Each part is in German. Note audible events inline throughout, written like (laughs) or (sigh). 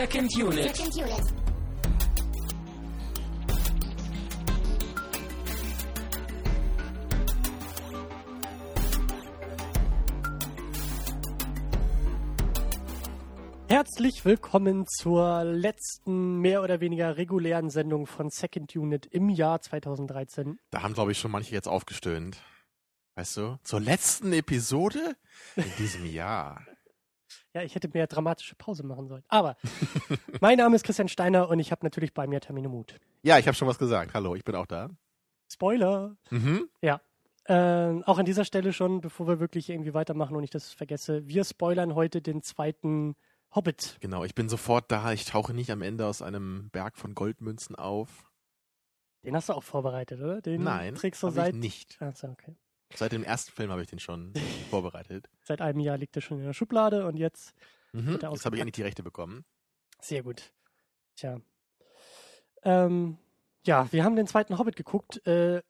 Second Unit. Second unit. Herzlich willkommen zur letzten mehr oder weniger regulären Sendung von Second Unit im Jahr 2013. Da haben, glaube ich, schon manche jetzt aufgestöhnt. Weißt du? Zur letzten Episode in diesem Jahr. Ja, ich hätte mehr dramatische Pause machen sollen. Aber (laughs) mein Name ist Christian Steiner und ich habe natürlich bei mir Termine Mut. Ja, ich habe schon was gesagt. Hallo, ich bin auch da. Spoiler! Mhm. Ja. Ähm, auch an dieser Stelle schon, bevor wir wirklich irgendwie weitermachen und ich das vergesse, wir spoilern heute den zweiten Hobbit. Genau, ich bin sofort da. Ich tauche nicht am Ende aus einem Berg von Goldmünzen auf. Den hast du auch vorbereitet, oder? Den Nein, trägst du seit. ich nicht. Achso, okay. Seit dem ersten Film habe ich den schon (laughs) vorbereitet. Seit einem Jahr liegt er schon in der Schublade und jetzt Mhm. Wird er Jetzt habe ich endlich die Rechte bekommen. Sehr gut. Tja. Ähm, ja, wir haben den zweiten Hobbit geguckt. Äh,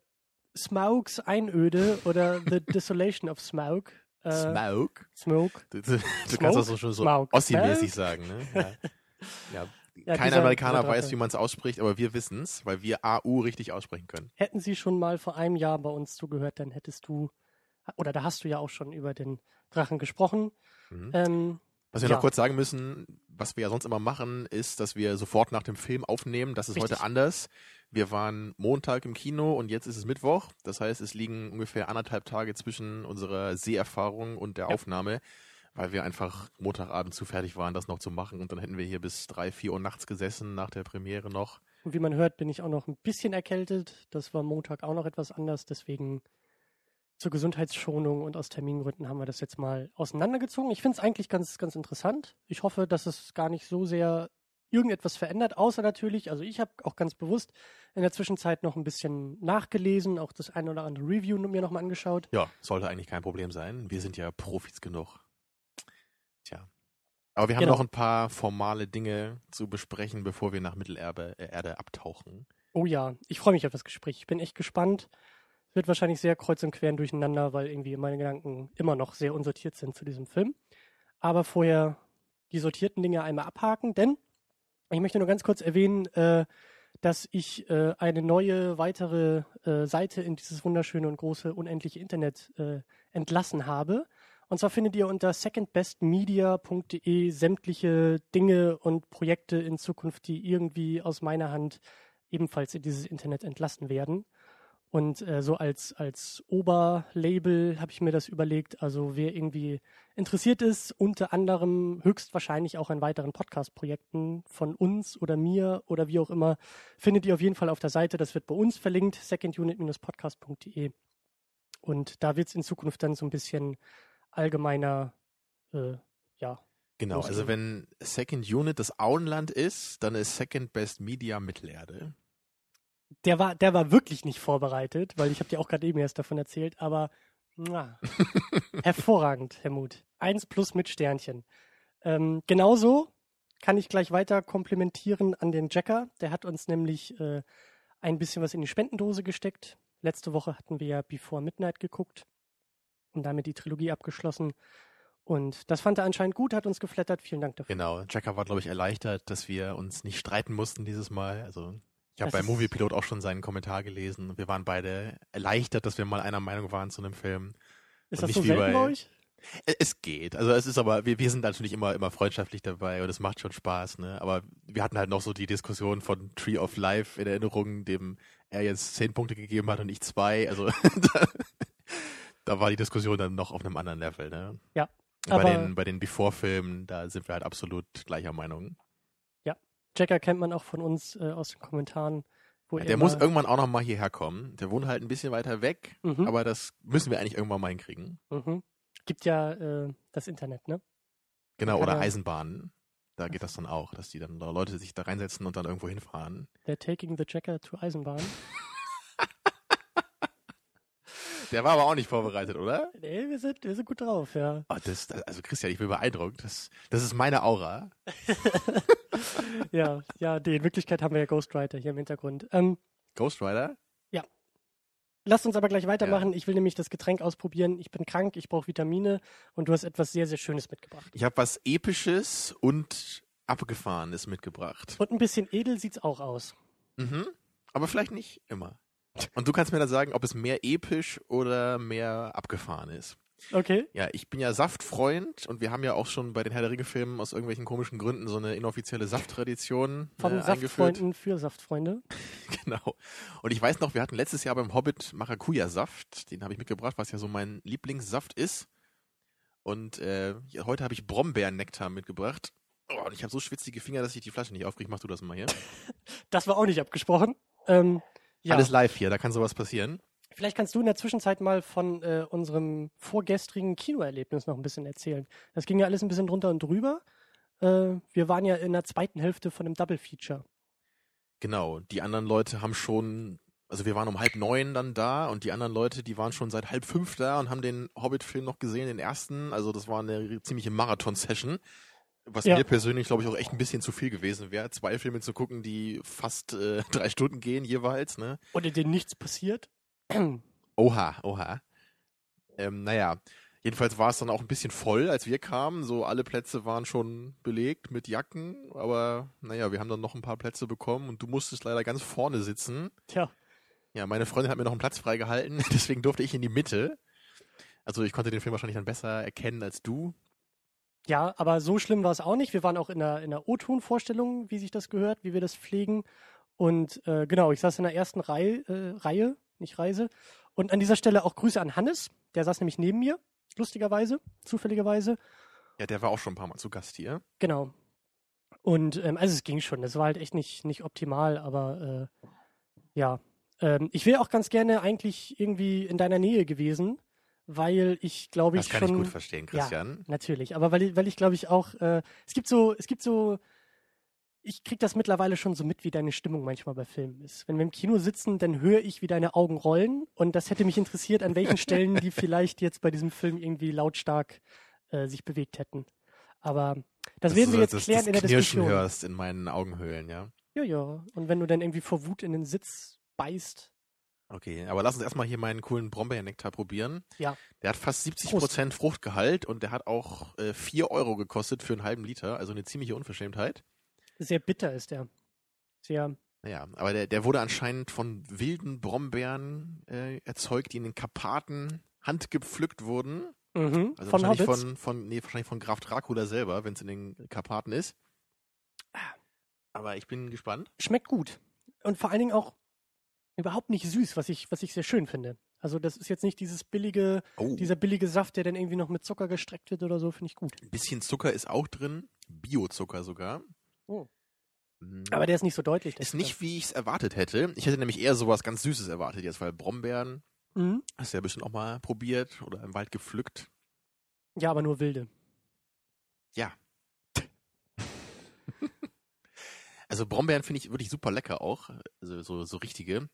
Smaugs Einöde oder The (laughs) Desolation of Smaug. Äh, Smoke. Smoke. Du, du, du Smoke? kannst das so schon so. Ossi-mäßig sagen, ne? Ja. (laughs) ja. Ja, Kein Amerikaner weiß, wie man es ausspricht, aber wir wissen es, weil wir AU richtig aussprechen können. Hätten Sie schon mal vor einem Jahr bei uns zugehört, dann hättest du, oder da hast du ja auch schon über den Drachen gesprochen. Mhm. Ähm, Was wir Ja. noch kurz sagen müssen, was wir ja sonst immer machen, ist, dass wir sofort nach dem Film aufnehmen. Das ist Richtig. heute anders. Wir waren Montag im Kino und jetzt ist es Mittwoch. Das heißt, es liegen ungefähr anderthalb Tage zwischen unserer Seherfahrung und der Ja. Aufnahme, weil wir einfach Montagabend zu fertig waren, das noch zu machen. Und dann hätten wir hier bis drei, vier Uhr nachts gesessen, nach der Premiere noch. und wie man hört, bin ich auch noch ein bisschen erkältet. Das war Montag auch noch etwas anders, deswegen zur Gesundheitsschonung und aus Termingründen haben wir das jetzt mal auseinandergezogen. Ich finde es eigentlich ganz, ganz interessant. Ich hoffe, dass es gar nicht so sehr irgendetwas verändert, außer natürlich, also ich habe auch ganz bewusst in der Zwischenzeit noch ein bisschen nachgelesen, auch das ein oder andere Review mir nochmal angeschaut. Ja, sollte eigentlich kein Problem sein. Wir sind ja Profis genug. Tja. Aber wir haben Genau. noch ein paar formale Dinge zu besprechen, bevor wir nach Mittelerde äh, Erde abtauchen. Oh ja, ich freue mich auf das Gespräch. Ich bin echt gespannt. Es wird wahrscheinlich sehr kreuz und quer durcheinander, weil irgendwie meine Gedanken immer noch sehr unsortiert sind zu diesem Film. Aber vorher die sortierten Dinge einmal abhaken, denn ich möchte nur ganz kurz erwähnen, äh, dass ich äh, eine neue, weitere äh, Seite in dieses wunderschöne und große, unendliche Internet äh, entlassen habe. Und zwar findet ihr unter secondbestmedia.de sämtliche Dinge und Projekte in Zukunft, die irgendwie aus meiner Hand ebenfalls in dieses Internet entlassen werden. Und äh, so als, als Oberlabel habe ich mir das überlegt. Also wer irgendwie interessiert ist, unter anderem höchstwahrscheinlich auch an weiteren Podcast-Projekten von uns oder mir oder wie auch immer, findet ihr auf jeden Fall auf der Seite. Das wird bei uns verlinkt, secondunit-podcast.de. Und da wird es in Zukunft dann so ein bisschen allgemeiner, äh, ja, Genau, also wenn Second Unit das Auenland ist, dann ist Second Best Media Mittelerde. der war, der war wirklich nicht vorbereitet, weil ich habe dir auch gerade eben erst davon erzählt, aber mua, (laughs) hervorragend, Herr Muth. Eins plus mit Sternchen. Ähm, genauso kann ich gleich weiter komplimentieren an den Jacker. Der hat uns nämlich äh, ein bisschen was in die Spendendose gesteckt. Letzte Woche hatten wir ja Before Midnight geguckt und damit die Trilogie abgeschlossen. Und das fand er anscheinend gut, hat uns geflattert. Vielen Dank dafür. Genau, Jacker war, glaube ich, erleichtert, dass wir uns nicht streiten mussten dieses Mal. Also ich habe Das bei ist- Moviepilot auch schon seinen Kommentar gelesen. Wir waren beide erleichtert, dass wir mal einer Meinung waren zu einem Film. Ist Und das so selten bei bei- euch? E- Es geht. Also es ist aber, wir, wir sind natürlich immer, immer freundschaftlich dabei und es macht schon Spaß, ne? Aber wir hatten halt noch so die Diskussion von Tree of Life in Erinnerung, dem er jetzt zehn Punkte gegeben hat und ich zwei. Also (laughs) da, war die Diskussion dann noch auf einem anderen Level, ne? Ja, bei den, bei den Before-Filmen, da sind wir halt absolut gleicher Meinung. Jacker kennt man auch von uns äh, aus den Kommentaren. Wo Ja, er der muss irgendwann auch noch mal hierher kommen. Der wohnt halt ein bisschen weiter weg, Mhm. aber das müssen wir eigentlich irgendwann mal hinkriegen. Mhm. Gibt ja äh, das Internet, ne? Genau, oder er- Eisenbahnen. Da geht das dann auch, dass die dann da Leute sich da reinsetzen und dann irgendwo hinfahren. Der Taking the Jacker to Eisenbahn. (laughs) Der war aber auch nicht vorbereitet, oder? nee, wir sind, wir sind gut drauf, ja. Oh, das, also Christian, ich bin beeindruckt. Das, das ist meine Aura. (laughs) ja, ja, die, in Wirklichkeit haben wir ja Ghostwriter hier im Hintergrund. Ähm, Ghost Rider? lasst uns aber gleich weitermachen. Ich will nämlich das Getränk ausprobieren. Ich bin krank, ich brauche Vitamine und du hast etwas sehr, sehr Schönes mitgebracht. Ich habe was Episches und Abgefahrenes mitgebracht. Und ein bisschen edel sieht's auch aus. Mhm. Aber vielleicht nicht immer. (laughs) Und du kannst mir dann sagen, ob es mehr episch oder mehr abgefahren ist. Okay. Ja, ich bin ja Saftfreund und wir haben ja auch schon bei den Herr der Ringe-Filmen aus irgendwelchen komischen Gründen so eine inoffizielle Safttradition Von äh, eingeführt. Saftfreunden für Saftfreunde. (laughs) Genau. Und ich weiß noch, wir hatten letztes Jahr beim Hobbit Maracuja-Saft. Den habe ich mitgebracht, was ja so mein Lieblingssaft ist. Und äh, heute habe ich Brombeeren-Nektar mitgebracht. Oh, und ich habe so schwitzige Finger, dass ich die Flasche nicht aufkriege. Mach du das mal hier. (laughs) Das war auch nicht abgesprochen. Ähm, ja, Alles live hier, da kann sowas passieren. vielleicht kannst du in der Zwischenzeit mal von äh, unserem vorgestrigen Kinoerlebnis noch ein bisschen erzählen. Das ging ja alles ein bisschen drunter und drüber. Äh, wir waren ja in der zweiten Hälfte von einem Double Feature. Genau, die anderen Leute haben schon, also wir waren um halb neun dann da und die anderen Leute, die waren schon seit halb fünf da und haben den Hobbit-Film noch gesehen, den ersten. Also das war eine ziemliche Marathon-Session. Was Ja. mir persönlich, glaube ich, auch echt ein bisschen zu viel gewesen wäre, zwei Filme zu gucken, die fast äh, (laughs) drei Stunden gehen jeweils, ne? Und in denen nichts passiert. Oha, oha. Ähm, naja, jedenfalls war es dann auch ein bisschen voll, als wir kamen. So alle Plätze waren schon belegt mit Jacken, aber naja, wir haben dann noch ein paar Plätze bekommen und du musstest leider ganz vorne sitzen. Tja, Ja, meine Freundin hat mir noch einen Platz freigehalten, (laughs) deswegen durfte ich in die Mitte. Also ich konnte den Film wahrscheinlich dann besser erkennen als du. Ja, aber so schlimm war es auch nicht. Wir waren auch in der, in der O-Ton-Vorstellung, wie sich das gehört, wie wir das pflegen. Und äh, genau, ich saß in der ersten Reihe, äh, Reihe, nicht Reise. Und an dieser Stelle auch Grüße an Hannes. Der saß nämlich neben mir, lustigerweise, zufälligerweise. Ja, der war auch schon ein paar Mal zu Gast hier. Genau. Und ähm, also es ging schon. Das war halt echt nicht, nicht optimal, aber äh, ja. Ähm, ich wäre auch ganz gerne eigentlich irgendwie in deiner Nähe gewesen, weil ich glaube ich Das kann schon. ich gut verstehen, Christian. Natürlich, aber weil, ich- weil ich glaube ich auch, äh, es gibt so, es gibt so, ich krieg das mittlerweile schon so mit, wie deine Stimmung manchmal bei Filmen ist. Wenn wir im Kino sitzen, dann höre ich, wie deine Augen rollen und das hätte mich interessiert, an welchen Stellen die vielleicht jetzt bei diesem Film irgendwie lautstark äh, sich bewegt hätten. Aber das Dass werden wir jetzt das, klären das in der Diskussion. hörst in meinen Augenhöhlen, ja. Ja, ja. Und wenn du dann irgendwie vor Wut in den Sitz beißt. Okay, aber lass uns erstmal hier meinen coolen Brombeernektar probieren. Ja. Der hat fast 70% Fruchtgehalt und der hat auch äh, 4 Euro gekostet für einen halben Liter, also eine ziemliche Unverschämtheit. Sehr bitter ist der. Sehr, Naja, aber der, der wurde anscheinend von wilden Brombeeren äh, erzeugt, die in den Karpaten handgepflückt wurden. mhm. Also von wahrscheinlich Hobbits. von, von, nee, wahrscheinlich von Graf Dracula selber, wenn es in den Karpaten ist. Aber ich bin gespannt. schmeckt gut. Und vor allen Dingen auch überhaupt nicht süß, was ich, was ich sehr schön finde. Also das ist jetzt nicht dieses billige, Oh, dieser billige Saft, der dann irgendwie noch mit Zucker gestreckt wird oder so, finde ich gut. ein bisschen Zucker ist auch drin. Biozucker sogar. Oh. Mm. Aber der ist nicht so deutlich. ist nicht, wie ich es erwartet hätte. Ich hätte nämlich eher sowas ganz Süßes erwartet jetzt, weil Brombeeren. Mhm. hast du ja bestimmt auch mal probiert oder im Wald gepflückt. Ja, aber nur wilde. Ja. (laughs) also Brombeeren finde ich wirklich super lecker auch. Also so, so richtige.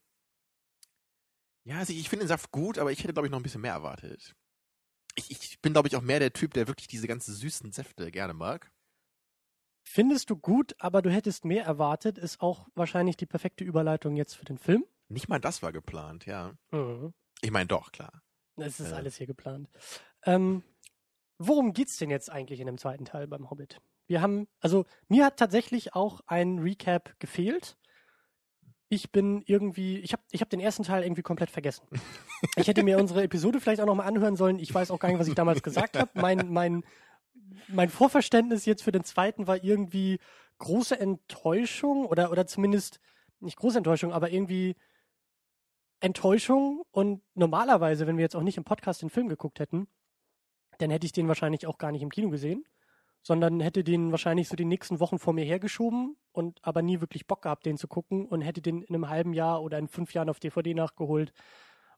Ja, also ich finde den Saft gut, aber ich hätte, glaube ich, noch ein bisschen mehr erwartet. Ich, ich bin, glaube ich, auch mehr der Typ, der wirklich diese ganzen süßen Säfte gerne mag. Findest du gut, aber du hättest mehr erwartet, ist auch wahrscheinlich die perfekte Überleitung jetzt für den Film. Nicht mal das war geplant, ja. Mhm. Ich meine doch, klar. Es ist Ja. alles hier geplant. Ähm, worum geht's denn jetzt eigentlich in dem zweiten Teil beim Hobbit? Wir haben, also mir hat tatsächlich auch ein Recap gefehlt. Ich bin irgendwie, ich habe ich hab den ersten Teil irgendwie komplett vergessen. Ich hätte mir unsere Episode vielleicht auch nochmal anhören sollen. Ich weiß auch gar nicht, was ich damals gesagt habe. Mein, mein, mein Vorverständnis jetzt für den zweiten war irgendwie große Enttäuschung oder, oder zumindest nicht große Enttäuschung, aber irgendwie Enttäuschung und normalerweise, wenn wir jetzt auch nicht im Podcast den Film geguckt hätten, dann hätte ich den wahrscheinlich auch gar nicht im Kino gesehen, sondern hätte den wahrscheinlich so die nächsten Wochen vor mir hergeschoben und aber nie wirklich Bock gehabt, den zu gucken und hätte den in einem halben Jahr oder in fünf Jahren auf DVD nachgeholt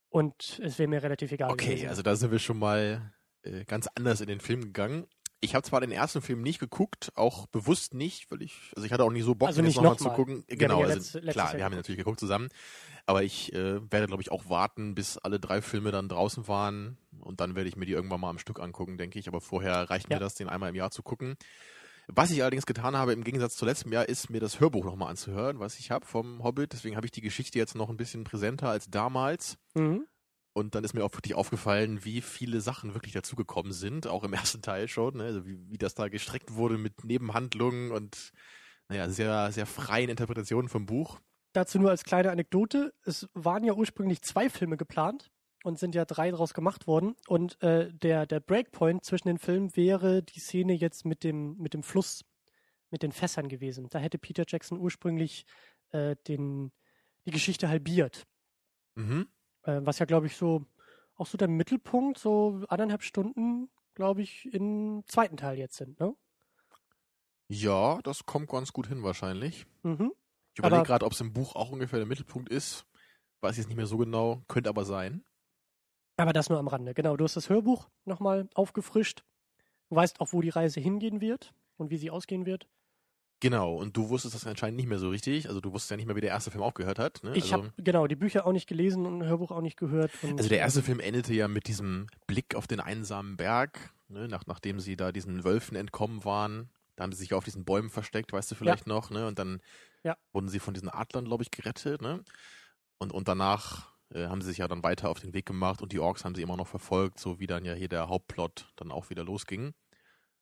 und es wäre mir relativ egal Okay, gewesen. also da sind wir schon mal äh, ganz anders in den Film gegangen. Ich habe zwar den ersten Film nicht geguckt, auch bewusst nicht, weil ich, also ich hatte auch nie so Bock, Also den nicht jetzt nochmal nochmal. zu gucken. Wir Genau, ja also letztes klar, wir haben ihn natürlich geguckt zusammen, aber ich äh, werde, glaube ich, auch warten, bis alle drei Filme dann draußen waren und dann werde ich mir die irgendwann mal am Stück angucken, denke ich. Aber vorher reicht Ja. mir das, den einmal im Jahr zu gucken. Was ich allerdings getan habe, im Gegensatz zu letztem Jahr, ist mir das Hörbuch nochmal anzuhören, was ich habe vom Hobbit. Deswegen habe ich die Geschichte jetzt noch ein bisschen präsenter als damals. Mhm. Und dann ist mir auch wirklich aufgefallen, wie viele Sachen wirklich dazugekommen sind, auch im (laughs) ersten Teil schon, ne? also wie, wie das da gestreckt wurde mit Nebenhandlungen und naja, sehr, sehr freien Interpretationen vom Buch. Dazu nur als kleine Anekdote, es waren ja ursprünglich zwei Filme geplant und sind ja drei daraus gemacht worden. Und äh, der, der Breakpoint zwischen den Filmen wäre die Szene jetzt mit dem, mit dem Fluss, mit den Fässern gewesen. Da hätte Peter Jackson ursprünglich äh, den, die Geschichte halbiert. Mhm. Äh, was ja, glaube ich, so auch so der Mittelpunkt, so anderthalb Stunden, glaube ich, im zweiten Teil jetzt sind, ne? Ja, das kommt ganz gut hin wahrscheinlich. Mhm. Ich überlege gerade, ob es im Buch auch ungefähr der Mittelpunkt ist. Weiß jetzt nicht mehr so genau, könnte aber sein. Aber das nur am Rande. Genau, du hast das Hörbuch nochmal aufgefrischt. Du weißt auch, wo die Reise hingehen wird und wie sie ausgehen wird. Genau, und du wusstest das anscheinend nicht mehr so richtig. Also du wusstest ja nicht mehr, wie der erste Film aufgehört hat. Ne? Ich also, habe genau die Bücher auch nicht gelesen und Hörbuch auch nicht gehört. Also der erste Film endete ja mit diesem Blick auf den einsamen Berg, ne? Nach, nachdem sie da diesen Wölfen entkommen waren. Da haben sie sich auf diesen Bäumen versteckt, weißt du vielleicht noch, ne? Und dann Ja. wurden sie von diesen Adlern, glaube ich, gerettet, ne? Und, und danach äh, haben sie sich ja dann weiter auf den Weg gemacht und die Orks haben sie immer noch verfolgt, so wie dann ja hier der Hauptplot dann auch wieder losging.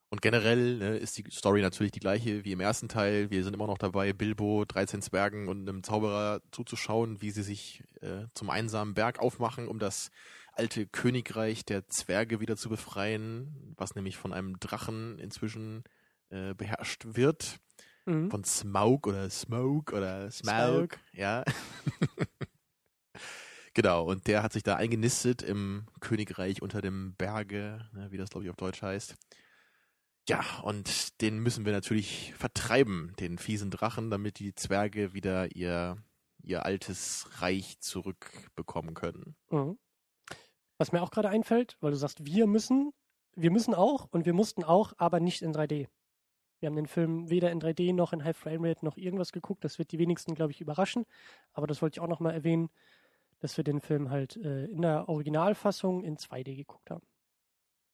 Und generell ne, ist die Story natürlich die gleiche wie im ersten Teil. Wir sind immer noch dabei, Bilbo, 13 Zwergen und einem Zauberer zuzuschauen, wie sie sich äh, zum einsamen Berg aufmachen, um das alte Königreich der Zwerge wieder zu befreien, was nämlich von einem Drachen inzwischen äh, beherrscht wird. Mhm. Von Smaug oder Smoke oder Smaug, Smaug. ja. (laughs) genau, und der hat sich da eingenistet im Königreich unter dem Berge, ne, wie das glaube ich auf Deutsch heißt. Ja, und den müssen wir natürlich vertreiben, den fiesen Drachen, damit die Zwerge wieder ihr, ihr altes Reich zurückbekommen können. Mhm. Was mir auch gerade einfällt, weil du sagst, wir müssen, wir müssen auch und wir mussten auch, aber nicht in 3D. Wir haben den Film weder in 3D noch in High Frame Rate noch irgendwas geguckt. Das wird die wenigsten, glaube ich, überraschen. Aber das wollte ich auch nochmal erwähnen, dass wir den Film halt äh, in der Originalfassung in 2D geguckt haben.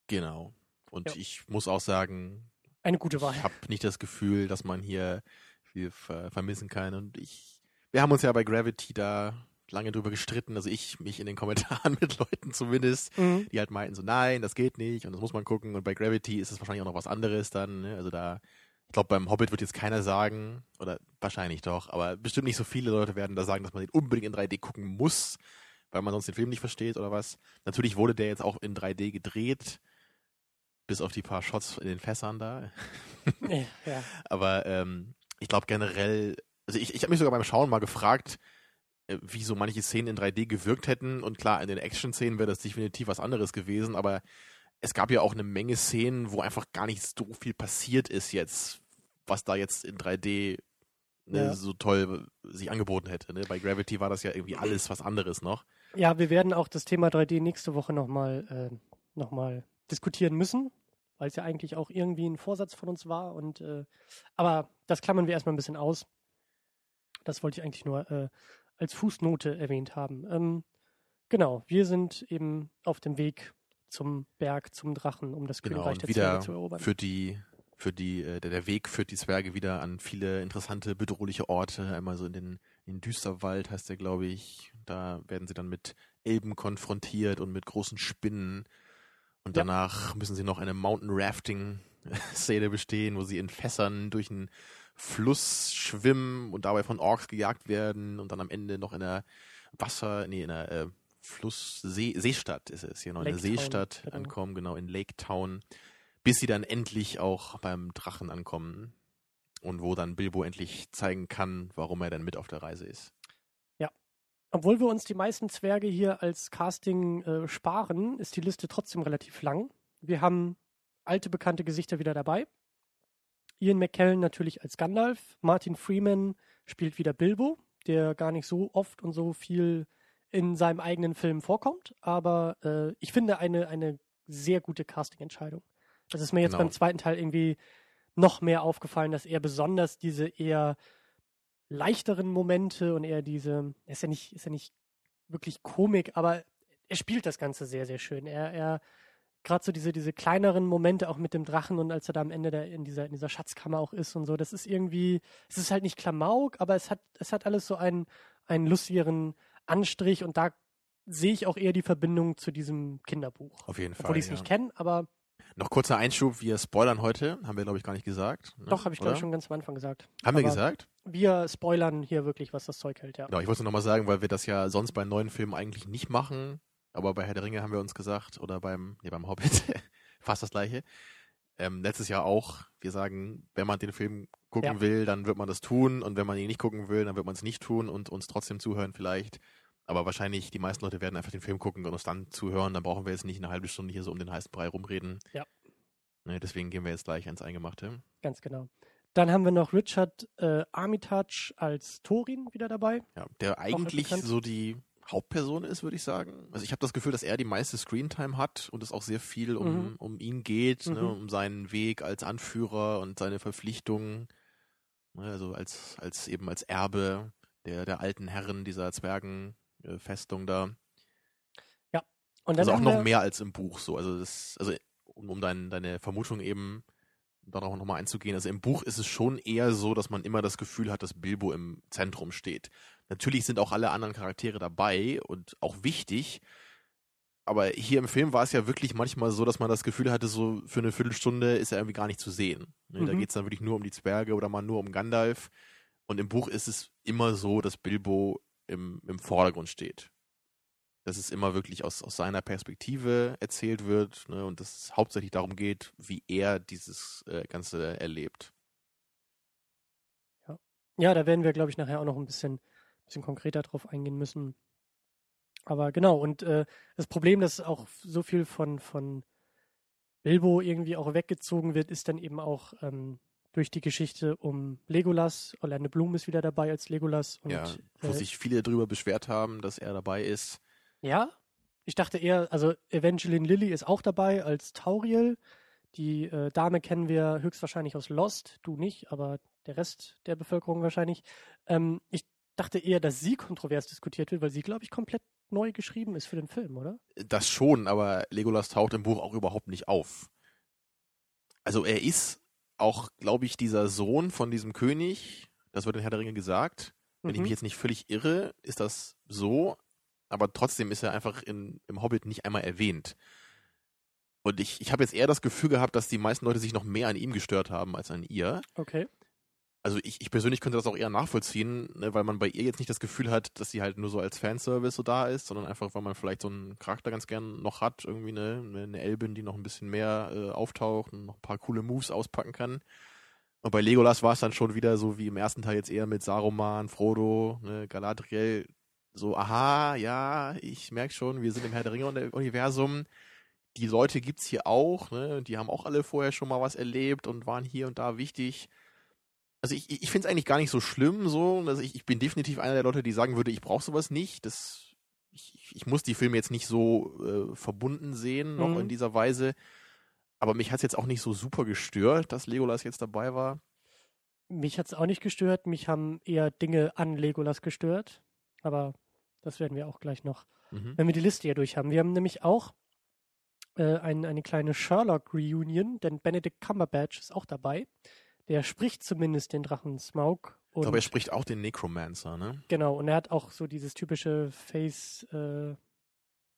Genau. Und Ja. ich muss auch sagen, Eine gute Wahl. Ich habe nicht das Gefühl, dass man hier viel ver vermissen kann. Und ich, wir haben uns ja bei Gravity da lange drüber gestritten, also ich mich in den (laughs) Kommentaren mit Leuten zumindest, Mhm. die halt meinten so, nein, das geht nicht und das muss man gucken. Und bei Gravity ist es wahrscheinlich auch noch was anderes dann. Ne? Also da, ich glaube, beim Hobbit wird jetzt keiner sagen, oder wahrscheinlich doch, aber bestimmt nicht so viele Leute werden da sagen, dass man den unbedingt in 3D gucken muss, weil man sonst den Film nicht versteht oder was. Natürlich wurde der jetzt auch in 3D gedreht, bis auf die paar Shots in den Fässern da. (laughs) Ja. Aber ähm, ich glaube generell, also ich, ich habe mich sogar beim Schauen mal gefragt, äh, wie so manche Szenen in 3D gewirkt hätten. Und klar, in den Action-Szenen wäre das definitiv was anderes gewesen, aber es gab ja auch eine Menge Szenen, wo einfach gar nicht so viel passiert ist jetzt, was da jetzt in 3D ne, Ja. so toll sich angeboten hätte. Ne? Bei Gravity war das ja irgendwie alles was anderes noch. Ja, wir werden auch das Thema 3D nächste Woche nochmal äh, noch mal diskutieren müssen, weil es ja eigentlich auch irgendwie ein Vorsatz von uns war. Und äh, aber das klammern wir erstmal ein bisschen aus. Das wollte ich eigentlich nur äh, als Fußnote erwähnt haben. Ähm, genau, wir sind eben auf dem Weg zum Berg, zum Drachen, um das Genau, Königreich der wieder Zwerge zu erobern. für die, für die, äh, der, Weg führt die Zwerge wieder an viele interessante, bedrohliche Orte. Einmal so in den, in Düsterwald heißt der, glaube ich. Da werden sie dann mit Elben konfrontiert und mit großen Spinnen. Und Ja. danach müssen sie noch eine Mountain Rafting Szene bestehen, wo sie in Fässern durch einen Fluss schwimmen und dabei von Orks gejagt werden und dann am Ende noch in einer Wasser, nee, in einer äh, Fluss, See, Seestadt ist es hier noch, Lake Town, Seestadt genau. ankommen, genau, in Lake Town, bis sie dann endlich auch beim Drachen ankommen und wo dann Bilbo endlich zeigen kann, warum er dann mit auf der Reise ist. Obwohl wir uns die meisten Zwerge hier als Casting äh, sparen, ist die Liste trotzdem relativ lang. Wir haben alte bekannte Gesichter wieder dabei. Ian McKellen natürlich als Gandalf. Martin Freeman spielt wieder Bilbo, der gar nicht so oft und so viel in seinem eigenen Film vorkommt. Aber äh, ich finde eine, eine sehr gute Casting-Entscheidung. Das ist mir jetzt Genau. beim zweiten Teil irgendwie noch mehr aufgefallen, dass er besonders diese eher leichteren Momente und eher diese, er ist ja nicht, ist ja nicht wirklich Komik, aber er spielt das Ganze sehr, sehr schön. Er, er, gerade so diese, diese kleineren Momente auch mit dem Drachen und als er da am Ende da in dieser, in dieser Schatzkammer auch ist und so, das ist irgendwie, es ist halt nicht Klamauk, aber es hat, es hat alles so einen, einen lustigeren Anstrich und da sehe ich auch eher die Verbindung zu diesem Kinderbuch. Auf jeden Fall. Obwohl ich es ja. nicht kenne, aber Noch kurzer Einschub, wir spoilern heute, haben wir glaube ich gar nicht gesagt. Ne? doch, habe ich glaube ich schon ganz am Anfang gesagt. Haben wir aber gesagt? Wir spoilern hier wirklich, was das Zeug hält, ja. Genau, ich wollte nur nochmal sagen, weil wir das ja sonst bei neuen Filmen eigentlich nicht machen, aber bei Herr der Ringe haben wir uns gesagt, oder beim, nee, beim Hobbit, (laughs) fast das gleiche. Ähm, letztes Jahr auch, wir sagen, wenn man den Film gucken Ja. will, dann wird man das tun und wenn man ihn nicht gucken will, dann wird man es nicht tun und uns trotzdem zuhören vielleicht. Aber wahrscheinlich, die meisten Leute werden einfach den Film gucken und uns dann zuhören, dann brauchen wir jetzt nicht eine halbe Stunde hier so um den heißen Brei rumreden. Ja. Ne, deswegen gehen wir jetzt gleich ans Eingemachte. Ganz genau. Dann haben wir noch Richard äh, Armitage als Thorin wieder dabei. Ja, der eigentlich so die Hauptperson ist, würde ich sagen. Also ich habe das Gefühl, dass er die meiste Screentime hat und es auch sehr viel um, Mhm. um ihn geht, ne, Mhm. um seinen Weg als Anführer und seine Verpflichtungen. Ne, also als, als eben als Erbe der, der alten Herren dieser Zwergenfestung da. Und dann Also auch noch mehr als im Buch so. Also das, also um, um dein, deine Vermutung eben darauf nochmal einzugehen. Also im Buch ist es schon eher so, dass man immer das Gefühl hat, dass Bilbo im Zentrum steht. Natürlich sind auch alle anderen Charaktere dabei und auch wichtig. Aber hier im Film war es ja wirklich manchmal so, dass man das Gefühl hatte, so für eine Viertelstunde ist er irgendwie gar nicht zu sehen. Ne, Da Mhm. geht es dann wirklich nur um die Zwerge oder mal nur um Gandalf. Und im Buch ist es immer so, dass Bilbo im, im Vordergrund steht dass es immer wirklich aus, aus seiner Perspektive erzählt wird ne, und dass es hauptsächlich darum geht, wie er dieses äh, Ganze erlebt. ja, da werden wir, glaube ich, nachher auch noch ein bisschen, bisschen konkreter drauf eingehen müssen. Aber genau, und äh, das Problem, dass auch so viel von, von Bilbo irgendwie auch weggezogen wird, ist dann eben auch ähm, durch die Geschichte um Legolas. Orlando Bloom ist wieder dabei als Legolas. Und, ja, wo äh, sich viele darüber beschwert haben, dass er dabei ist. Ja, ich dachte eher, also Evangeline Lilly ist auch dabei als Tauriel. Die äh, Dame kennen wir höchstwahrscheinlich aus Lost, du nicht, aber der Rest der Bevölkerung wahrscheinlich. Ähm, ich dachte eher, dass sie kontrovers diskutiert wird, weil sie, glaube ich, komplett neu geschrieben ist für den Film, oder? Das schon, aber Legolas taucht im Buch auch überhaupt nicht auf. Also er ist auch, glaube ich, dieser Sohn von diesem König. Das wird in Herr der Ringe gesagt. Wenn ich Mhm. mich jetzt nicht völlig irre, ist das so. Aber trotzdem ist er einfach in, im Hobbit nicht einmal erwähnt. Und ich, ich habe jetzt eher das Gefühl gehabt, dass die meisten Leute sich noch mehr an ihm gestört haben als an ihr. Okay. Also ich, ich persönlich könnte das auch eher nachvollziehen, ne, weil man bei ihr jetzt nicht das Gefühl hat, dass sie halt nur so als Fanservice so da ist, sondern einfach, weil man vielleicht so einen Charakter ganz gern noch hat, irgendwie eine, eine Elbin, die noch ein bisschen mehr äh, auftaucht und noch ein paar coole Moves auspacken kann. Und bei Legolas war es dann schon wieder so wie im ersten Teil jetzt eher mit Saruman, Frodo, ne, Galadriel, so, aha, ja, ich merke schon, wir sind im Herr der Ringe-Universum. Die Leute gibt's hier auch, ne? Die haben auch alle vorher schon mal was erlebt und waren hier und da wichtig also ich, ich finde es eigentlich gar nicht so schlimm so. Also ich, ich bin definitiv einer der Leute, die sagen würde, ich brauche sowas nicht. Das, ich, ich muss die Filme jetzt nicht so äh, verbunden sehen, noch Mhm. in dieser Weise. Aber mich hat es jetzt auch nicht so super gestört, dass Legolas jetzt dabei war. Mich hat es auch nicht gestört. Mich haben eher Dinge an Legolas gestört. Aber das werden wir auch gleich noch Mhm. wenn wir die Liste hier durch haben. Wir haben nämlich auch äh, ein, eine kleine Sherlock-Reunion, denn Benedict Cumberbatch ist auch dabei. Der spricht zumindest den Drachen Smaug. Ich glaube, er spricht auch den Necromancer, ne? genau, und er hat auch so dieses typische Face äh,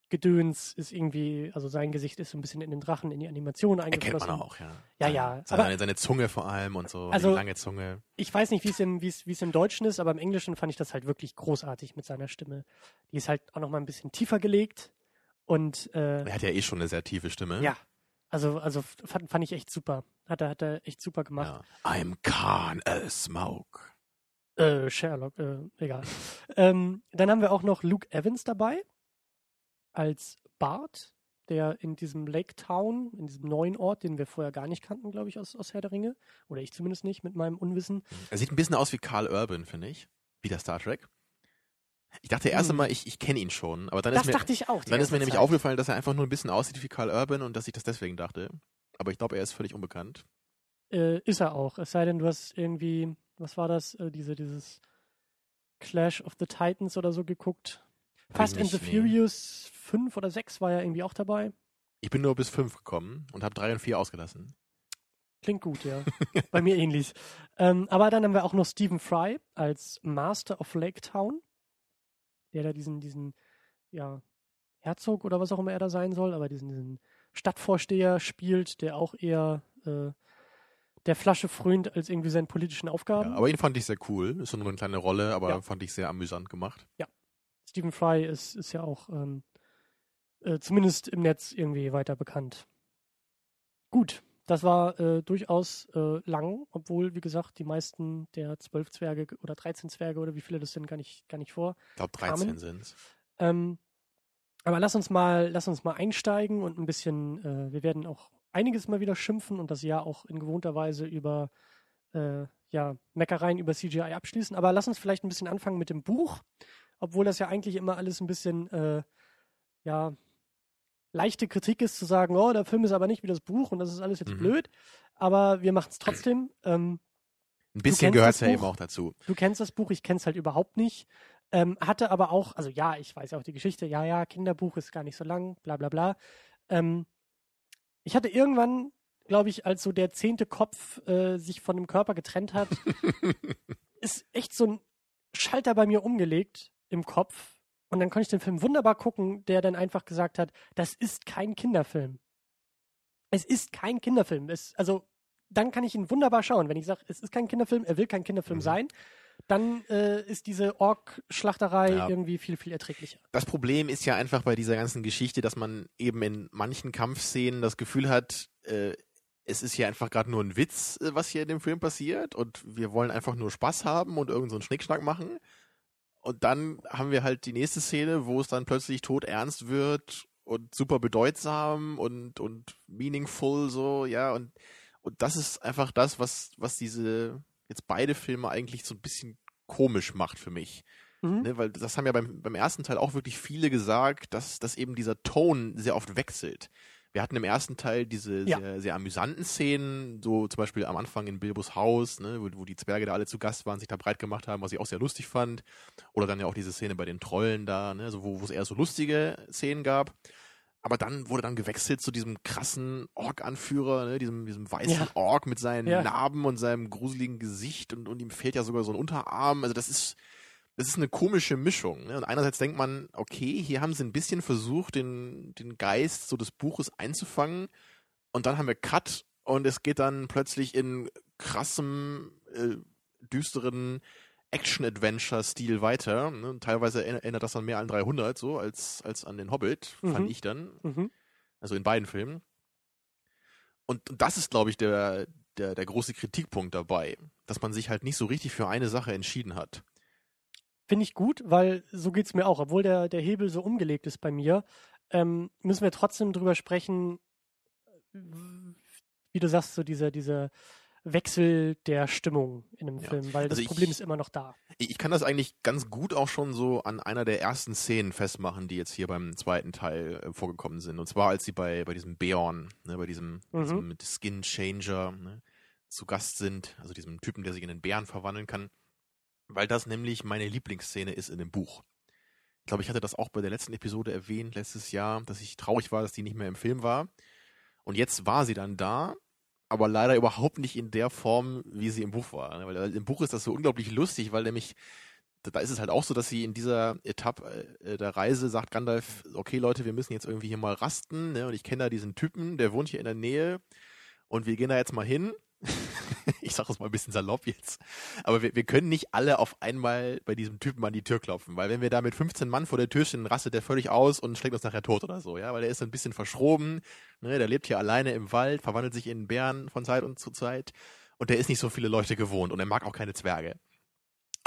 Gedöns ist irgendwie, also sein Gesicht ist so ein bisschen in den Drachen, in die Animation Erkennt eingeflossen. man auch, ja. Ja, Seine, ja, Seine, aber- seine Zunge vor allem und so, Also- lange Zunge. Ich weiß nicht, wie es im, wie es, wie es im Deutschen ist, aber im Englischen fand ich das halt wirklich großartig mit seiner Stimme. Die ist halt auch nochmal ein bisschen tiefer gelegt und äh, Er hat ja eh schon eine sehr tiefe Stimme. Ja, also, also fand, fand ich echt super. Hat er, hat er echt super gemacht. ja. I'm Khan a Smoke. Äh, Sherlock, äh, egal. (laughs) ähm, dann haben wir auch noch Luke Evans dabei als Bart, der in diesem Lake Town, in diesem neuen Ort, den wir vorher gar nicht kannten, glaube ich, aus, aus Herr der Ringe. Oder ich zumindest nicht mit meinem Unwissen. Er sieht ein bisschen aus wie Carl Urban, finde ich. Wie der Star Trek. Ich dachte erst Hm. einmal, ich, ich kenne ihn schon, aber dann Das ist mir, dachte ich auch. dann ist mir nämlich Zeit. aufgefallen, dass er einfach nur ein bisschen aussieht wie Carl Urban und dass ich das deswegen dachte. Aber ich glaube, er ist völlig unbekannt. Äh, ist er auch. Es sei denn, du hast irgendwie, was war das, äh, diese, dieses Clash of the Titans oder so geguckt. Fast and the nee. Furious 5 oder 6 war ja irgendwie auch dabei. Ich bin nur bis fünf gekommen und habe drei und vier ausgelassen. Klingt gut, ja. (laughs) Bei mir ähnlich. Ähm, aber dann haben wir auch noch Stephen Fry als Master of Lake Town, der da diesen, diesen, ja, Herzog oder was auch immer er da sein soll, aber diesen, diesen Stadtvorsteher spielt, der auch eher äh, der Flasche frönt als irgendwie seinen politischen Aufgaben. Ja, aber ihn fand ich sehr cool. Ist nur eine kleine Rolle, aber Ja. fand ich sehr amüsant gemacht. Stephen Fry ist, ist ja auch ähm, äh, zumindest im Netz irgendwie weiter bekannt. Gut, das war äh, durchaus äh, lang, obwohl, wie gesagt, die meisten der zwölf Zwerge oder 13 Zwerge oder wie viele das sind, gar nicht, gar nicht vor. Ich glaube, Kamen. 13 sind's. Ähm, aber lass uns mal, lass uns mal einsteigen und ein bisschen, äh, wir werden auch einiges mal wieder schimpfen und das Jahr auch in gewohnter Weise über äh, ja, Meckereien über CGI abschließen. Aber lass uns vielleicht ein bisschen anfangen mit dem Buch, obwohl das ja eigentlich immer alles ein bisschen äh, ja leichte Kritik ist, zu sagen, oh, der Film ist aber nicht wie das Buch und das ist alles jetzt Mhm. blöd. Aber wir machen es trotzdem. Ähm, Ein bisschen gehört es ja Buch? eben auch dazu. du kennst das Buch, ich kenne es halt überhaupt nicht. Ähm, hatte aber auch, also ja, ich weiß ja auch die Geschichte, ja, ja, Kinderbuch ist gar nicht so lang, bla bla bla. Ähm, ich hatte irgendwann, glaube ich, als so der zehnte Kopf äh, sich von dem Körper getrennt hat, (laughs) ist echt so ein Schalter bei mir umgelegt im Kopf. Und dann konnte ich den Film wunderbar gucken, der dann einfach gesagt hat, das ist kein Kinderfilm. Es ist kein Kinderfilm. Es, also, dann kann ich ihn wunderbar schauen. Wenn ich sage, es ist kein Kinderfilm, er will kein Kinderfilm Mhm. sein, dann äh, ist diese Ork-Schlachterei Ja. irgendwie viel, viel erträglicher. Das Problem ist ja einfach bei dieser ganzen Geschichte, dass man eben in manchen Kampfszenen das Gefühl hat, äh, es ist hier einfach gerade nur ein Witz, äh, was hier in dem Film passiert und wir wollen einfach nur Spaß haben und irgend so einen Schnickschnack machen. Und dann haben wir halt die nächste Szene, wo es dann plötzlich todernst wird und super bedeutsam und, und meaningful so, ja, und, und das ist einfach das, was, was diese jetzt beide Filme eigentlich so ein bisschen komisch macht für mich. Mhm. Ne, weil das haben ja beim, beim ersten Teil auch wirklich viele gesagt, dass, dass eben dieser Ton sehr oft wechselt. Wir hatten im ersten Teil diese Ja. sehr, sehr amüsanten Szenen, so zum Beispiel am Anfang in Bilbos Haus, ne, wo, wo die Zwerge da alle zu Gast waren, sich da breit gemacht haben, was ich auch sehr lustig fand. Oder dann ja auch diese Szene bei den Trollen da, ne, so, wo wo es eher so lustige Szenen gab. Aber dann wurde dann gewechselt zu diesem krassen Ork-Anführer, ne, diesem, diesem weißen Ja. Ork mit seinen Ja. Narben und seinem gruseligen Gesicht und, und ihm fehlt ja sogar so ein Unterarm. Also das ist, das ist eine komische Mischung. Ne? Und einerseits denkt man, okay, hier haben sie ein bisschen versucht, den, den Geist so des Buches einzufangen. Und dann haben wir Cut und es geht dann plötzlich in krassem, äh, düsteren Action-Adventure-Stil weiter. Ne? Teilweise erinner- erinnert das an mehr an 300, so als, als an den Hobbit, Mhm. fand ich dann. Mhm. Also in beiden Filmen. Und, und das ist, glaube ich, der, der, der große Kritikpunkt dabei, dass man sich halt nicht so richtig für eine Sache entschieden hat. Finde ich gut, weil so geht's mir auch. Obwohl der, der Hebel so umgelegt ist bei mir, ähm, müssen wir trotzdem drüber sprechen, wie du sagst, so dieser, dieser Wechsel der Stimmung in einem Ja. Film, weil das Also ich- Problem ist immer noch da. Ich, kann das eigentlich ganz gut auch schon so an einer der ersten Szenen festmachen, die jetzt hier beim zweiten Teil äh, vorgekommen sind. Und zwar, als sie bei, bei diesem Beorn, ne, bei diesem, Mhm. diesem mit Skin Changer ne, zu Gast sind, also diesem Typen, der sich in einen Bären verwandeln kann. Weil das nämlich meine Lieblingsszene ist in dem Buch. Ich glaube, ich hatte das auch bei der letzten Episode erwähnt, letztes Jahr, dass ich traurig war, dass die nicht mehr im Film war. Und jetzt war sie dann da, aber leider überhaupt nicht in der Form, wie sie im Buch war. ne? Weil im Buch ist das so unglaublich lustig, weil nämlich, da- ist es halt auch so, dass sie in dieser Etappe äh, der Reise sagt Gandalf, okay Leute, wir müssen jetzt irgendwie hier mal rasten, ne? Und ich kenne da diesen Typen, der wohnt hier in der Nähe und wir gehen da jetzt mal hin. (laughs) ich sage es mal ein bisschen salopp jetzt. Aber wir, wir können nicht alle auf einmal bei diesem Typen an die Tür klopfen, weil wenn wir da mit 15 Mann vor der Tür stehen, rastet der völlig aus und schlägt uns nachher tot oder so, ja, weil der ist ein bisschen verschroben, ne, der lebt hier alleine im Wald, verwandelt sich in Bären von Zeit und zu Zeit und der ist nicht so viele Leute gewohnt und er mag auch keine Zwerge.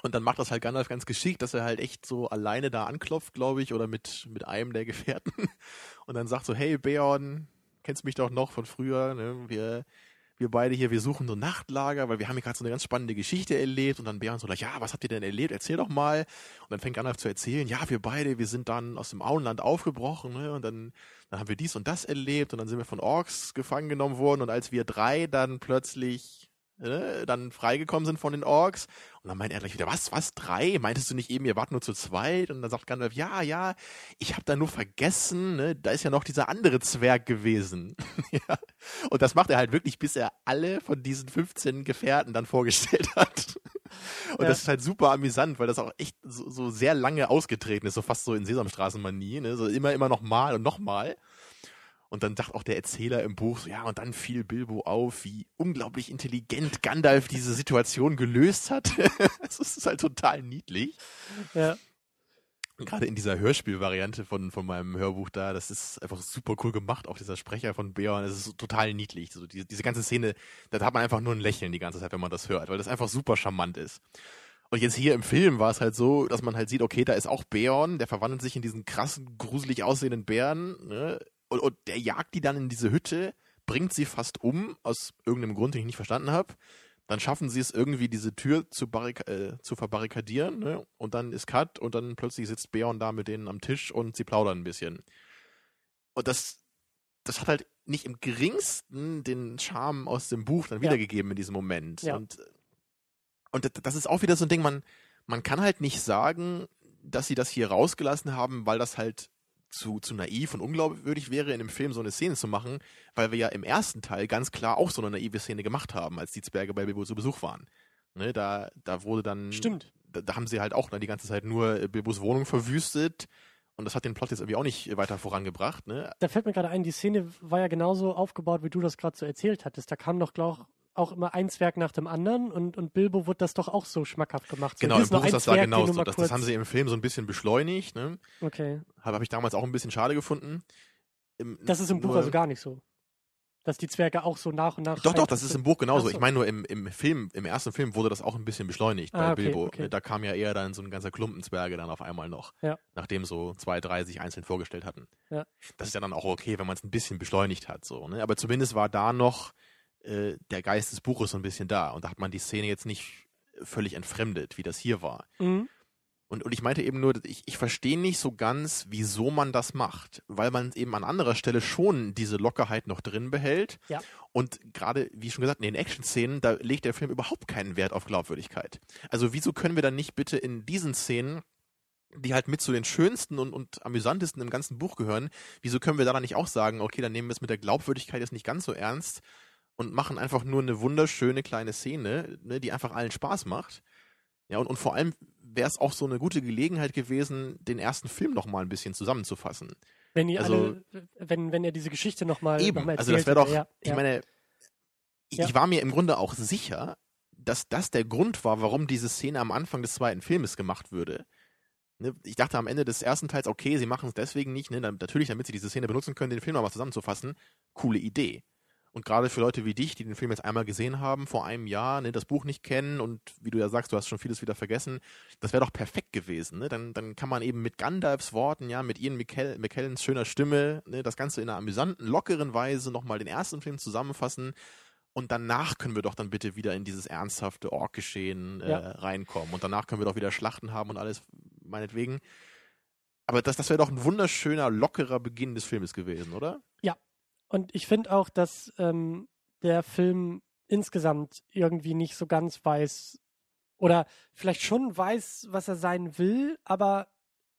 Und dann macht das halt Gandalf ganz geschickt, dass er halt echt so alleine da anklopft, glaube ich, oder mit, mit einem der Gefährten (laughs) und dann sagt so, hey Beorn, kennst mich doch noch von früher, ne, wir wir beide hier, wir suchen so Nachtlager, weil wir haben hier gerade so eine ganz spannende Geschichte erlebt und dann Bären so gleich, ja, was habt ihr denn erlebt? Erzähl doch mal. Und dann fängt Gandalf zu erzählen, ja, wir beide, wir sind dann aus dem Auenland aufgebrochen, ne? Und dann, dann haben wir dies und das erlebt und dann sind wir von Orks gefangen genommen worden und als wir drei dann plötzlich ne, dann freigekommen sind von den Orks und dann meint er gleich wieder, was, was, drei? Meintest du nicht eben, ihr wart nur zu zweit? Und dann sagt Gandalf, ja, ja, ich habe da nur vergessen, ne? da ist ja noch dieser andere Zwerg gewesen. (laughs) ja. Und das macht er halt wirklich, bis er alle von diesen 15 Gefährten dann vorgestellt (laughs) hat. Und ja. das ist halt super amüsant, weil das auch echt so, so sehr lange ausgetreten ist, so fast so in Sesamstraßenmanie, ne? So immer, immer noch mal und noch mal. Und dann sagt auch der Erzähler im Buch, so, ja, und dann fiel Bilbo auf, wie unglaublich intelligent Gandalf diese Situation gelöst hat. (laughs) das ist halt total niedlich. Ja. Gerade in dieser Hörspielvariante von, von meinem Hörbuch da, das ist einfach super cool gemacht. Auch dieser Sprecher von Beorn, das ist total niedlich. So, diese, diese ganze Szene, da hat man einfach nur ein Lächeln die ganze Zeit, wenn man das hört, weil das einfach super charmant ist. Und jetzt hier im Film war es halt so, dass man halt sieht, okay, da ist auch Beorn, der verwandelt sich in diesen krassen, gruselig aussehenden Bären, ne? Und, und der jagt die dann in diese Hütte, bringt sie fast um, aus irgendeinem Grund, den ich nicht verstanden habe. Dann schaffen sie es irgendwie, diese Tür zu, äh, zu verbarrikadieren, ne? Und dann ist Cut und dann plötzlich sitzt Beon da mit denen am Tisch und sie plaudern ein bisschen. Und das, das hat halt nicht im geringsten den Charme aus dem Buch dann wiedergegeben ja. in diesem Moment. Ja. Und, und das ist auch wieder so ein Ding, man, man kann halt nicht sagen, dass sie das hier rausgelassen haben, weil das halt zu, zu naiv und unglaubwürdig wäre, in dem Film so eine Szene zu machen, weil wir ja im ersten Teil ganz klar auch so eine naive Szene gemacht haben, als die Zwerge bei Bilbo zu Besuch waren. Ne, da, da wurde dann. Stimmt. Da, da haben sie halt auch dann die ganze Zeit nur äh, Bilbos Wohnung verwüstet. Und das hat den Plot jetzt irgendwie auch nicht weiter vorangebracht. Ne? Da fällt mir gerade ein, die Szene war ja genauso aufgebaut, wie du das gerade so erzählt hattest. Da kam doch, glaube auch immer ein Zwerg nach dem anderen und, und Bilbo wird das doch auch so schmackhaft gemacht. So, genau, im Buch ist das da genauso. Das, das, haben sie im Film so ein bisschen beschleunigt. Ne? Okay. Habe hab ich damals auch ein bisschen schade gefunden. Im, das ist im Buch also gar nicht so. Dass die Zwerge auch so nach und nach. Doch, doch, das ist im Buch genauso. So. Ich meine nur, im, im Film, im ersten Film wurde das auch ein bisschen beschleunigt ah, bei okay, Bilbo. Okay. Da kam ja eher dann so ein ganzer Klumpen Zwerge dann auf einmal noch. Ja. Nachdem so zwei, drei sich einzeln vorgestellt hatten. Ja. Das ist ja dann auch okay, wenn man es ein bisschen beschleunigt hat. So, ne? Aber zumindest war da noch äh, der Geist des Buches so ein bisschen da. Und da hat man die Szene jetzt nicht völlig entfremdet, wie das hier war. Mhm. Und, und ich meinte eben nur, ich, ich verstehe nicht so ganz, wieso man das macht, weil man eben an anderer Stelle schon diese Lockerheit noch drin behält. Ja. Und gerade, wie schon gesagt, in den Action-Szenen, da legt der Film überhaupt keinen Wert auf Glaubwürdigkeit. Also wieso können wir dann nicht bitte in diesen Szenen die halt mit zu den schönsten und, und amüsantesten im ganzen Buch gehören, wieso können wir da dann nicht auch sagen, okay, dann nehmen wir es mit der Glaubwürdigkeit jetzt nicht ganz so ernst und machen einfach nur eine wunderschöne kleine Szene, ne, die einfach allen Spaß macht. Ja, und, und vor allem wäre es auch so eine gute Gelegenheit gewesen, den ersten Film noch mal ein bisschen zusammenzufassen. Wenn ihr also, alle, wenn, wenn er diese Geschichte noch mal, eben, noch mal also das wäre doch, ja, ich ja. meine, ich, ja. ich war mir im Grunde auch sicher, dass das der Grund war, warum diese Szene am Anfang des zweiten Filmes gemacht würde. Ne, ich dachte am Ende des ersten Teils, okay, sie machen es deswegen nicht, ne, natürlich, damit sie diese Szene benutzen können, den Film nochmal zusammenzufassen. Coole Idee. Und gerade für Leute wie dich, die den Film jetzt einmal gesehen haben, vor einem Jahr, ne, das Buch nicht kennen und wie du ja sagst, du hast schon vieles wieder vergessen, das wäre doch perfekt gewesen. Ne? Dann, dann kann man eben mit Gandalfs Worten, ja, mit Ian McKell McKellens schöner Stimme, ne, das Ganze in einer amüsanten, lockeren Weise nochmal den ersten Film zusammenfassen. Und danach können wir doch dann bitte wieder in dieses ernsthafte Ork-Geschehen äh, ja. reinkommen. Und danach können wir doch wieder Schlachten haben und alles, meinetwegen. Aber das, das wäre doch ein wunderschöner, lockerer Beginn des Filmes gewesen, oder? Ja, und ich finde auch, dass ähm, der Film insgesamt irgendwie nicht so ganz weiß oder vielleicht schon weiß, was er sein will, aber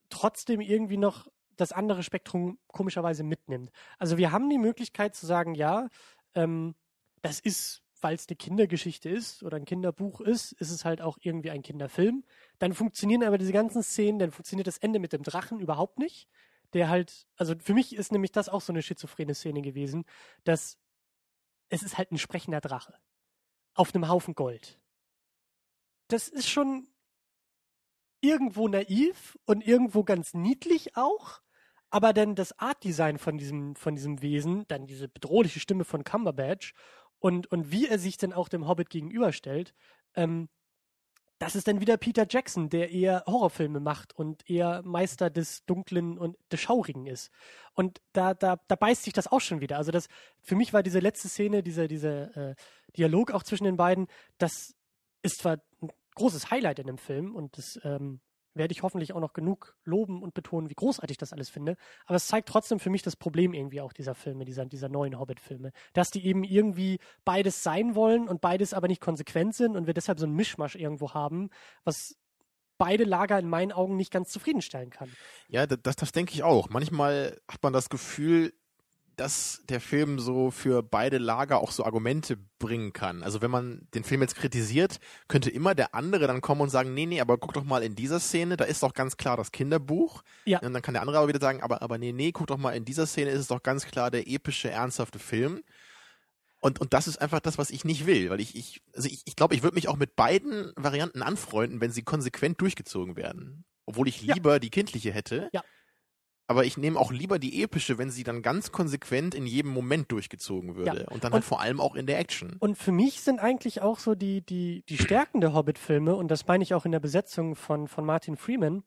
trotzdem irgendwie noch das andere Spektrum komischerweise mitnimmt. Also wir haben die Möglichkeit zu sagen, ja, ähm, das ist, weil es eine Kindergeschichte ist oder ein Kinderbuch ist, ist es halt auch irgendwie ein Kinderfilm. Dann funktionieren aber diese ganzen Szenen, dann funktioniert das Ende mit dem Drachen überhaupt nicht der halt, also für mich ist nämlich das auch so eine schizophrene Szene gewesen, dass es ist halt ein sprechender Drache auf einem Haufen Gold. Das ist schon irgendwo naiv und irgendwo ganz niedlich auch, aber dann das Artdesign von diesem, von diesem Wesen, dann diese bedrohliche Stimme von Cumberbatch und, und wie er sich dann auch dem Hobbit gegenüberstellt, ähm, das ist dann wieder Peter Jackson, der eher Horrorfilme macht und eher Meister des Dunklen und des Schaurigen ist. Und da, da, da beißt sich das auch schon wieder. Also das, für mich war diese letzte Szene, dieser, dieser äh, Dialog auch zwischen den beiden, das ist zwar ein großes Highlight in dem Film und das ähm, werde ich hoffentlich auch noch genug loben und betonen, wie großartig das alles finde. Aber es zeigt trotzdem für mich das Problem irgendwie auch dieser Filme, dieser, dieser neuen Hobbit-Filme. Dass die eben irgendwie beides sein wollen und beides aber nicht konsequent sind und wir deshalb so einen Mischmasch irgendwo haben, was beide Lager in meinen Augen nicht ganz zufriedenstellen kann. Ja, das, das denke ich auch. Manchmal hat man das Gefühl, dass der Film so für beide Lager auch so Argumente bringen kann. Also wenn man den Film jetzt kritisiert, könnte immer der andere dann kommen und sagen, nee, nee, aber guck doch mal in dieser Szene, da ist doch ganz klar das Kinderbuch. Ja. Und dann kann der andere aber wieder sagen, aber, aber nee, nee, guck doch mal in dieser Szene ist es doch ganz klar der epische, ernsthafte Film. Und, und das ist einfach das, was ich nicht will, weil ich, ich, also ich, ich glaube, ich würde mich auch mit beiden Varianten anfreunden, wenn sie konsequent durchgezogen werden. Obwohl ich Ja. lieber die kindliche hätte. Ja. Aber ich nehme auch lieber die epische, wenn sie dann ganz konsequent in jedem Moment durchgezogen würde. Und dann halt Und- vor allem auch in der Action. Und für mich sind eigentlich auch so die, die, die Stärken der Hobbit-Filme, und das meine ich auch in der Besetzung von, von Martin Freeman,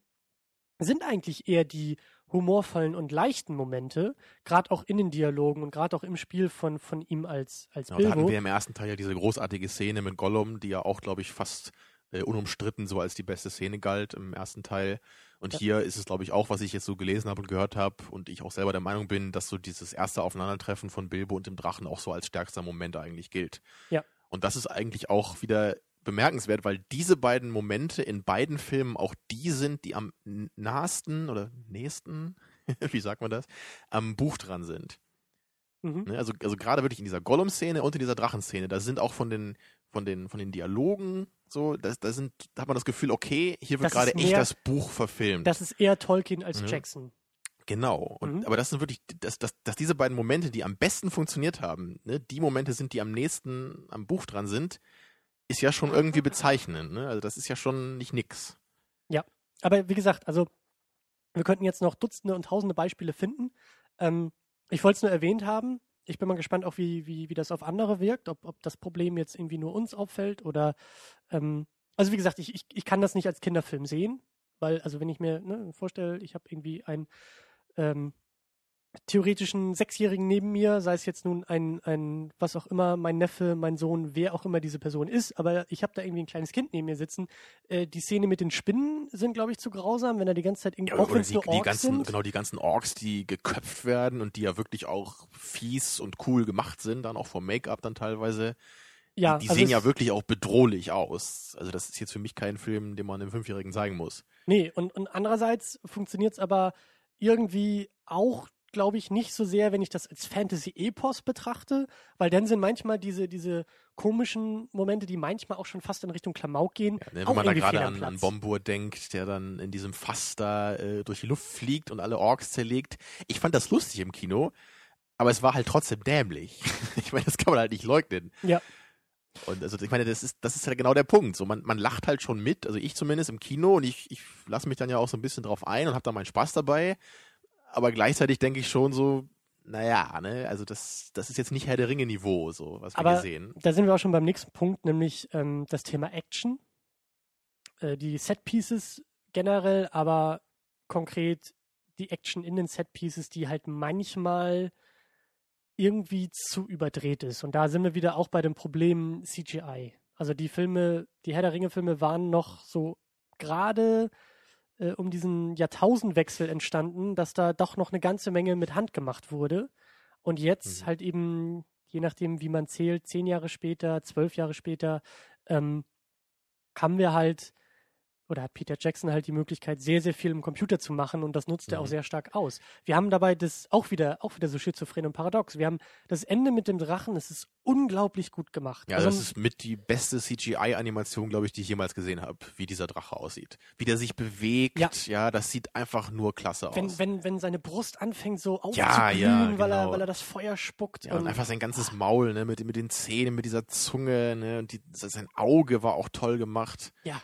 sind eigentlich eher die humorvollen und leichten Momente, gerade auch in den Dialogen und gerade auch im Spiel von, von ihm als, als Ja, da hatten Bilbo. wir im ersten Teil ja diese großartige Szene mit Gollum, die ja auch, glaube ich, fast äh, unumstritten so als die beste Szene galt im ersten Teil. Und Ja. hier ist es, glaube ich, auch, was ich jetzt so gelesen habe und gehört habe und ich auch selber der Meinung bin, dass so dieses erste Aufeinandertreffen von Bilbo und dem Drachen auch so als stärkster Moment eigentlich gilt. Ja. Und das ist eigentlich auch wieder bemerkenswert, weil diese beiden Momente in beiden Filmen auch die sind, die am nahesten oder nächsten, (laughs) wie sagt man das, am Buch dran sind. Mhm. Ne? Also, also gerade wirklich in dieser Gollum-Szene und in dieser Drachenszene, da sind auch von den, von den, von den Dialogen so, da, da sind, da hat man das Gefühl, okay, hier wird Das gerade echt mehr- das Buch verfilmt. Das ist eher Tolkien als Mhm. Jackson. genau. Und, Mhm. Aber das sind wirklich, dass, dass, dass diese beiden Momente, die am besten funktioniert haben, ne, die Momente sind, die am nächsten am Buch dran sind, ist ja schon irgendwie bezeichnend. Ne? Also das ist ja schon nicht nix. Aber wie gesagt, also wir könnten jetzt noch Dutzende und Tausende Beispiele finden. Ähm, ich wollte es nur erwähnt haben. Ich bin mal gespannt, auch wie, wie, wie das auf andere wirkt, ob, ob das Problem jetzt irgendwie nur uns auffällt oder ähm, also wie gesagt, ich, ich, ich kann das nicht als Kinderfilm sehen, weil, also wenn ich mir ne, vorstelle, ich habe irgendwie einen ähm, theoretischen Sechsjährigen neben mir, sei es jetzt nun ein, ein, was auch immer, mein Neffe, mein Sohn, wer auch immer diese Person ist, aber ich habe da irgendwie ein kleines Kind neben mir sitzen. Äh, die Szene mit den Spinnen sind, glaube ich, zu grausam, wenn er die ganze Zeit irgendwie, Ja, auch die, nur die Orks ganzen, sind. genau, die ganzen Orks, die geköpft werden und die ja wirklich auch fies und cool gemacht sind, dann auch vom Make-up dann teilweise. ja, die also sehen ja wirklich auch bedrohlich aus. Also das ist jetzt für mich kein Film, den man einem Fünfjährigen zeigen muss. Nee, und, und andererseits funktioniert es aber irgendwie auch, glaube ich, nicht so sehr, wenn ich das als Fantasy-Epos betrachte, weil dann sind manchmal diese, diese komischen Momente, die manchmal auch schon fast in Richtung Klamauk gehen, Ja, ne, auch wenn man da gerade an, an. Bombur denkt, der dann in diesem Fass da äh, durch die Luft fliegt und alle Orks zerlegt. Ich fand das lustig im Kino, aber es war halt trotzdem dämlich. (laughs) ich meine, das kann man halt nicht leugnen. Ja. Und also ich meine, das ist, das ist ja genau der Punkt. So, man, man lacht halt schon mit, also ich zumindest im Kino und ich, ich lasse mich dann ja auch so ein bisschen drauf ein und habe da meinen Spaß dabei. Aber gleichzeitig denke ich schon so, naja, ne, also das, das ist jetzt nicht Herr der Ringe-Niveau, so, was wir Aber hier sehen. Da sind wir auch schon beim nächsten Punkt, nämlich ähm, das Thema Action. Äh, die Set-Pieces generell, aber konkret die Action in den Set-Pieces, die halt manchmal irgendwie zu überdreht ist. Und da sind wir wieder auch bei dem Problem CGI. Also die Filme, die Herr der Ringe-Filme waren noch so gerade äh, um diesen Jahrtausendwechsel entstanden, dass da doch noch eine ganze Menge mit Hand gemacht wurde. Und jetzt Mhm. halt eben, je nachdem, wie man zählt, zehn Jahre später, zwölf Jahre später, ähm, haben wir halt, oder hat Peter Jackson halt die Möglichkeit, sehr, sehr viel im Computer zu machen und das nutzt er auch Mhm. sehr stark aus. Wir haben dabei das auch wieder, auch wieder so schizophren und paradox. Wir haben das Ende mit dem Drachen, es ist unglaublich gut gemacht. Ja, also, das ist mit die beste CGI-Animation, glaube ich, die ich jemals gesehen habe, wie dieser Drache aussieht. Wie der sich bewegt, ja, Ja. das sieht einfach nur klasse wenn, aus. wenn, wenn seine Brust anfängt so Ja, aufzuglühen, ja, weil, er, genau. weil er das Feuer spuckt. ja, und einfach sein ganzes Maul, ne, mit, mit den Zähnen, mit dieser Zunge, ne, und die, sein Auge war auch toll gemacht. Ja.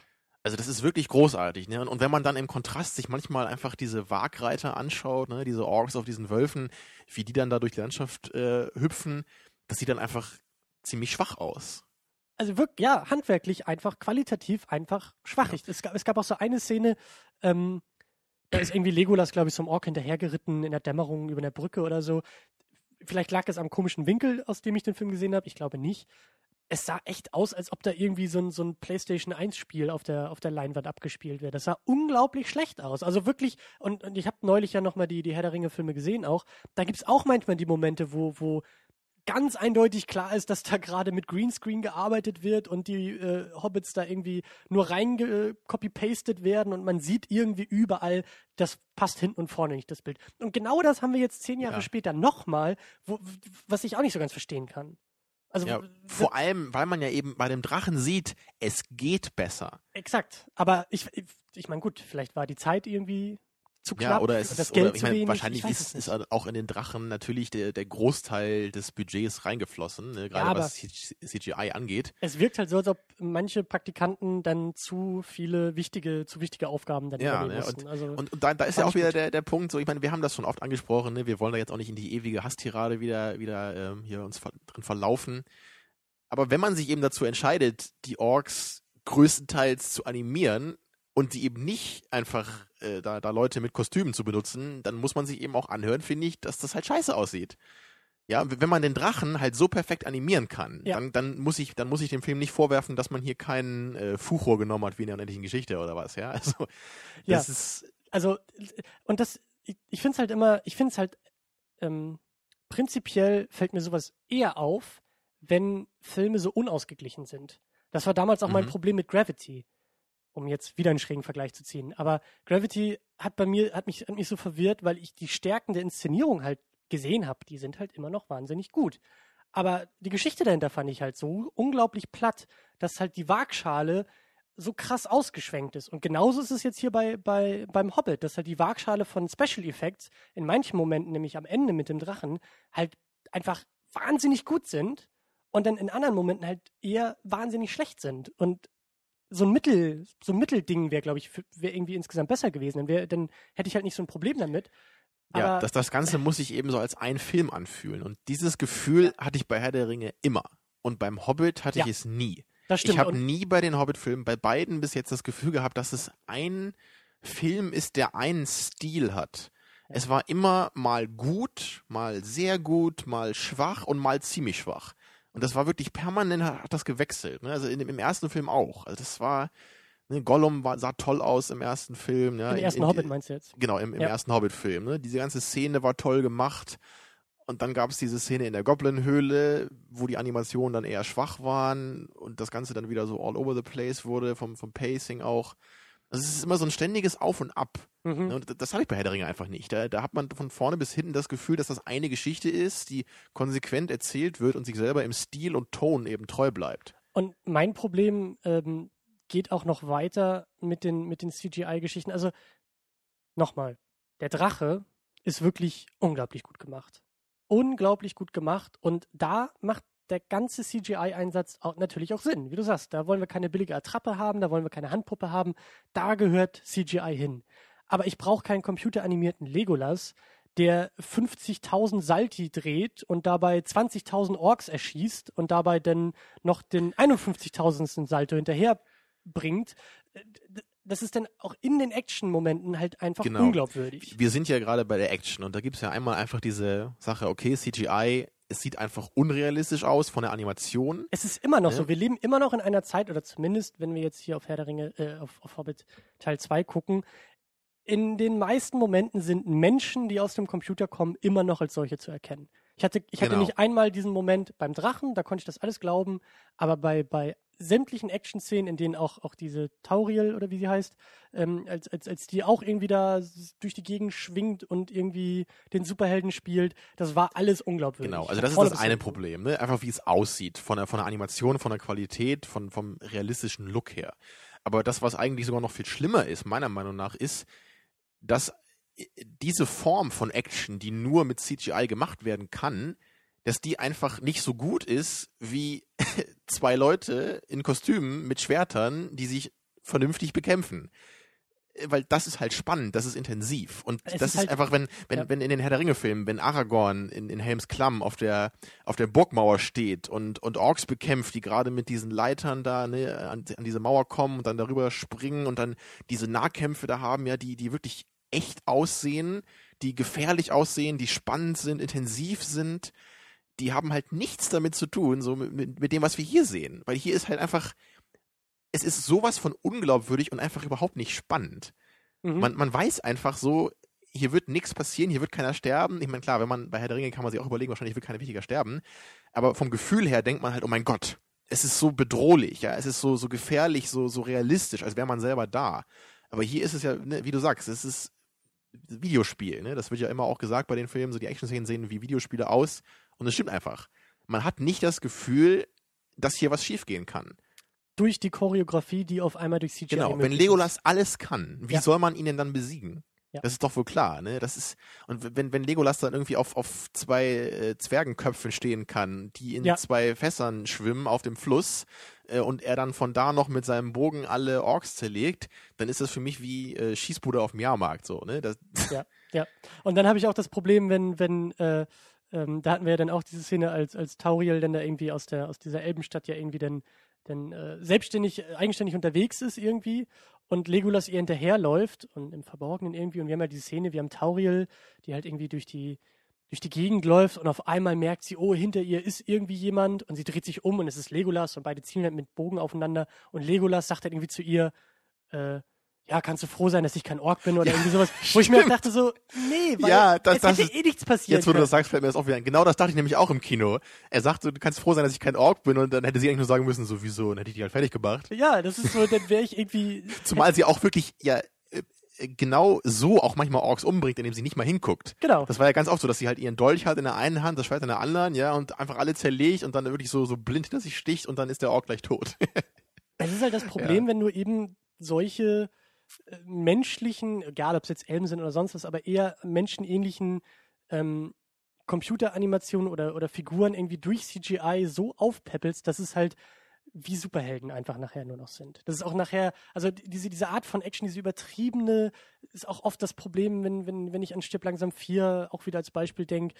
Also das ist wirklich großartig, ne? Und, wenn man dann im Kontrast sich manchmal einfach diese Wagreiter anschaut, ne, diese Orks auf diesen Wölfen, wie die dann da durch die Landschaft äh, hüpfen, das sieht dann einfach ziemlich schwach aus. also wirklich, ja, handwerklich einfach, qualitativ einfach schwach. Ich- Es, gab, es gab auch so eine Szene, ähm, da ist irgendwie Legolas, glaube ich, zum Ork hinterhergeritten in der Dämmerung über einer Brücke oder so. Vielleicht lag es am komischen Winkel, aus dem ich den Film gesehen habe. Ich glaube nicht. Es sah echt aus, als ob da irgendwie so ein, so ein PlayStation 1-Spiel auf der, auf der Leinwand abgespielt wäre. Das sah unglaublich schlecht aus. Also wirklich, und, und ich habe neulich ja nochmal die, die Herr der Ringe-Filme gesehen auch. Da gibt es auch manchmal die Momente, wo, wo ganz eindeutig klar ist, dass da gerade mit Greenscreen gearbeitet wird und die äh, Hobbits da irgendwie nur rein copy-pasted werden und man sieht irgendwie überall, das passt hinten und vorne nicht, das Bild. Und genau das haben wir jetzt zehn Jahre ja. später nochmal, was ich auch nicht so ganz verstehen kann. Also ja, vor allem, weil man ja eben bei dem Drachen sieht, es geht besser. Exakt. Aber ich, ich, ich meine, gut, vielleicht war die Zeit irgendwie zu knapp. Ja, oder es ist, das Geld oder, ich meine, wahrscheinlich ist, ist, auch in den Drachen natürlich der, der Großteil des Budgets reingeflossen, ne, gerade ja, was CGI angeht. Es wirkt halt so, als ob manche Praktikanten dann zu viele wichtige, zu wichtige Aufgaben dann ja, ne, mussten. Und, also, und, und da, da ist ja auch wieder der, der Punkt, so ich meine, wir haben das schon oft angesprochen, ne, wir wollen da jetzt auch nicht in die ewige Hasstirade wieder, wieder ähm, hier uns ver drin verlaufen. Aber wenn man sich eben dazu entscheidet, die Orks größtenteils zu animieren, und die eben nicht einfach äh, da, da Leute mit Kostümen zu benutzen, dann muss man sich eben auch anhören, finde ich, dass das halt scheiße aussieht. Ja, wenn man den Drachen halt so perfekt animieren kann, ja. dann, dann muss ich, dann muss ich dem Film nicht vorwerfen, dass man hier keinen äh, Fuchrohr genommen hat wie in der unendlichen Geschichte oder was, ja. (laughs) Also das ja. ist. Also, und das, ich, ich finde es halt immer, ich finde es halt, ähm, prinzipiell fällt mir sowas eher auf, wenn Filme so unausgeglichen sind. Das war damals auch mhm. mein Problem mit Gravity um jetzt wieder einen schrägen Vergleich zu ziehen. Aber Gravity hat bei mir, hat mich, hat mich so verwirrt, weil ich die Stärken der Inszenierung halt gesehen habe. Die sind halt immer noch wahnsinnig gut. Aber die Geschichte dahinter fand ich halt so unglaublich platt, dass halt die Waagschale so krass ausgeschwenkt ist. Und genauso ist es jetzt hier bei, bei, beim Hobbit, dass halt die Waagschale von Special Effects in manchen Momenten, nämlich am Ende mit dem Drachen, halt einfach wahnsinnig gut sind und dann in anderen Momenten halt eher wahnsinnig schlecht sind. Und so ein Mittel, so ein Mittelding wäre, glaube ich, wäre irgendwie insgesamt besser gewesen. Dann, wär, dann hätte ich halt nicht so ein Problem damit. ja, das, das Ganze muss sich eben so als ein Film anfühlen. Und dieses Gefühl hatte ich bei Herr der Ringe immer. Und beim Hobbit hatte ja, ich es nie. Das stimmt. Ich habe nie bei den Hobbit-Filmen, bei beiden bis jetzt das Gefühl gehabt, dass es ein Film ist, der einen Stil hat. Ja. Es war immer mal gut, mal sehr gut, mal schwach und mal ziemlich schwach. Und das war wirklich permanent, hat das gewechselt. Ne? Also in, im ersten Film auch. Also das war, ne, Gollum war, sah toll aus im ersten Film. Ja? Im ersten in, Hobbit meinst du jetzt? Genau, im, im ja. ersten Hobbit-Film. Ne? Diese ganze Szene war toll gemacht. Und dann gab es diese Szene in der Goblin-Höhle, wo die Animationen dann eher schwach waren und das Ganze dann wieder so all over the place wurde, vom, vom Pacing auch. Also es ist immer so ein ständiges Auf und Ab. Mhm. Und das habe ich bei Herr der Ringe einfach nicht. Da, da hat man von vorne bis hinten das Gefühl, dass das eine Geschichte ist, die konsequent erzählt wird und sich selber im Stil und Ton eben treu bleibt. Und mein Problem ähm, geht auch noch weiter mit den, mit den CGI-Geschichten. Also nochmal, der Drache ist wirklich unglaublich gut gemacht. Unglaublich gut gemacht. Und da macht der ganze CGI-Einsatz natürlich auch Sinn. Wie du sagst, da wollen wir keine billige Attrappe haben, da wollen wir keine Handpuppe haben. Da gehört CGI hin. Aber ich brauche keinen computeranimierten Legolas, der 50.000 Salti dreht und dabei 20.000 Orks erschießt und dabei dann noch den 51.000. Salto hinterher bringt. Das ist dann auch in den Action-Momenten halt einfach genau. unglaubwürdig. Wir sind ja gerade bei der Action und da gibt es ja einmal einfach diese Sache, okay, CGI es sieht einfach unrealistisch aus von der Animation. Es ist immer noch ja. so. Wir leben immer noch in einer Zeit, oder zumindest, wenn wir jetzt hier auf Herr der Ringe, äh, auf, auf Hobbit Teil 2 gucken, in den meisten Momenten sind Menschen, die aus dem Computer kommen, immer noch als solche zu erkennen. Ich hatte, ich hatte genau. nicht einmal diesen Moment beim Drachen, da konnte ich das alles glauben, aber bei, bei sämtlichen Action-Szenen, in denen auch, auch diese Tauriel oder wie sie heißt, ähm, als, als, als die auch irgendwie da durch die Gegend schwingt und irgendwie den Superhelden spielt, das war alles unglaubwürdig. Genau, also das ist das eine Problem, ne? Einfach wie es aussieht, von der, von der Animation, von der Qualität, von, vom realistischen Look her. Aber das, was eigentlich sogar noch viel schlimmer ist, meiner Meinung nach, ist, dass diese Form von Action, die nur mit CGI gemacht werden kann, dass die einfach nicht so gut ist wie (laughs) zwei Leute in Kostümen mit Schwertern, die sich vernünftig bekämpfen. Weil das ist halt spannend, das ist intensiv. Und es das ist, halt, einfach, wenn, wenn, ja. wenn in den Herr der Ringe-Filmen, wenn Aragorn in, in Helms Klamm auf der, auf der Burgmauer steht und, und Orks bekämpft, die gerade mit diesen Leitern da ne, an, an diese Mauer kommen und dann darüber springen und dann diese Nahkämpfe da haben, ja, die, die wirklich echt aussehen, die gefährlich aussehen, die spannend sind, intensiv sind die haben halt nichts damit zu tun, so mit, mit, mit dem, was wir hier sehen. Weil hier ist halt einfach, es ist sowas von unglaubwürdig und einfach überhaupt nicht spannend. Mhm. Man, man weiß einfach so, hier wird nichts passieren, hier wird keiner sterben. Ich meine, klar, wenn man bei Herr der Ringe kann man sich auch überlegen, wahrscheinlich wird keiner wichtiger sterben. Aber vom Gefühl her denkt man halt, oh mein Gott, es ist so bedrohlich, ja, es ist so, so gefährlich, so, so realistisch, als wäre man selber da. Aber hier ist es ja, ne, wie du sagst, es ist Videospiel, ne? Das wird ja immer auch gesagt bei den Filmen, so die Action-Szenen sehen wie Videospiele aus. Und es stimmt einfach. Man hat nicht das Gefühl, dass hier was schiefgehen kann. Durch die Choreografie, die auf einmal durch CGI Genau, wenn Legolas ist. alles kann, wie Ja. soll man ihn denn dann besiegen? Ja. Das ist doch wohl klar, ne? Das ist und wenn wenn Legolas dann irgendwie auf auf zwei äh, Zwergenköpfen stehen kann, die in Ja. zwei Fässern schwimmen auf dem Fluss äh, und er dann von da noch mit seinem Bogen alle Orks zerlegt, dann ist das für mich wie äh, Schießbude auf dem Jahrmarkt so, ne? Das, (laughs) Und dann habe ich auch das Problem, wenn, wenn, äh, ähm, da hatten wir ja dann auch diese Szene, als, als Tauriel dann da irgendwie aus der, aus dieser Elbenstadt ja irgendwie dann, dann äh, selbstständig, eigenständig unterwegs ist irgendwie und Legolas ihr hinterherläuft und im Verborgenen irgendwie und wir haben ja diese Szene, wir haben Tauriel, die halt irgendwie durch die, durch die Gegend läuft und auf einmal merkt sie, oh, hinter ihr ist irgendwie jemand und sie dreht sich um und es ist Legolas und beide zielen halt mit Bogen aufeinander und Legolas sagt halt irgendwie zu ihr, äh, ja, kannst du froh sein, dass ich kein Ork bin oder Ja, irgendwie sowas, wo ich mir auch dachte so, nee, weil Ja, das- das hätte ist- eh nichts passiert. Jetzt, wo du das sagst, fällt mir das auch wieder ein. Genau das dachte ich nämlich auch im Kino. Er sagte, du kannst froh sein, dass ich kein Ork bin und dann hätte sie eigentlich nur sagen müssen, sowieso, und hätte ich die halt fertig gemacht. Ja, das ist so, dann wäre ich irgendwie, (laughs) Zumal sie auch wirklich, ja, äh, genau so auch manchmal Orks umbringt, indem sie nicht mal hinguckt. genau. Das war ja ganz oft so, dass sie halt ihren Dolch hat in der einen Hand, das Schwert in der anderen, ja, und einfach alle zerlegt und dann wirklich so, so blind hinter sich sticht und dann ist der Ork gleich tot. (laughs) Es ist halt das Problem, wenn du eben solche menschlichen, egal ob es jetzt Elben sind oder sonst was, aber eher menschenähnlichen ähm, Computeranimationen oder, oder Figuren irgendwie durch CGI so aufpäppelst, dass es halt wie Superhelden einfach nachher nur noch sind. Das ist auch nachher, also diese, diese Art von Action, diese übertriebene, ist auch oft das Problem, wenn, wenn, wenn ich an Stirb langsam 4 auch wieder als Beispiel denke,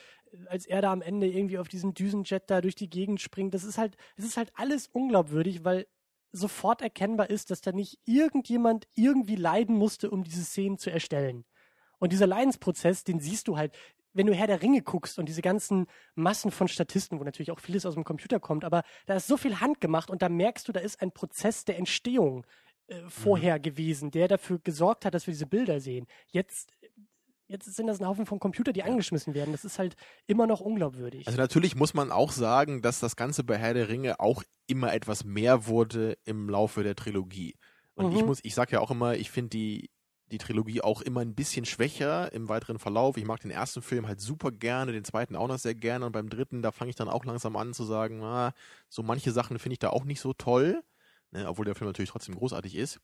als er da am Ende irgendwie auf diesem Düsenjet da durch die Gegend springt, das ist halt, es ist halt alles unglaubwürdig, weil sofort erkennbar ist, dass da nicht irgendjemand irgendwie leiden musste, um diese Szenen zu erstellen. Und dieser Leidensprozess, den siehst du halt, wenn du Herr der Ringe guckst und diese ganzen Massen von Statisten, wo natürlich auch vieles aus dem Computer kommt, aber da ist so viel handgemacht und da merkst du, da ist ein Prozess der Entstehung äh, vorher gewesen, der dafür gesorgt hat, dass wir diese Bilder sehen. Jetzt, jetzt sind das ein Haufen von Computer, die angeschmissen werden. Das ist halt immer noch unglaubwürdig. Also natürlich muss man auch sagen, dass das Ganze bei Herr der Ringe auch immer etwas mehr wurde im Laufe der Trilogie. Und ich Mhm. muss, ich sag ja auch immer, ich finde die, die Trilogie auch immer ein bisschen schwächer im weiteren Verlauf. Ich mag den ersten Film halt super gerne, den zweiten auch noch sehr gerne und beim dritten, da fange ich dann auch langsam an zu sagen, ah, so manche Sachen finde ich da auch nicht so toll, ne, obwohl der Film natürlich trotzdem großartig ist.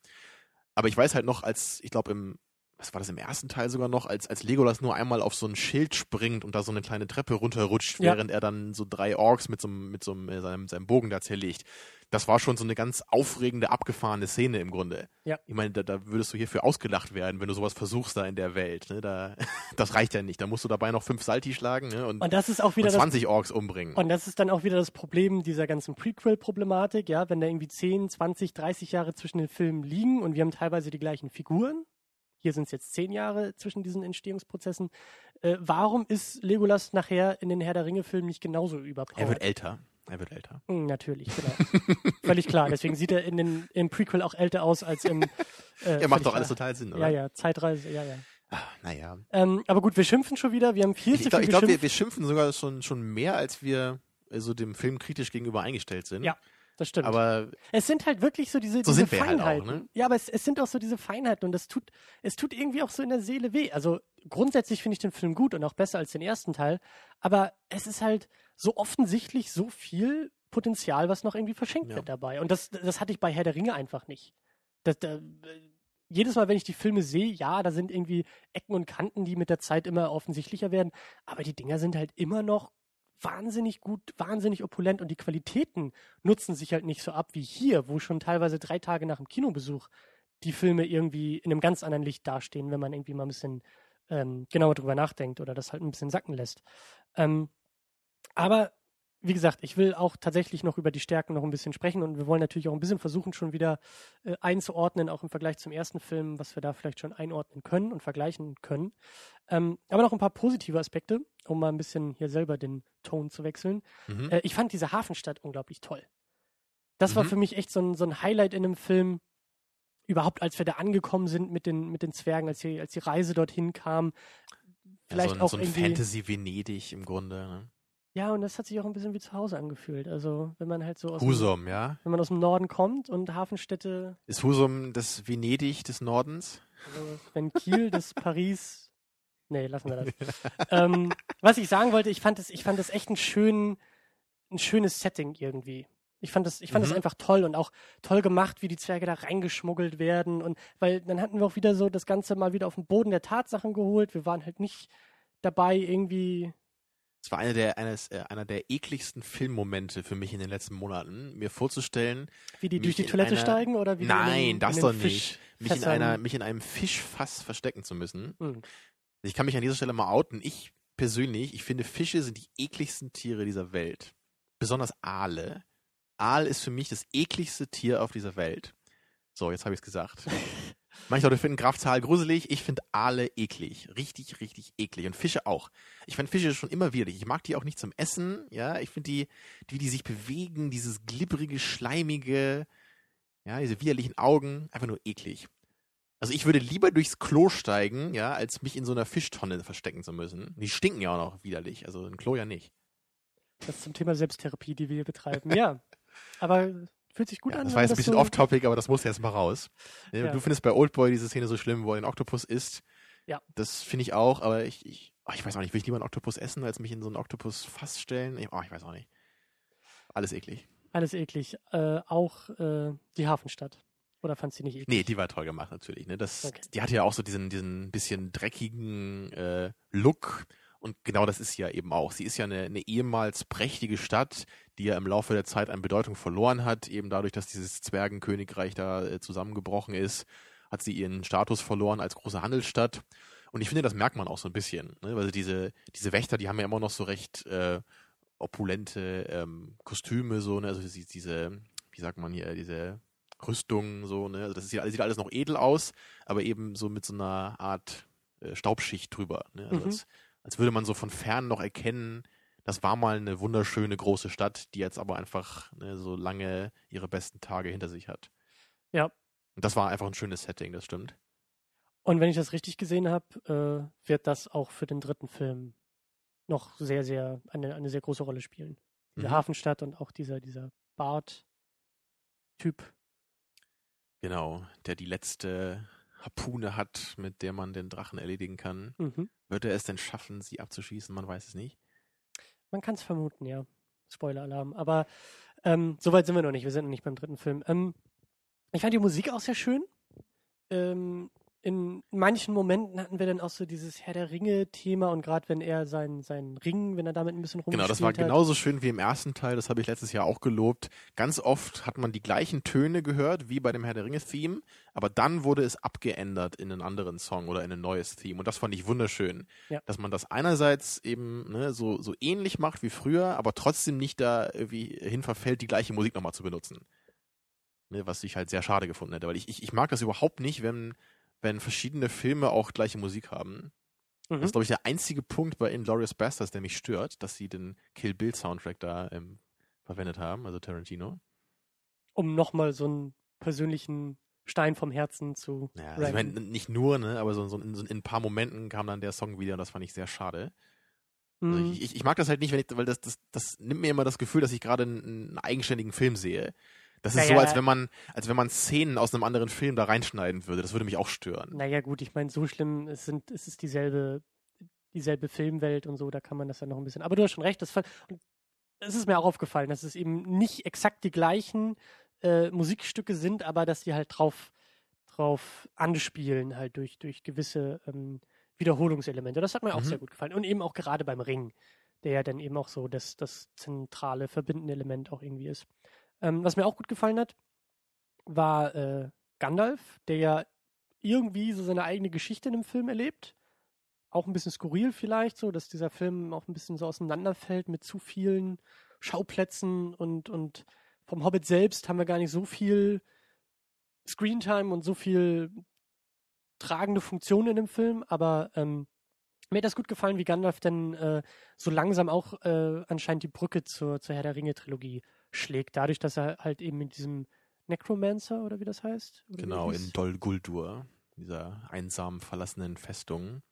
Aber ich weiß halt noch, als, ich glaube im, was war das im ersten Teil sogar noch, als, als Legolas nur einmal auf so ein Schild springt und da so eine kleine Treppe runterrutscht, Ja. während er dann so drei Orks mit so, mit so äh, seinem, seinem Bogen da zerlegt. Das war schon so eine ganz aufregende, abgefahrene Szene im Grunde. Ja. Ich meine, da, da würdest du hierfür ausgelacht werden, wenn du sowas versuchst da in der Welt. Ne? Da, (laughs) das reicht ja nicht. Da musst du dabei noch fünf Salti schlagen ne? und, und das ist auch wieder und das 20 Orks umbringen. Und das ist dann auch wieder das Problem dieser ganzen Prequel-Problematik, ja, wenn da irgendwie 10, 20, 30 Jahre zwischen den Filmen liegen und wir haben teilweise die gleichen Figuren. Hier sind es jetzt zehn Jahre zwischen diesen Entstehungsprozessen. Äh, warum ist Legolas nachher in den Herr der Ringe-Filmen nicht genauso überpowered? er wird älter. Er wird älter. Mm, Natürlich, genau. (laughs) völlig klar. Deswegen sieht er in den, im Prequel auch älter aus als im. Äh, (laughs) Er macht doch alles total Sinn, oder? Ja, ja, Zeitreise, ja, ja. Ah, naja. Ähm, aber gut, wir schimpfen schon wieder. Wir haben viel Ich zu glaube, viel glaub, wir, geschimpft. wir schimpfen sogar schon, schon mehr, als wir äh, so dem Film kritisch gegenüber eingestellt sind. Ja, das stimmt. Aber Es sind halt wirklich so diese, So diese wir halt auch, Feinheiten. ne? Ja, aber es, es sind auch so diese Feinheiten und das tut, es tut irgendwie auch so in der Seele weh. Also grundsätzlich finde ich den Film gut und auch besser als den ersten Teil, aber es ist halt so offensichtlich so viel Potenzial, was noch irgendwie verschenkt Ja. wird dabei. Und das, das hatte ich bei Herr der Ringe einfach nicht. Das, da, jedes Mal, wenn ich die Filme sehe, ja, da sind irgendwie Ecken und Kanten, die mit der Zeit immer offensichtlicher werden, aber die Dinger sind halt immer noch wahnsinnig gut, wahnsinnig opulent und die Qualitäten nutzen sich halt nicht so ab wie hier, wo schon teilweise drei Tage nach dem Kinobesuch die Filme irgendwie in einem ganz anderen Licht dastehen, wenn man irgendwie mal ein bisschen ähm, genauer drüber nachdenkt oder das halt ein bisschen sacken lässt. Ähm, aber wie gesagt, ich will auch tatsächlich noch über die Stärken noch ein bisschen sprechen und wir wollen natürlich auch ein bisschen versuchen, schon wieder äh, einzuordnen, auch im Vergleich zum ersten Film, was wir da vielleicht schon einordnen können und vergleichen können. Ähm, aber noch ein paar positive Aspekte, um mal ein bisschen hier selber den Ton zu wechseln. mhm. Äh, ich fand diese Hafenstadt unglaublich toll. Das war Mhm. für mich echt so ein, so ein Highlight in einem Film, überhaupt, als wir da angekommen sind mit den, mit den Zwergen, als die, als die Reise dorthin kam. Vielleicht ja, so ein, auch so ein irgendwie. Fantasy Venedig im Grunde. Ne? Ja, und das hat sich auch ein bisschen wie zu Hause angefühlt. Also, wenn man halt so aus, dem, Husum, ja. wenn man aus dem Norden kommt und Hafenstädte, Ist Husum das Venedig des Nordens? also wenn Kiel, das (laughs) Paris. Nee, lassen wir das. (laughs) ähm, was ich sagen wollte, ich fand das, ich fand das echt ein, schön, ein schönes Setting irgendwie. Ich fand das, ich fand das Mhm. einfach toll und auch toll gemacht, wie die Zwerge da reingeschmuggelt werden. Und weil dann hatten wir auch wieder so das Ganze mal wieder auf den Boden der Tatsachen geholt. Wir waren halt nicht dabei, irgendwie Es war einer der, eines, äh, einer der ekligsten Filmmomente für mich in den letzten Monaten, mir vorzustellen, wie die durch die Toilette einer- steigen oder wie nein, den, das doch nicht, mich in, einer, mich in einem Fischfass verstecken zu müssen. Hm. Ich kann mich an dieser Stelle mal outen. Ich persönlich, ich finde Fische sind die ekligsten Tiere dieser Welt. Besonders Aale. Aal ist für mich das ekligste Tier auf dieser Welt. So, jetzt habe ich es gesagt. (laughs) Manche Leute finden Grafzahl gruselig, ich finde Aale eklig. Richtig, richtig eklig. Und Fische auch. Ich finde Fische schon immer widerlich. Ich mag die auch nicht zum Essen, ja. Ich finde die, wie die sich bewegen, dieses glibbrige, schleimige, ja, diese widerlichen Augen, einfach nur eklig. Also ich würde lieber durchs Klo steigen, ja, als mich in so einer Fischtonne verstecken zu müssen. Die stinken ja auch noch widerlich, also ein Klo ja nicht. Das zum Thema Selbsttherapie, die wir hier betreiben. Ja, (laughs) aber fühlt sich gut Ja, an. das war jetzt ein bisschen so- off-topic, aber das muss jetzt mal raus. Ja, Ja. Du findest bei Oldboy diese Szene so schlimm, wo er den Oktopus isst. Ja. Das finde ich auch, aber ich, ich, oh, ich weiß auch nicht, will ich lieber einen Oktopus essen, als mich in so einen Oktopus-Fass stellen? Ich, oh, ich weiß auch nicht. Alles eklig. Alles eklig. Äh, auch äh, die Hafenstadt. Oder fandst du die nicht eklig? Nee, die war toll gemacht natürlich. Ne? Das, Okay. Die hatte ja auch so diesen, diesen bisschen dreckigen äh, Look. Und genau das ist sie ja eben auch. Sie ist ja eine, eine ehemals prächtige Stadt, die ja im Laufe der Zeit an Bedeutung verloren hat. Eben dadurch, dass dieses Zwergenkönigreich da äh, zusammengebrochen ist, hat sie ihren Status verloren als große Handelsstadt. Und ich finde, das merkt man auch so ein bisschen. Ne? Weil diese, diese Wächter, die haben ja immer noch so recht äh, opulente ähm, Kostüme, so, ne? Also die- diese, wie sagt man hier, diese Rüstungen, so, ne? Also das ist ja, sieht alles noch edel aus, aber eben so mit so einer Art äh, Staubschicht drüber. Ne? Also Mhm. als, als würde man so von fern noch erkennen, das war mal eine wunderschöne große Stadt, die jetzt aber einfach ne, so lange ihre besten Tage hinter sich hat. Ja. Und das war einfach ein schönes Setting, das stimmt. Und wenn ich das richtig gesehen habe, äh, wird das auch für den dritten Film noch sehr, sehr, eine, eine sehr große Rolle spielen. Diese Mhm. Hafenstadt und auch dieser, dieser Bart-Typ. Genau, der die letzte Harpune hat, mit der man den Drachen erledigen kann. Mhm. Wird er es denn schaffen, sie abzuschießen? Man weiß es nicht. Man kann es vermuten, ja. Spoiler-Alarm. Aber ähm, soweit sind wir noch nicht. Wir sind noch nicht beim dritten Film. Ähm, ich fand die Musik auch sehr schön. Ähm, in manchen Momenten hatten wir dann auch so dieses Herr der Ringe-Thema und gerade wenn er seinen, seinen Ring, wenn er damit ein bisschen rumspielt Genau, das war hat. genauso schön wie im ersten Teil, das habe ich letztes Jahr auch gelobt. Ganz oft hat man die gleichen Töne gehört wie bei dem Herr der Ringe-Theme, aber dann wurde es abgeändert in einen anderen Song oder in ein neues Theme und das fand ich wunderschön. Ja. Dass man das einerseits eben ne, so, so ähnlich macht wie früher, aber trotzdem nicht da irgendwie hin verfällt, die gleiche Musik nochmal zu benutzen. Ne, was ich halt sehr schade gefunden hätte, weil ich, ich, ich mag das überhaupt nicht, wenn, wenn verschiedene Filme auch gleiche Musik haben. Mhm. Das ist, glaube ich, der einzige Punkt bei Inglourious Bastards, der mich stört, dass sie den Kill Bill Soundtrack da ähm, verwendet haben, also Tarantino. um nochmal so einen persönlichen Stein vom Herzen zu Ja, also ich meine, nicht nur, ne, aber so, so, in, so in ein paar Momenten kam dann der Song wieder und das fand ich sehr schade. Also Mhm. ich, ich, ich mag das halt nicht, wenn ich, weil das, das, das nimmt mir immer das Gefühl, dass ich gerade einen, einen eigenständigen Film sehe. Das ist Naja. so, als wenn man, als wenn man Szenen aus einem anderen Film da reinschneiden würde. Das würde mich auch stören. Naja, gut, ich meine, so schlimm, es, sind, es ist dieselbe, dieselbe Filmwelt und so, da kann man das ja noch ein bisschen. Aber du hast schon recht, das, es ist mir auch aufgefallen, dass es eben nicht exakt die gleichen äh, Musikstücke sind, aber dass die halt drauf, drauf anspielen, halt durch, durch gewisse ähm, Wiederholungselemente. Das hat mir auch Mhm. sehr gut gefallen. Und eben auch gerade beim Ring, der ja dann eben auch so das, das zentrale, verbindende Element auch irgendwie ist. Ähm, was mir auch gut gefallen hat, war äh, Gandalf, der ja irgendwie so seine eigene Geschichte in dem Film erlebt. Auch ein bisschen skurril vielleicht, so, dass dieser Film auch ein bisschen so auseinanderfällt mit zu vielen Schauplätzen und, und vom Hobbit selbst haben wir gar nicht so viel Screentime und so viel tragende Funktion in dem Film, aber ähm, mir hat das gut gefallen, wie Gandalf dann äh, so langsam auch äh, anscheinend die Brücke zur, zur Herr der Ringe-Trilogie schlägt, dadurch, dass er halt eben in diesem Necromancer oder wie das heißt. Genau, in Dol Guldur, dieser einsam verlassenen Festung.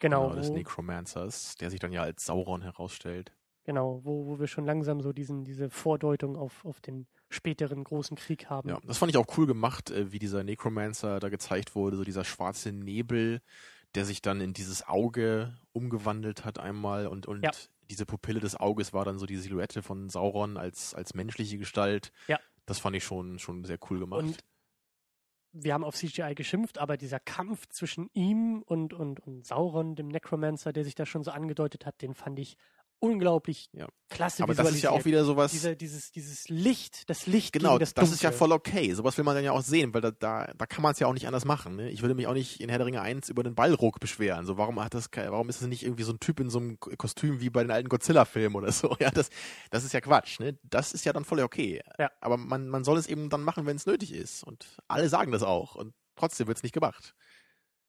Genau, des wo, Necromancers, der sich dann ja als Sauron herausstellt. genau wo, wo wir schon langsam so diesen, diese Vordeutung auf, auf den späteren großen Krieg haben. Ja, das fand ich auch cool gemacht, äh, wie dieser Necromancer da gezeigt wurde, so dieser schwarze Nebel, der sich dann in dieses Auge umgewandelt hat einmal und, und Ja. Diese Pupille des Auges war dann so die Silhouette von Sauron als, als menschliche Gestalt. Ja. Das fand ich schon, schon sehr cool gemacht. Und wir haben auf CGI geschimpft, aber dieser Kampf zwischen ihm und, und, und Sauron, dem Necromancer, der sich da schon so angedeutet hat, den fand ich unglaublich Ja. klasse Aber das ist ja auch wieder sowas. Diese, dieses, dieses Licht, das Licht Genau, das, das, ist ja voll okay. Sowas will man dann ja auch sehen, weil da, da, da kann man es ja auch nicht anders machen. Ne? Ich würde mich auch nicht in Herr der Ringe 1 über den Ballruck beschweren. So, warum hat das, warum ist es nicht irgendwie so ein Typ in so einem Kostüm wie bei den alten Godzilla-Filmen oder so? (laughs) Ja, das, das ist ja Quatsch. Ne? Das ist ja dann voll okay. Ja. Aber man, man soll es eben dann machen, wenn es nötig ist. Und alle sagen das auch. Und trotzdem wird es nicht gemacht.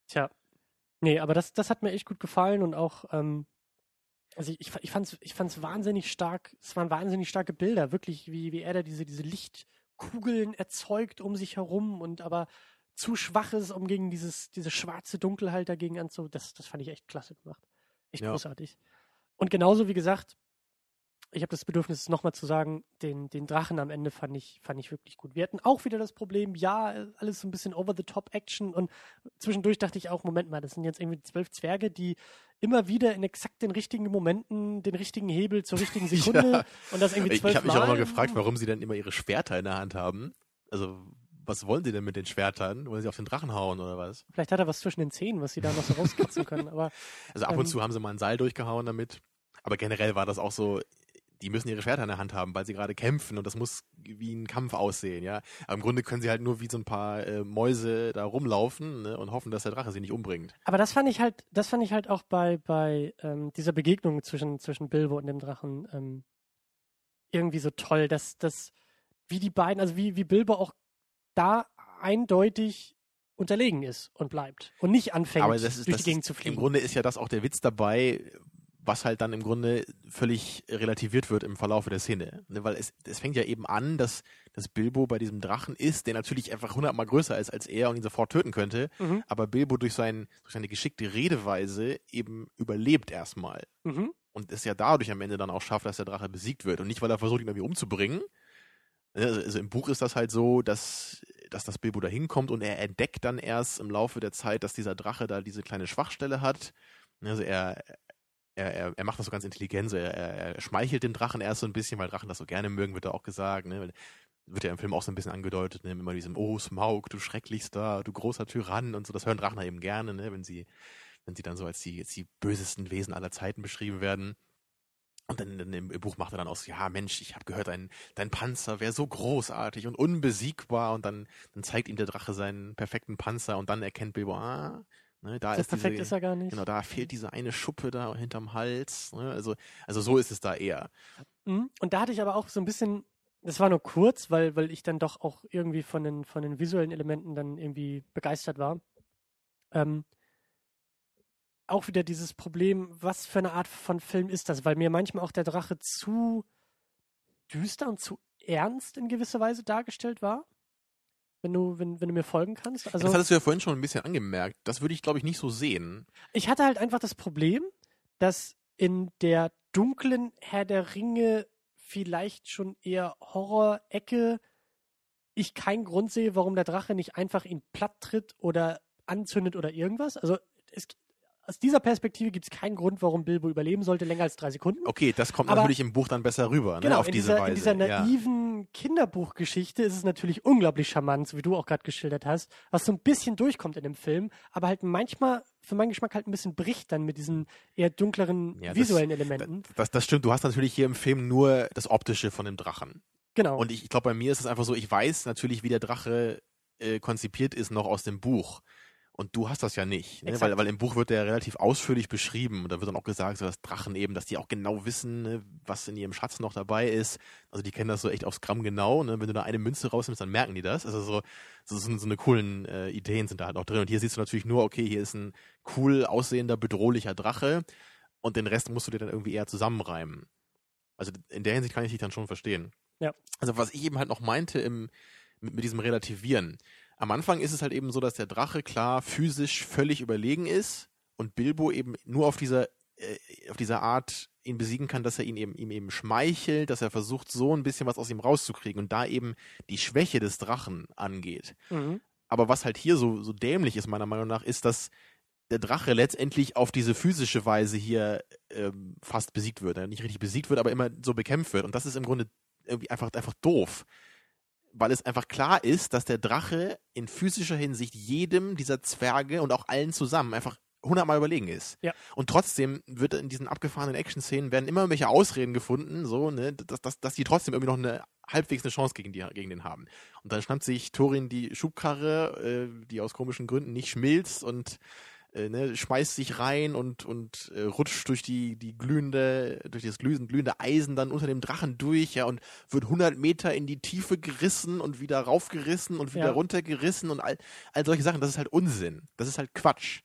Tja. Nee, aber das, das hat mir echt gut gefallen und auch, ähm, also ich, ich, fa- ich fand's, ich fand's wahnsinnig stark, es waren wahnsinnig starke Bilder, wirklich, wie, wie er da diese, diese Lichtkugeln erzeugt um sich herum und aber zu schwach ist, um gegen dieses, diese schwarze Dunkelheit dagegen anzu, das, das fand ich echt klasse gemacht. Echt Ja. großartig. Und genauso wie gesagt, ich habe das Bedürfnis, es nochmal zu sagen, den, den Drachen am Ende fand ich, fand ich wirklich gut. Wir hatten auch wieder das Problem, ja, alles so ein bisschen over-the-top-Action und zwischendurch dachte ich auch, Moment mal, das sind jetzt irgendwie zwölf Zwerge, die immer wieder in exakt den richtigen Momenten den richtigen Hebel zur richtigen (laughs) Sekunde Ja. und das irgendwie Ich, zwölf ich habe mich auch mal gefragt, warum sie dann immer ihre Schwerter in der Hand haben. Also, was wollen sie denn mit den Schwertern? Wollen sie auf den Drachen hauen oder was? Vielleicht hat er was zwischen den Zähnen, was sie da noch so rauskritzen (laughs) können, aber Also ab Ähm. und zu haben sie mal ein Seil durchgehauen damit. Aber generell war das auch so, die müssen ihre Schwerter in der Hand haben, weil sie gerade kämpfen und das muss wie ein Kampf aussehen, ja. Aber im Grunde können sie halt nur wie so ein paar äh, Mäuse da rumlaufen ne, und hoffen, dass der Drache sie nicht umbringt. Aber das fand ich halt, das fand ich halt auch bei, bei ähm, dieser Begegnung zwischen, zwischen Bilbo und dem Drachen ähm, irgendwie so toll, dass, dass wie die beiden, also wie, wie Bilbo auch da eindeutig unterlegen ist und bleibt und nicht anfängt, ist, durch die Gegend ist, zu im fliegen. Grunde ist ja das auch der Witz dabei, was halt dann im Grunde völlig relativiert wird im Verlaufe der Szene. Ne, weil es, es fängt ja eben an, dass, dass Bilbo bei diesem Drachen ist, der natürlich einfach hundertmal größer ist als er und ihn sofort töten könnte. Mhm. Aber Bilbo durch, sein, durch seine geschickte Redeweise eben überlebt erstmal. Mhm. und es ja dadurch am Ende dann auch schafft, dass der Drache besiegt wird und nicht, weil er versucht, ihn irgendwie umzubringen. Also, also im Buch ist das halt so, dass, dass das Bilbo da hinkommt und er entdeckt dann erst im Laufe der Zeit, dass dieser Drache da diese kleine Schwachstelle hat. Also er, er, er, er macht das so ganz intelligent, so er, er, er schmeichelt den Drachen erst so ein bisschen, weil Drachen das so gerne mögen, wird da auch gesagt. Ne? Wird ja im Film auch so ein bisschen angedeutet, ne? immer diesem, oh Smaug, du schrecklichster, du großer Tyrann und so, das hören Drachen eben gerne, ne? wenn sie wenn sie dann so als die, als die bösesten Wesen aller Zeiten beschrieben werden. Und dann, dann im Buch macht er dann aus, ja Mensch, ich habe gehört, dein, dein Panzer wäre so großartig und unbesiegbar. Und dann, dann zeigt ihm der Drache seinen perfekten Panzer und dann erkennt Bilbo, ah, ne, da so ist perfekt diese, ist er gar nicht. genau, da fehlt diese eine Schuppe da hinterm Hals. Ne? Also, also so ist es da eher. Mhm. Und da hatte ich aber auch so ein bisschen, das war nur kurz, weil, weil ich dann doch auch irgendwie von den, von den visuellen Elementen dann irgendwie begeistert war. Ähm, auch wieder dieses Problem, was für eine Art von Film ist das? Weil mir manchmal auch der Drache zu düster und zu ernst in gewisser Weise dargestellt war. Wenn du, wenn, wenn du mir folgen kannst. das Also hattest du ja vorhin schon ein bisschen angemerkt. Das würde ich, glaube ich, nicht so sehen. ich hatte halt einfach das Problem, dass in der dunklen Herr der Ringe vielleicht schon eher Horror-Ecke ich keinen Grund sehe, warum der Drache nicht einfach ihn platt tritt oder anzündet oder irgendwas. Also es, aus dieser Perspektive gibt es keinen Grund, warum Bilbo überleben sollte, länger als drei Sekunden. Okay, das kommt Aber- natürlich im Buch dann besser rüber, ne? Genau, auf in, diese dieser, Weise. in dieser ja. naiven Kinderbuchgeschichte ist es natürlich unglaublich charmant, so wie du auch gerade geschildert hast, was so ein bisschen durchkommt in dem Film, aber halt manchmal für meinen Geschmack halt ein bisschen bricht dann mit diesen eher dunkleren Ja, das- visuellen Elementen. Das, das stimmt, du hast natürlich hier im Film nur das Optische von dem Drachen. genau. Und ich, ich glaube, bei mir ist es einfach so, ich weiß natürlich, wie der Drache äh, konzipiert ist, noch aus dem Buch. Und du hast das ja nicht, ne? Weil, weil im Buch wird der relativ ausführlich beschrieben und da wird dann auch gesagt, so dass Drachen eben, dass die auch genau wissen, ne, was in ihrem Schatz noch dabei ist. Also die kennen das so echt aufs Gramm genau. Ne? Wenn du da eine Münze rausnimmst, dann merken die das. Also so, so, so, so eine coolen äh, Ideen sind da halt noch drin. Und hier siehst du natürlich nur, okay, hier ist ein cool aussehender, bedrohlicher Drache und den Rest musst du dir dann irgendwie eher zusammenreimen. Also in der Hinsicht kann ich dich dann schon verstehen. Ja. Also was ich eben halt noch meinte im, mit, mit diesem Relativieren. Am Anfang ist es halt eben so, dass der Drache klar physisch völlig überlegen ist und Bilbo eben nur auf dieser äh, auf dieser Art ihn besiegen kann, dass er ihn eben, ihm eben schmeichelt, dass er versucht, so ein bisschen was aus ihm rauszukriegen und da eben die Schwäche des Drachen angeht. Mhm. Aber was halt hier so, so dämlich ist, meiner Meinung nach, ist, dass der Drache letztendlich auf diese physische Weise hier ähm, fast besiegt wird. Nicht richtig besiegt wird, aber immer so bekämpft wird. Und das ist im Grunde irgendwie einfach, einfach doof. Weil es einfach klar ist, dass der Drache in physischer Hinsicht jedem dieser Zwerge und auch allen zusammen einfach hundertmal überlegen ist. Ja. Und trotzdem wird in diesen abgefahrenen Action-Szenen werden immer welche Ausreden gefunden, so, ne, dass, dass, dass die trotzdem irgendwie noch eine halbwegs eine Chance gegen, die, gegen den haben. Und dann schnappt sich Thorin die Schubkarre, äh, die aus komischen Gründen nicht schmilzt und äh, ne, schmeißt sich rein und, und äh, rutscht durch die, die glühende, durch das glühende, glühende Eisen dann unter dem Drachen durch, ja, und wird 100 Meter in die Tiefe gerissen und wieder raufgerissen und wieder Ja. runtergerissen und all, all solche Sachen. Das ist halt Unsinn. Das ist halt Quatsch.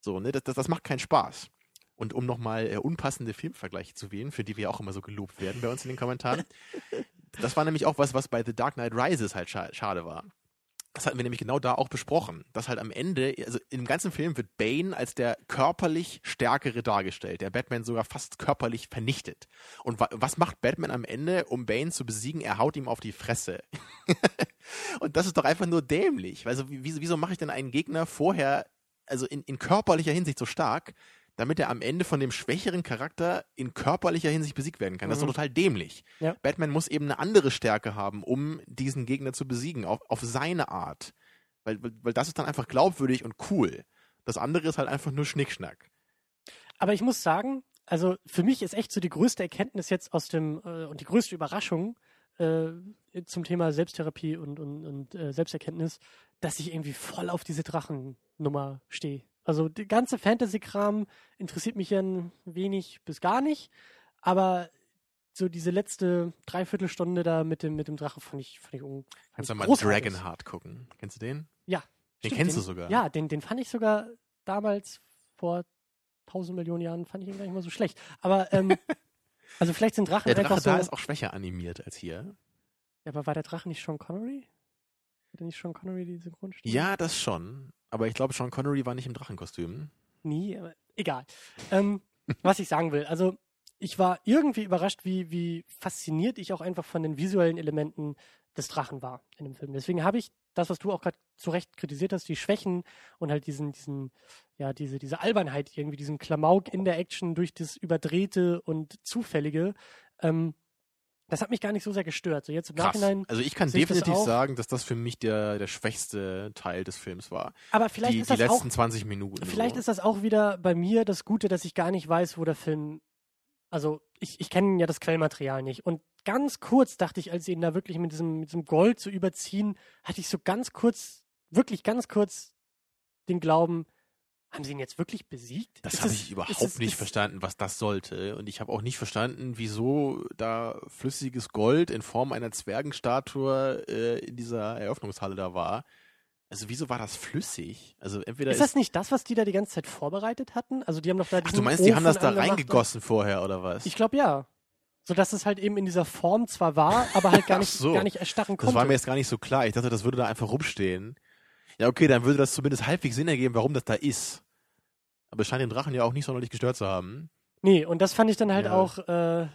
So, ne, das, das, das macht keinen Spaß. Und um nochmal äh, unpassende Filmvergleiche zu wählen, für die wir auch immer so gelobt werden bei uns in den Kommentaren. (laughs) das war nämlich auch was, was bei The Dark Knight Rises halt scha schade war. Das hatten wir nämlich genau da auch besprochen, dass halt am Ende, also im ganzen Film wird Bane als der körperlich Stärkere dargestellt, der Batman sogar fast körperlich vernichtet. Und wa was macht Batman am Ende, um Bane zu besiegen? Er haut ihm auf die Fresse. (laughs) Und das ist doch einfach nur dämlich. Also wie- wieso, wieso mache ich denn einen Gegner vorher, also in, in körperlicher Hinsicht so stark, damit er am Ende von dem schwächeren Charakter in körperlicher Hinsicht besiegt werden kann? Das ist Mhm. doch total dämlich. Ja. Batman muss eben eine andere Stärke haben, um diesen Gegner zu besiegen, auf, auf seine Art. Weil, weil, weil das ist dann einfach glaubwürdig und cool. Das andere ist halt einfach nur Schnickschnack. Aber ich muss sagen, also für mich ist echt so die größte Erkenntnis jetzt aus dem äh, und die größte Überraschung äh, zum Thema Selbsttherapie und, und, und äh, Selbsterkenntnis, dass ich irgendwie voll auf diese Drachennummer stehe. Also die ganze Fantasy-Kram interessiert mich ja ein wenig bis gar nicht, aber so diese letzte Dreiviertelstunde da mit dem, mit dem Drachen fand ich, fand ich un Kannst du mal. Dragonheart gucken. Kennst du den? Ja. Den Stimmt, kennst den, du sogar. Ja, den, den fand ich sogar damals vor tausend Millionen Jahren, fand ich ihn gar nicht mal so schlecht. Aber, ähm, (laughs) also vielleicht sind Drachen Der Drache einfach so. da ist auch schwächer animiert als hier. ja, aber war der Drache nicht Sean Connery? Hatte nicht Sean Connery die Synchronstimme? Ja, das schon. Aber ich glaube, Sean Connery war nicht im Drachenkostüm. Nie, aber egal. ähm, (laughs) was ich sagen will, also ich war irgendwie überrascht, wie, wie fasziniert ich auch einfach von den visuellen Elementen des Drachen war in dem Film. Deswegen habe ich das, was du auch gerade zu Recht kritisiert hast, die Schwächen und halt diesen, diesen, ja, diese, diese Albernheit irgendwie, diesen Klamauk in der Action durch das Überdrehte und Zufällige, ähm, das hat mich gar nicht so sehr gestört. So jetzt im Krass. Nachhinein. Also ich kann das definitiv auch. sagen, dass das für mich der, der schwächste Teil des Films war. Aber vielleicht die ist die das auch letzten 20 Minuten. Vielleicht so. ist das auch wieder bei mir das Gute, dass ich gar nicht weiß, wo der Film. Also, ich, ich kenne ja das Quellmaterial nicht. Und ganz kurz dachte ich, als sie ihn da wirklich mit diesem, mit diesem Gold zu überziehen, hatte ich so ganz kurz, wirklich ganz kurz den Glauben, haben sie ihn jetzt wirklich besiegt? Das Ist habe es- ich überhaupt ist es- nicht ist- verstanden, was das sollte. Und ich habe auch nicht verstanden, wieso da flüssiges Gold in Form einer Zwergenstatue äh, in dieser Eröffnungshalle da war. Also wieso war das flüssig? Also entweder Ist das nicht das, was die da die ganze Zeit vorbereitet hatten? Also, die haben doch da Ach, du meinst, die haben das Ofen da reingegossen vorher oder was? Ich glaube ja. So dass es halt eben in dieser Form zwar war, aber halt gar nicht, so. gar nicht erstarren Das konnte. war mir jetzt gar nicht so klar. Ich dachte, das würde da einfach rumstehen. Ja, okay, dann würde das zumindest halbwegs Sinn ergeben, warum das da ist. Aber es scheint den Drachen ja auch nicht sonderlich gestört zu haben. nee, und das fand ich dann halt Ja. auch äh,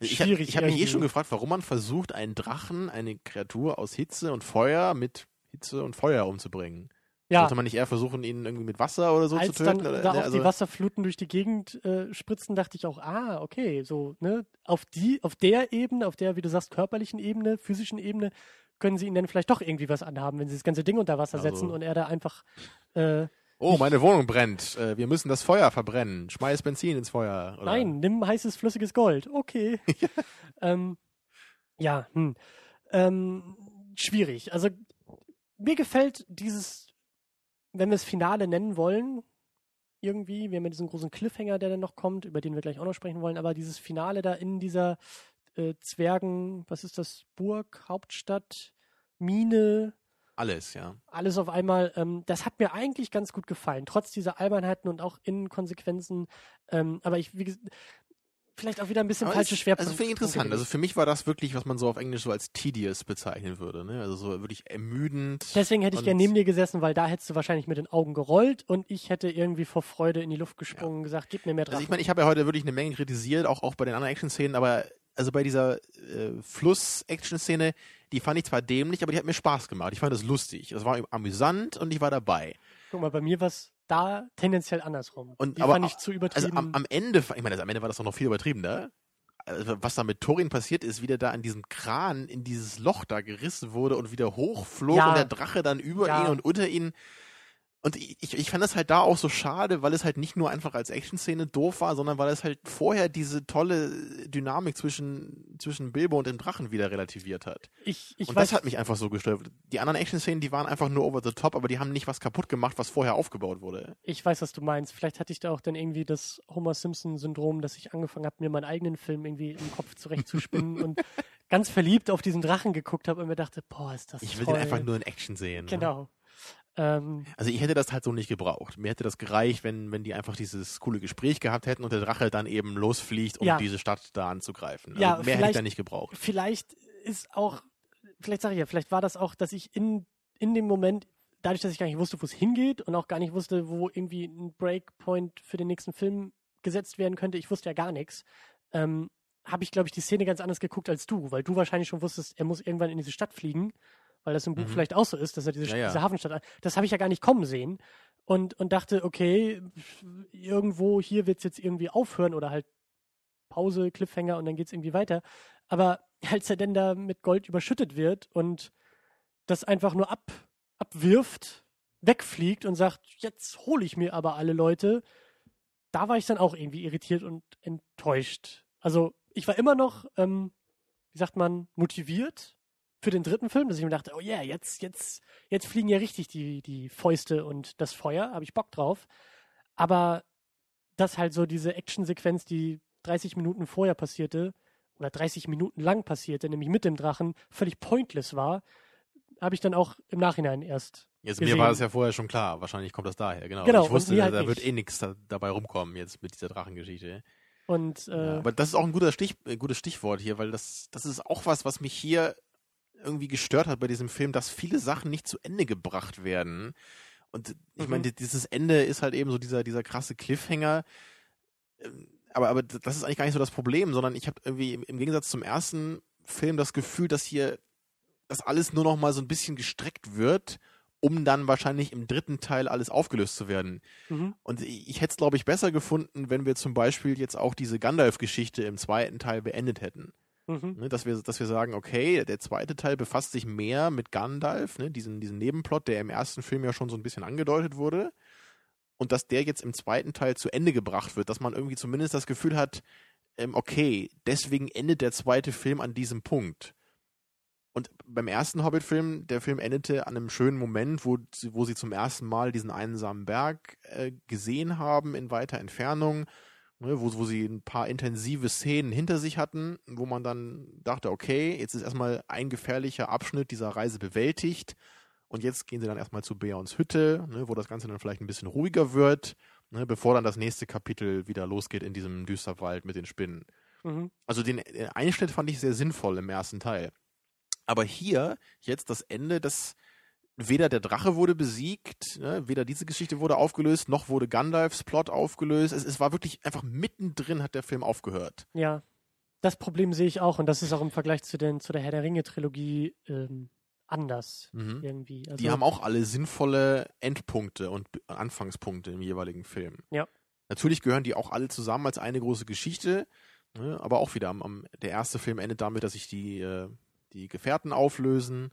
Ich, hab- schwierig. ich habe mich eh schon gefragt, warum man versucht, einen Drachen, eine Kreatur aus Hitze und Feuer mit Hitze und Feuer umzubringen. Ja, Sollte man nicht eher versuchen, ihn irgendwie mit Wasser oder so als zu dann töten? oder, da ne, auch also, die Wasserfluten durch die Gegend äh, spritzen, dachte ich auch, ah, okay, so, ne, auf die, auf der Ebene, auf der, wie du sagst, körperlichen Ebene, physischen Ebene, können sie ihn dann vielleicht doch irgendwie was anhaben, wenn sie das ganze Ding unter Wasser Also- setzen und er da einfach, äh, oh, meine Wohnung brennt. Äh, wir müssen das Feuer verbrennen. Schmeiß Benzin ins Feuer. Oder? nein, nimm heißes, flüssiges Gold, okay. (laughs) ähm, ja, hm. ähm, schwierig. Also, mir gefällt dieses, wenn wir es Finale nennen wollen, irgendwie, wir haben ja diesen großen Cliffhanger, der dann noch kommt, über den wir gleich auch noch sprechen wollen, aber dieses Finale da in dieser äh, Zwergen, was ist das, Burg, Hauptstadt, Mine, Alles, ja. alles auf einmal, ähm, das hat mir eigentlich ganz gut gefallen, trotz dieser Albernheiten und auch Inkonsequenzen. Ähm, aber ich, wie gesagt, vielleicht auch wieder ein bisschen Aber falsche es- Schwerpunkte. Also finde ich interessant. Also für mich war das wirklich, was man so auf Englisch so als tedious bezeichnen würde. Ne? Also so wirklich ermüdend. Deswegen hätte ich gerne neben dir gesessen, weil da hättest du wahrscheinlich mit den Augen gerollt und ich hätte irgendwie vor Freude in die Luft gesprungen und gesagt, gib mir mehr Also Drachen. ich meine, ich habe ja heute wirklich eine Menge kritisiert, auch, auch bei den anderen Action-Szenen, aber also bei dieser äh, Fluss-Action-Szene, die fand ich zwar dämlich, aber die hat mir Spaß gemacht. Ich fand das lustig. Es war amüsant und ich war dabei. Guck mal, bei mir war es da tendenziell andersrum. Und- die aber fand ich zu Also übertrieben. am, am Ende, ich meine, am Ende war das doch noch viel übertriebener. Also was da mit Thorin passiert ist, wie der da in diesem Kran in dieses Loch da gerissen wurde und wieder hochflog Ja. und der Drache dann über Ja. ihn und unter ihn. Und ich, ich- fand das halt da auch so schade, weil es halt nicht nur einfach als Action-Szene doof war, sondern weil es halt vorher diese tolle Dynamik zwischen, zwischen Bilbo und dem Drachen wieder relativiert hat. ich ich und weiß, das hat mich einfach so gestört. Die anderen Action-Szenen, die waren einfach nur over the top, aber die haben nicht was kaputt gemacht, was vorher aufgebaut wurde. ich weiß, was du meinst. Vielleicht hatte ich da auch dann irgendwie das Homer Simpson-Syndrom, dass ich angefangen habe, mir meinen eigenen Film irgendwie im Kopf zurechtzuspinnen (laughs) und ganz verliebt auf diesen Drachen geguckt habe und mir dachte, boah, ist das Ich will toll. den einfach nur in Action sehen. ne? Genau. Ähm, Also ich hätte das halt so nicht gebraucht. Mir hätte das gereicht, wenn, wenn die einfach dieses coole Gespräch gehabt hätten und der Drache dann eben losfliegt, um Ja. diese Stadt da anzugreifen. Also Ja, mehr hätte ich vielleicht- da nicht gebraucht. vielleicht ist auch, vielleicht sage ich ja, vielleicht war das auch, dass ich in, in dem Moment, dadurch, dass ich gar nicht wusste, wo es hingeht und auch gar nicht wusste, wo irgendwie ein Breakpoint für den nächsten Film gesetzt werden könnte, ich wusste ja gar nichts, ähm, habe ich, glaube ich, die Szene ganz anders geguckt als du, weil du wahrscheinlich schon wusstest, er muss irgendwann in diese Stadt fliegen, weil das im Buch Mhm. vielleicht auch so ist, dass er diese, Ja, ja. diese Hafenstadt, das habe ich ja gar nicht kommen sehen und, und dachte, okay, irgendwo hier wird es jetzt irgendwie aufhören oder halt Pause, Cliffhanger und dann geht's irgendwie weiter. Aber (laughs) als er denn da mit Gold überschüttet wird und das einfach nur ab, abwirft, wegfliegt und sagt, jetzt hole ich mir aber alle Leute, da war ich dann auch irgendwie irritiert und enttäuscht. Also ich war immer noch, ähm, wie sagt man, motiviert für den dritten Film, dass ich mir dachte, oh yeah, jetzt, jetzt, jetzt fliegen ja richtig die, die Fäuste und das Feuer, habe ich Bock drauf. Aber dass halt so diese Actionsequenz, die 30 Minuten vorher passierte, oder 30 Minuten lang passierte, nämlich mit dem Drachen, völlig pointless war, habe ich dann auch im Nachhinein erst. Jetzt gesehen. mir war es ja vorher schon klar. Wahrscheinlich kommt das daher. Genau. Genau, ich wusste, halt da nicht. wird eh nichts da, dabei rumkommen jetzt mit dieser Drachengeschichte. Und äh, Ja, aber das ist auch ein guter Stich, äh, gutes Stichwort hier, weil das, das ist auch was, was mich hier irgendwie gestört hat bei diesem Film, dass viele Sachen nicht zu Ende gebracht werden. Und ich Mhm. meine, die- dieses Ende ist halt eben so dieser, dieser krasse Cliffhanger. Ähm, Aber, aber das ist eigentlich gar nicht so das Problem, sondern ich habe irgendwie im, im Gegensatz zum ersten Film das Gefühl, dass hier das alles nur noch mal so ein bisschen gestreckt wird, um dann wahrscheinlich im dritten Teil alles aufgelöst zu werden. mhm. Und ich, ich hätte es, glaube ich, besser gefunden, wenn wir zum Beispiel jetzt auch diese Gandalf-Geschichte im zweiten Teil beendet hätten. Mhm. Ne, dass, wir, dass wir sagen, okay, der zweite Teil befasst sich mehr mit Gandalf, ne, diesen, diesen Nebenplot, der im ersten Film ja schon so ein bisschen angedeutet wurde. Und dass der jetzt im zweiten Teil zu Ende gebracht wird, dass man irgendwie zumindest das Gefühl hat, ähm, okay, deswegen endet der zweite Film an diesem Punkt. Und beim ersten Hobbit-Film, der Film endete an einem schönen Moment, wo, sie- wo sie zum ersten Mal diesen einsamen Berg äh, gesehen haben in weiter Entfernung, ne, wo, wo sie ein paar intensive Szenen hinter sich hatten, wo man dann dachte, okay, jetzt ist erstmal ein gefährlicher Abschnitt dieser Reise bewältigt und jetzt gehen sie dann erstmal zu Beorns Hütte, ne, wo das Ganze dann vielleicht ein bisschen ruhiger wird, ne, bevor dann das nächste Kapitel wieder losgeht in diesem Düsterwald mit den Spinnen. Mhm. Also den den Einschnitt fand ich sehr sinnvoll im ersten Teil. Aber hier, jetzt das Ende, das weder der Drache wurde besiegt, ne, weder diese Geschichte wurde aufgelöst, noch wurde Gandalfs Plot aufgelöst. Es, es war wirklich einfach mittendrin hat der Film aufgehört. Ja, das Problem sehe ich auch und das ist auch im Vergleich zu, den, zu der Herr der Ringe-Trilogie ähm, anders Mhm. irgendwie. Also, Die haben auch alle sinnvolle Endpunkte und Anfangspunkte im jeweiligen Film. Ja. Natürlich gehören die auch alle zusammen als eine große Geschichte, ne, aber auch wieder am, am, der erste Film endet damit, dass sich die, äh, die Gefährten auflösen.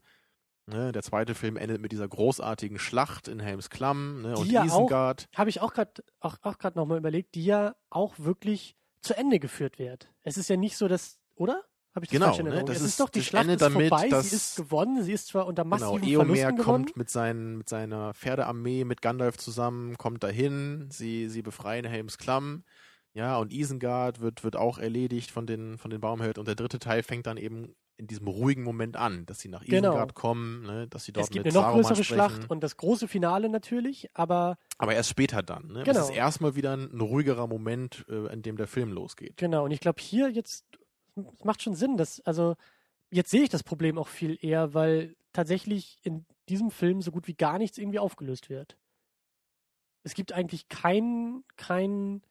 Ne, der zweite Film endet mit dieser großartigen Schlacht in Helms Klamm ne, und ja Isengard. Habe ich auch gerade auch, auch grad nochmal überlegt, die ja auch wirklich zu Ende geführt wird. Es ist ja nicht so, dass, oder? Habe ich das Genau, falsch in ne? Das es ist- ist doch, die Schlacht ist damit, vorbei, dass- sie ist gewonnen, sie ist zwar unter Genau, massiven Eomer Verlusten gewonnen. kommt mit, seinen, mit seiner Pferdearmee, mit Gandalf zusammen, kommt dahin, sie, sie befreien Helms Klamm, ja, und Isengard wird, wird auch erledigt von den, von den Baumheld und der dritte Teil fängt dann eben in diesem ruhigen Moment an, dass sie nach Genau. Isengard kommen, ne, dass sie dort es gibt mit eine noch Saruman größere sprechen. Schlacht und das große Finale natürlich, aber Aber erst später dann. Ne? Genau. Das ist erstmal wieder ein, ein ruhigerer Moment, äh, in dem der Film losgeht. genau. Und ich glaube hier jetzt, es macht schon Sinn, dass, also jetzt sehe ich das Problem auch viel eher, weil tatsächlich in diesem Film so gut wie gar nichts irgendwie aufgelöst wird. Es gibt eigentlich kein, kein,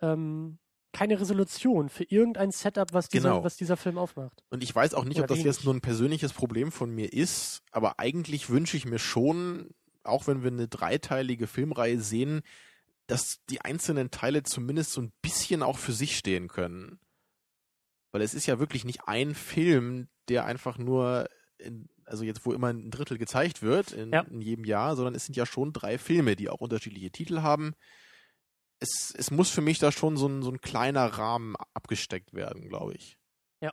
ähm, keine Resolution für irgendein Setup, was dieser, Genau. was dieser Film aufmacht. Und ich weiß auch nicht, Oder ob das jetzt wenig. nur ein persönliches Problem von mir ist, aber eigentlich wünsche ich mir schon, auch wenn wir eine dreiteilige Filmreihe sehen, dass die einzelnen Teile zumindest so ein bisschen auch für sich stehen können. Weil es ist ja wirklich nicht ein Film, der einfach nur, in, also jetzt wo immer ein Drittel gezeigt wird in, Ja. in jedem Jahr, sondern es sind ja schon drei Filme, die auch unterschiedliche Titel haben. Es, es muss für mich da schon so ein, so ein kleiner Rahmen abgesteckt werden, glaube ich. Ja.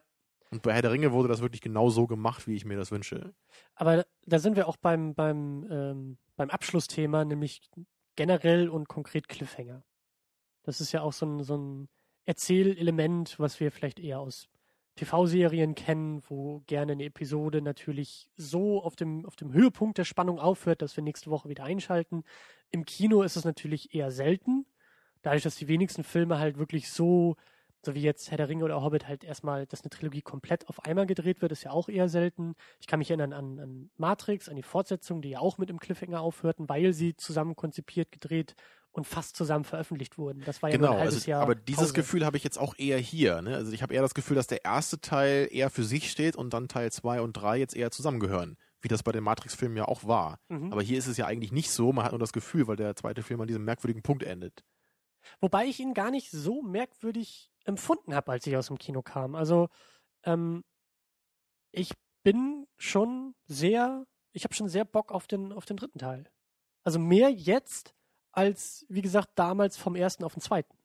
Und bei Herr der Ringe wurde das wirklich genau so gemacht, wie ich mir das wünsche. Aber da sind wir auch beim, beim, ähm, beim Abschlussthema, nämlich generell und konkret Cliffhanger. Das ist ja auch so ein, so ein Erzählelement, was wir vielleicht eher aus TV-Serien kennen, wo gerne eine Episode natürlich so auf dem, auf dem Höhepunkt der Spannung aufhört, dass wir nächste Woche wieder einschalten. Im Kino ist es natürlich eher selten, dadurch, dass die wenigsten Filme halt wirklich so, so wie jetzt Herr der Ringe oder Hobbit, halt erstmal, dass eine Trilogie komplett auf einmal gedreht wird, ist ja auch eher selten. Ich kann mich erinnern an, an Matrix, an die Fortsetzung, die ja auch mit im Cliffhanger aufhörten, weil sie zusammen konzipiert, gedreht und fast zusammen veröffentlicht wurden. Das war ja Genau, ein halbes also, Jahr. aber dieses Pause. Gefühl habe ich jetzt auch eher hier. Ne? Also ich habe eher das Gefühl, dass der erste Teil eher für sich steht und dann Teil 2 und 3 jetzt eher zusammengehören. Wie das bei den Matrix-Filmen ja auch war. Mhm. Aber hier ist es ja eigentlich nicht so. Man hat nur das Gefühl, weil der zweite Film an diesem merkwürdigen Punkt endet. Wobei ich ihn gar nicht so merkwürdig empfunden habe, als ich aus dem Kino kam. Also ähm, ich bin schon sehr, ich habe schon sehr Bock auf den, auf den dritten Teil. Also mehr jetzt als, wie gesagt, damals vom ersten auf den zweiten.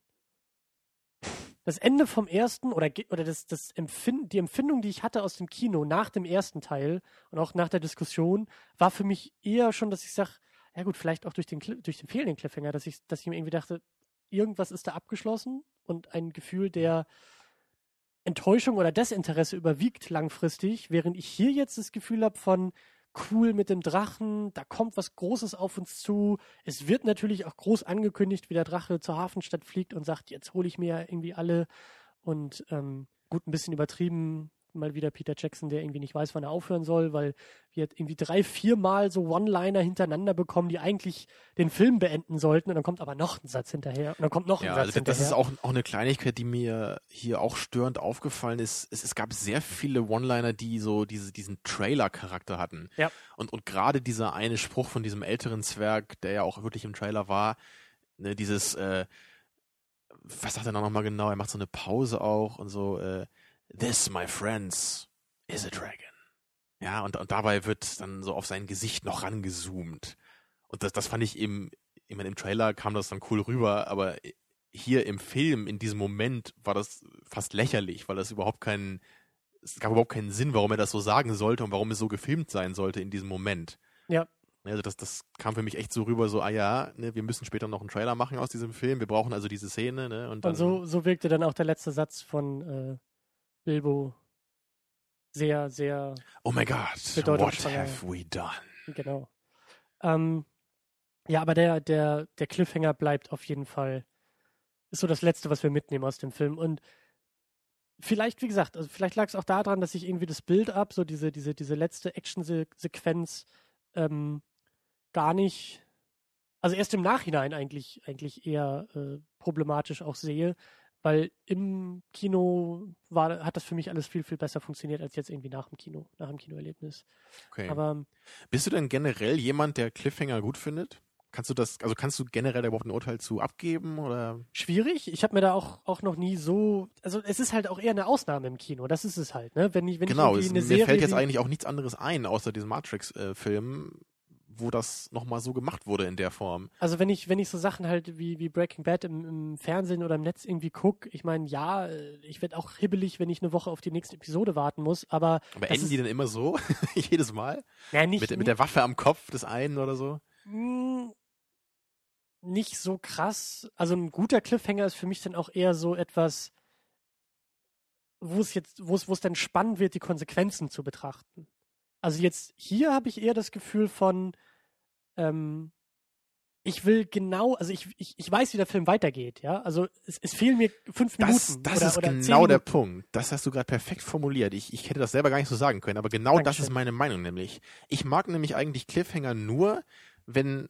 Das Ende vom ersten oder, oder das, das Empfind, die Empfindung, die ich hatte aus dem Kino nach dem ersten Teil und auch nach der Diskussion, war für mich eher schon, dass ich sage, ja gut, vielleicht auch durch den, durch den fehlenden Cliffhanger, dass ich, dass ich mir irgendwie dachte, irgendwas ist da abgeschlossen und ein Gefühl der Enttäuschung oder Desinteresse überwiegt langfristig, während ich hier jetzt das Gefühl habe von cool mit dem Drachen, da kommt was Großes auf uns zu. Es wird natürlich auch groß angekündigt, wie der Drache zur Hafenstadt fliegt und sagt, jetzt hole ich mir irgendwie alle und ähm, gut ein bisschen übertrieben, mal wieder Peter Jackson, der irgendwie nicht weiß, wann er aufhören soll, weil wir irgendwie drei, viermal so One-Liner hintereinander bekommen, die eigentlich den Film beenden sollten und dann kommt aber noch ein Satz hinterher und dann kommt noch ein Ja, Satz also hinterher. das ist auch, auch eine Kleinigkeit, die mir hier auch störend aufgefallen ist. Es, es gab sehr viele One-Liner, die so diese, diesen Trailer-Charakter hatten. Ja. Und, und gerade dieser eine Spruch von diesem älteren Zwerg, der ja auch wirklich im Trailer war, ne, dieses, äh, was sagt er da nochmal genau? Er macht so eine Pause auch und so, äh, This, my friends, is a dragon. Ja, und, und dabei wird dann so auf sein Gesicht noch rangezoomt. Und das, das fand ich eben, ich meine, im Trailer kam das dann cool rüber, aber hier im Film, in diesem Moment, war das fast lächerlich, weil das überhaupt keinen, es gab überhaupt keinen Sinn, warum er das so sagen sollte und warum es so gefilmt sein sollte in diesem Moment. Ja. Also das, das kam für mich echt so rüber, so, ah ja, ne, wir müssen später noch einen Trailer machen aus diesem Film, wir brauchen also diese Szene, ne, und dann, Und so, so wirkte dann auch der letzte Satz von äh, Bilbo sehr, sehr, oh my God, what have we done? genau. Ähm, ja, aber der, der, der Cliffhanger bleibt auf jeden Fall, ist so das Letzte, was wir mitnehmen aus dem Film. Und vielleicht, wie gesagt, also vielleicht lag es auch daran, dass ich irgendwie das Build-up, so diese, diese, diese letzte Action-Sequenz ähm, gar nicht, also erst im Nachhinein eigentlich, eigentlich eher äh, problematisch auch sehe, weil im Kino war, hat das für mich alles viel, viel besser funktioniert als jetzt irgendwie nach dem Kino, nach dem Kinoerlebnis. Okay. Aber Bist du denn generell jemand, der Cliffhanger gut findet? Kannst du das, also kannst du generell da überhaupt ein Urteil zu abgeben oder? schwierig. Ich habe mir da auch, auch noch nie so, also es ist halt auch eher eine Ausnahme im Kino. Das ist es halt, ne? Wenn ich, wenn genau, ich es, eine mir Serie fällt jetzt eigentlich auch nichts anderes ein, außer diesem Matrix-Film, wo das nochmal so gemacht wurde in der Form. Also wenn ich, wenn ich so Sachen halt wie, wie Breaking Bad im, im Fernsehen oder im Netz irgendwie gucke, ich meine, ja, äh, ich werde auch hibbelig, wenn ich eine Woche auf die nächste Episode warten muss, aber Aber enden ist- die dann immer so? (laughs) Jedes Mal? na, nicht, Mit, mit der Waffe am Kopf des einen oder so? Mm, nicht so krass. Also ein guter Cliffhanger ist für mich dann auch eher so etwas, wo es jetzt, wo es, wo es dann spannend wird, die Konsequenzen zu betrachten. Also jetzt hier habe ich eher das Gefühl von, ähm, ich will genau, also ich, ich, ich weiß, wie der Film weitergeht, ja. Also es, es fehlen mir fünf Minuten. Das, das oder, ist oder genau der. Punkt. Das hast du gerade perfekt formuliert. Ich, ich hätte das selber gar nicht so sagen können, aber genau das Dankeschön. ist meine Meinung nämlich. Ich mag nämlich eigentlich Cliffhanger nur, wenn,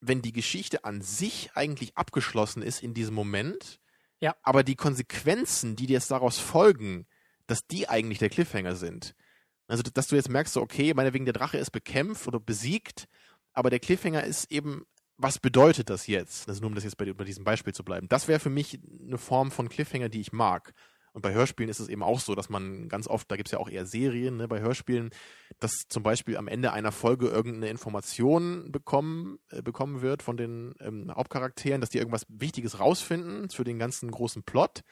wenn die Geschichte an sich eigentlich abgeschlossen ist in diesem Moment, Ja. aber die Konsequenzen, die jetzt daraus folgen, dass die eigentlich der Cliffhanger sind. Also, dass du jetzt merkst, so, okay, meinetwegen der Drache ist bekämpft oder besiegt, aber der Cliffhanger ist eben, was bedeutet das jetzt? Also nur um das jetzt bei, bei diesem Beispiel zu bleiben. Das wäre für mich eine Form von Cliffhanger, die ich mag. Und bei Hörspielen ist es eben auch so, dass man ganz oft, da gibt es ja auch eher Serien, ne, bei Hörspielen, dass zum Beispiel am Ende einer Folge irgendeine Information bekommen, äh, bekommen wird von den ähm, Hauptcharakteren, dass die irgendwas Wichtiges rausfinden für den ganzen großen Plot.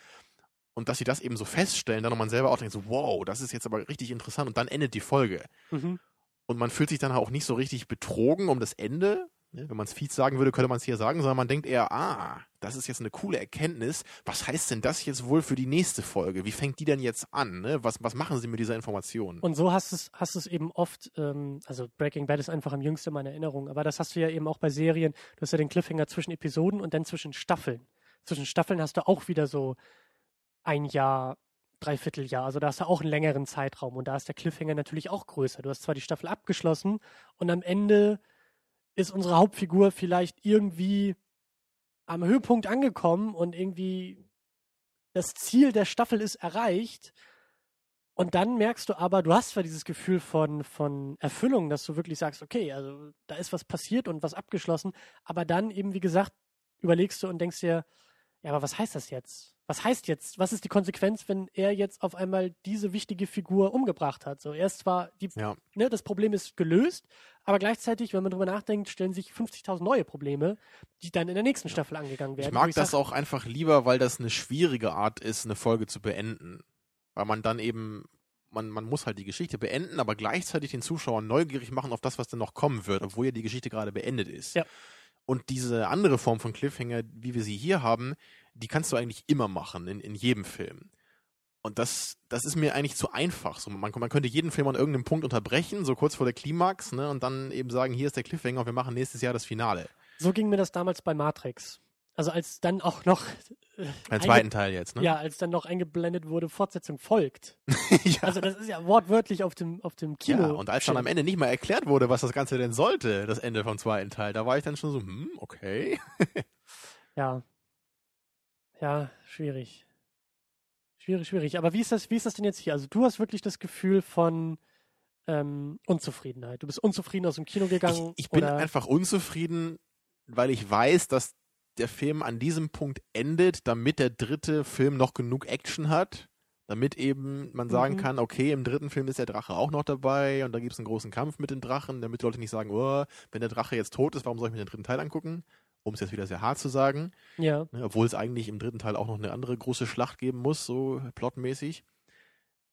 Und dass sie das eben so feststellen, dann man selber auch denkt so, wow, das ist jetzt aber richtig interessant und dann endet die Folge. Mhm. Und man fühlt sich dann auch nicht so richtig betrogen um das Ende. Ne, Wenn man es fies sagen würde, könnte man es hier sagen, sondern man denkt eher, ah, das ist jetzt eine coole Erkenntnis. Was heißt denn das jetzt wohl für die nächste Folge? Wie fängt die denn jetzt an? Ne? Was, was machen sie mit dieser Information? Und so hast es, hast es eben oft, ähm, also Breaking Bad ist einfach am jüngsten meiner Erinnerung, aber das hast du ja eben auch bei Serien, du hast ja den Cliffhanger zwischen Episoden und dann zwischen Staffeln. Zwischen Staffeln hast du auch wieder so ein Jahr, Dreivierteljahr, also da hast du auch einen längeren Zeitraum und da ist der Cliffhanger natürlich auch größer. Du hast zwar die Staffel abgeschlossen und am Ende ist unsere Hauptfigur vielleicht irgendwie am Höhepunkt angekommen und irgendwie das Ziel der Staffel ist erreicht. Und dann merkst du aber, du hast zwar dieses Gefühl von, von Erfüllung, dass du wirklich sagst, okay, also da ist was passiert und was abgeschlossen, aber dann eben, wie gesagt, überlegst du und denkst dir, ja, aber was heißt das jetzt? Was heißt jetzt? Was ist die Konsequenz, wenn er jetzt auf einmal diese wichtige Figur umgebracht hat? So, erst zwar die, Ja. ne, das Problem ist gelöst, aber gleichzeitig, wenn man drüber nachdenkt, stellen sich 50.000 neue Probleme, die dann in der nächsten Staffel angegangen werden. Ich mag das sag, auch einfach lieber, weil das eine schwierige Art ist, eine Folge zu beenden. Weil man dann eben, man, man muss halt die Geschichte beenden, aber gleichzeitig den Zuschauer neugierig machen auf das, was dann noch kommen wird, obwohl ja die Geschichte gerade beendet ist. Ja. Und diese andere Form von Cliffhanger, wie wir sie hier haben, die kannst du eigentlich immer machen, in, in jedem Film. Und das, das ist mir eigentlich zu einfach. So, man, man könnte jeden Film an irgendeinem Punkt unterbrechen, so kurz vor der Klimax, ne, und dann eben sagen, hier ist der Cliffhanger und wir machen nächstes Jahr das Finale. So ging mir das damals bei Matrix. Also als dann auch noch äh, zweiten Teil jetzt, ne? Ja, als dann noch eingeblendet wurde, Fortsetzung folgt. (laughs) ja. Also das ist ja wortwörtlich auf dem, auf dem Kino. Ja, und als dann am Ende nicht mal erklärt wurde, was das Ganze denn sollte, das Ende vom zweiten Teil, da war ich dann schon so, hm, okay. (laughs) Ja. Ja, schwierig. Schwierig, schwierig. Aber wie ist das, wie ist das denn jetzt hier? Also du hast wirklich das Gefühl von ähm, Unzufriedenheit. Du bist unzufrieden aus dem Kino Ich, gegangen. ich bin oder? einfach unzufrieden, weil ich weiß, dass der Film an diesem Punkt endet, damit der dritte Film noch genug Action hat, damit eben man sagen Mhm. kann, okay, im dritten Film ist der Drache auch noch dabei und da gibt es einen großen Kampf mit den Drachen, damit die Leute nicht sagen, oh, wenn der Drache jetzt tot ist, warum soll ich mir den dritten Teil angucken? Um es jetzt wieder sehr hart zu sagen. Ja. Ne, obwohl es eigentlich im dritten Teil auch noch eine andere große Schlacht geben muss, so plotmäßig.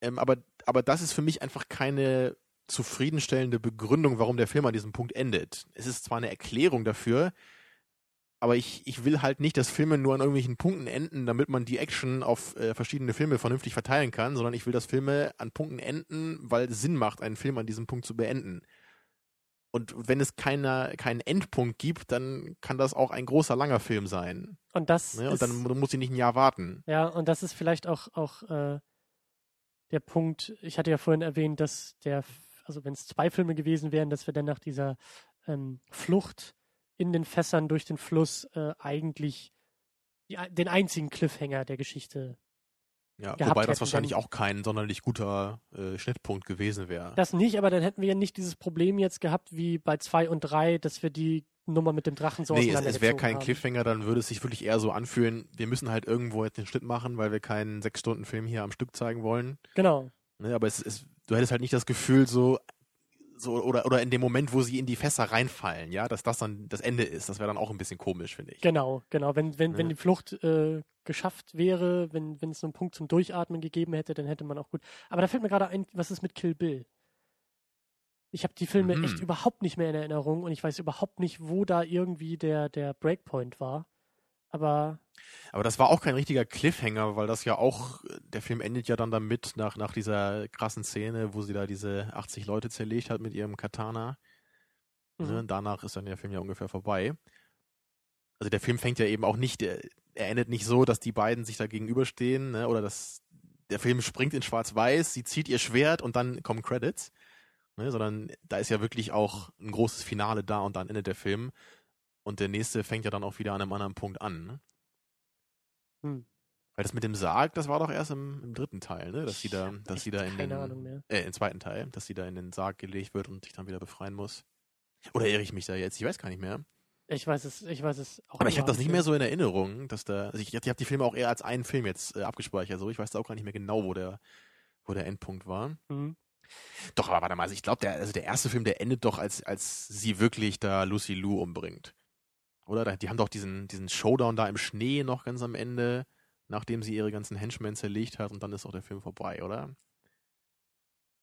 Ähm, aber, aber das ist für mich einfach keine zufriedenstellende Begründung, warum der Film an diesem Punkt endet. Es ist zwar eine Erklärung dafür, aber ich, ich will halt nicht, dass Filme nur an irgendwelchen Punkten enden, damit man die Action auf äh, verschiedene Filme vernünftig verteilen kann, sondern ich will, dass Filme an Punkten enden, weil es Sinn macht, einen Film an diesem Punkt zu beenden. Und wenn es keine, keinen Endpunkt gibt, dann kann das auch ein großer, langer Film sein. Und das Ne? Und ist, dann mu- muss ich nicht ein Jahr warten. ja, und das ist vielleicht auch, auch äh, der Punkt, ich hatte ja vorhin erwähnt, dass der, also wenn es zwei Filme gewesen wären, dass wir dann nach dieser ähm, Flucht in den Fässern durch den Fluss äh, eigentlich die, den einzigen Cliffhanger der Geschichte Ja, wobei das wahrscheinlich auch kein sonderlich guter äh, Schnittpunkt gewesen wäre. Das nicht, aber dann hätten wir ja nicht dieses Problem jetzt gehabt wie bei zwei und drei, dass wir die Nummer mit dem Drachen so Nee, es, es wäre kein haben. Cliffhanger, dann würde es sich wirklich eher so anfühlen, wir müssen halt irgendwo jetzt den Schnitt machen, weil wir keinen sechs Stunden Film hier am Stück zeigen wollen. Genau. Ne, aber es, es, du hättest halt nicht das Gefühl, so, so oder, oder in dem Moment, wo sie in die Fässer reinfallen, ja, dass das dann das Ende ist. Das wäre dann auch ein bisschen komisch, finde ich. Genau, genau. Wenn, wenn, wenn Ja. die Flucht äh, geschafft wäre, wenn, wenn es so einen Punkt zum Durchatmen gegeben hätte, dann hätte man auch gut. Aber da fällt mir gerade ein, was ist mit Kill Bill? Ich habe die Filme Mhm. echt überhaupt nicht mehr in Erinnerung und ich weiß überhaupt nicht, wo da irgendwie der, der Breakpoint war. Aber Aber das war auch kein richtiger Cliffhanger, weil das ja auch, der Film endet ja dann damit, nach, nach dieser krassen Szene, wo sie da diese 80 Leute zerlegt hat mit ihrem Katana. Mhm. Ne? Danach ist dann der Film ja ungefähr vorbei. Also der Film fängt ja eben auch nicht, er, er endet nicht so, dass die beiden sich da gegenüberstehen, ne? oder dass der Film springt in schwarz-weiß, sie zieht ihr Schwert und dann kommen Credits. Ne? Sondern da ist ja wirklich auch ein großes Finale da und dann endet der Film. Und der nächste fängt ja dann auch wieder an einem anderen Punkt an. Ne? Hm. Weil das mit dem Sarg, das war doch erst im, im dritten Teil, ne? Dass sie da, dass sie da in den, äh, im zweiten Teil, dass sie da in den Sarg gelegt wird und sich dann wieder befreien muss. Oder irre ich mich da jetzt? Ich weiß gar nicht mehr. Ich weiß es, ich weiß es auch Aber ich habe das nicht mehr so in Erinnerung, dass da, also ich, ich habe die Filme auch eher als einen Film jetzt äh, abgespeichert, so ich weiß da auch gar nicht mehr genau, wo der, wo der Endpunkt war. Mhm. Doch, aber warte mal, also ich glaube, der, also der erste Film, der endet doch, als, als sie wirklich da Lucy Lou umbringt. Oder? Die haben doch diesen, diesen Showdown da im Schnee noch ganz am Ende, nachdem sie ihre ganzen Henchmen zerlegt hat und dann ist auch der Film vorbei, oder?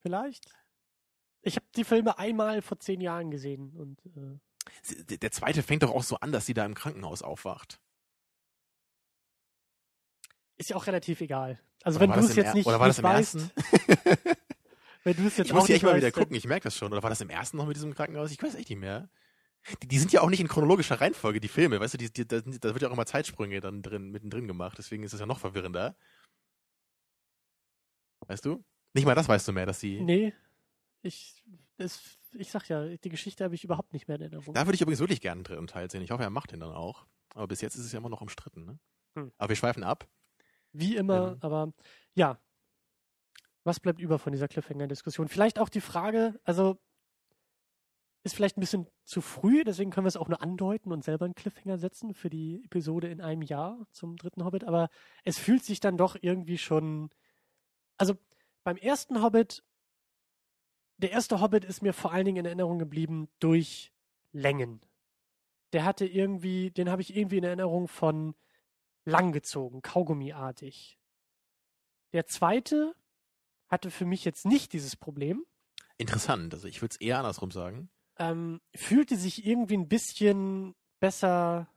Vielleicht. Ich habe die Filme einmal vor zehn Jahren gesehen und äh, Der zweite fängt doch auch so an, dass sie da im Krankenhaus aufwacht. ist ja auch relativ egal. Also Oder wenn du das es jetzt nicht, oder war das nicht im weißt, ersten? (laughs) wenn du es jetzt Ich muss ja nicht echt mal wieder gucken, ich merke das schon. Oder war das im ersten noch mit diesem Krankenhaus? Ich weiß echt nicht mehr. Die, die sind ja auch nicht in chronologischer Reihenfolge, die Filme. Weißt du, die, die, da, da wird ja auch immer Zeitsprünge dann drin, mittendrin gemacht. Deswegen ist es ja noch verwirrender. Weißt du? Nicht mal das weißt du mehr, dass sie. Nee, ich, das, ich sag ja, die Geschichte habe ich überhaupt nicht mehr in Erinnerung. Da würde ich übrigens wirklich gerne einen dritten Teil sehen. Ich hoffe, er macht den dann auch. Aber bis jetzt ist es ja immer noch umstritten. Ne? Hm. Aber wir schweifen ab. Wie immer, Ähm. aber ja. Was bleibt über von dieser Cliffhanger-Diskussion? Vielleicht auch die Frage, also ist vielleicht ein bisschen zu früh, deswegen können wir es auch nur andeuten und selber einen Cliffhanger setzen für die Episode in einem Jahr zum dritten Hobbit, aber es fühlt sich dann doch irgendwie schon. Also beim ersten Hobbit, der erste Hobbit ist mir vor allen Dingen in Erinnerung geblieben durch Längen. Der hatte irgendwie, den habe ich irgendwie in Erinnerung von langgezogen, Kaugummiartig. Der zweite hatte für mich jetzt nicht dieses Problem. Interessant. Also ich würde es eher andersrum sagen. Ähm, fühlte sich irgendwie ein bisschen besser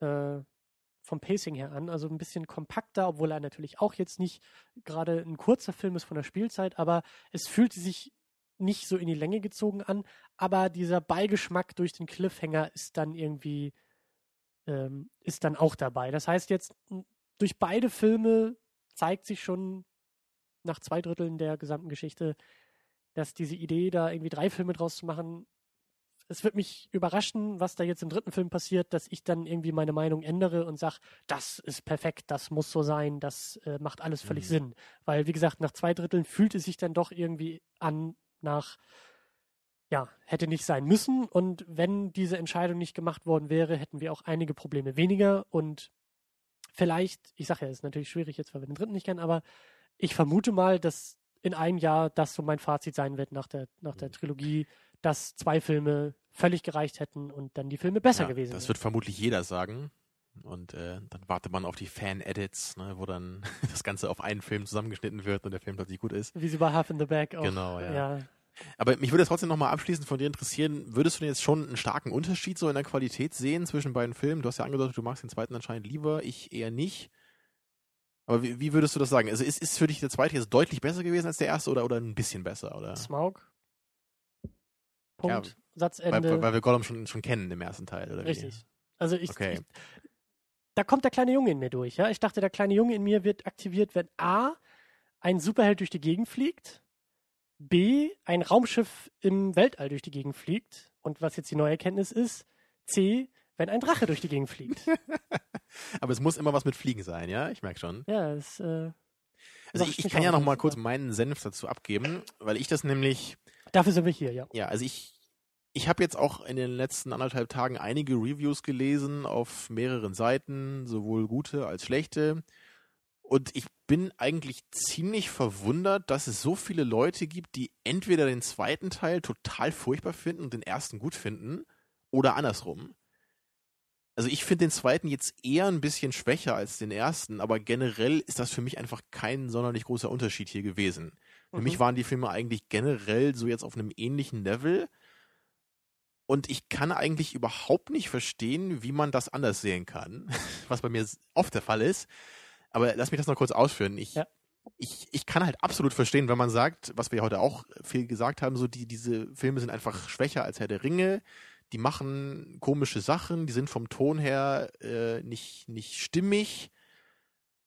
äh, vom Pacing her an, also ein bisschen kompakter, obwohl er natürlich auch jetzt nicht gerade ein kurzer Film ist von der Spielzeit, aber es fühlte sich nicht so in die Länge gezogen an, aber dieser Beigeschmack durch den Cliffhanger ist dann irgendwie ähm, ist dann auch dabei. Das heißt jetzt durch beide Filme zeigt sich schon nach zwei Dritteln der gesamten Geschichte, dass diese Idee, da irgendwie drei Filme draus zu machen, es wird mich überraschen, was da jetzt im dritten Film passiert, dass ich dann irgendwie meine Meinung ändere und sage, das ist perfekt, das muss so sein, das äh, macht alles völlig Mhm. Sinn. Weil, wie gesagt, nach zwei Dritteln fühlt es sich dann doch irgendwie an nach, ja, hätte nicht sein müssen. Und wenn diese Entscheidung nicht gemacht worden wäre, hätten wir auch einige Probleme weniger. Und vielleicht, ich sage ja, es ist natürlich schwierig jetzt, weil wir den dritten nicht kennen, aber ich vermute mal, dass in einem Jahr das so mein Fazit sein wird nach der, nach der Mhm. Trilogie, dass zwei Filme völlig gereicht hätten und dann die Filme besser Ja, gewesen Das wären. wird vermutlich jeder sagen. Und äh, dann wartet man auf die Fan-Edits, ne, wo dann (laughs) das Ganze auf einen Film zusammengeschnitten wird und der Film plötzlich gut ist. Wie sie bei Half in the Bag auch. Genau, ja. ja. Aber mich würde jetzt trotzdem nochmal abschließend von dir interessieren, würdest du denn jetzt schon einen starken Unterschied so in der Qualität sehen zwischen beiden Filmen? Du hast ja angedeutet, du magst den zweiten anscheinend lieber, ich eher nicht. Aber wie, wie würdest du das sagen? Also ist, ist für dich der zweite jetzt deutlich besser gewesen als der erste oder, oder ein bisschen besser? Oder? Smaug. Punkt. Weil, Satzende. weil wir Gollum schon, schon kennen im ersten Teil, oder? wie? Richtig. Also ich, Okay. ich da kommt der kleine Junge in mir durch, ja. Ich dachte, der kleine Junge in mir wird aktiviert, wenn A ein Superheld durch die Gegend fliegt, B ein Raumschiff im Weltall durch die Gegend fliegt und was jetzt die neue Erkenntnis ist, C wenn ein Drache durch die Gegend fliegt. (laughs) Aber es muss immer was mit Fliegen sein, ja? Ich merke schon. ja, das äh, Also ich, ich kann ja noch mal kurz meinen Senf dazu abgeben, weil ich das nämlich Dafür sind wir hier, ja. Ja, also ich, ich habe jetzt auch in den letzten anderthalb Tagen einige Reviews gelesen auf mehreren Seiten, sowohl gute als schlechte. Und ich bin eigentlich ziemlich verwundert, dass es so viele Leute gibt, die entweder den zweiten Teil total furchtbar finden und den ersten gut finden oder andersrum. Also ich finde den zweiten jetzt eher ein bisschen schwächer als den ersten, aber generell ist das für mich einfach kein sonderlich großer Unterschied hier gewesen. Für Mhm. mich waren die Filme eigentlich generell so jetzt auf einem ähnlichen Level. Und ich kann eigentlich überhaupt nicht verstehen, wie man das anders sehen kann, (laughs) was bei mir oft der Fall ist. Aber lass mich das noch kurz ausführen. Ich, Ja. ich, ich kann halt absolut verstehen, wenn man sagt, was wir heute auch viel gesagt haben, so die, diese Filme sind einfach schwächer als Herr der Ringe. Die machen komische Sachen, die sind vom Ton her äh, nicht, nicht stimmig.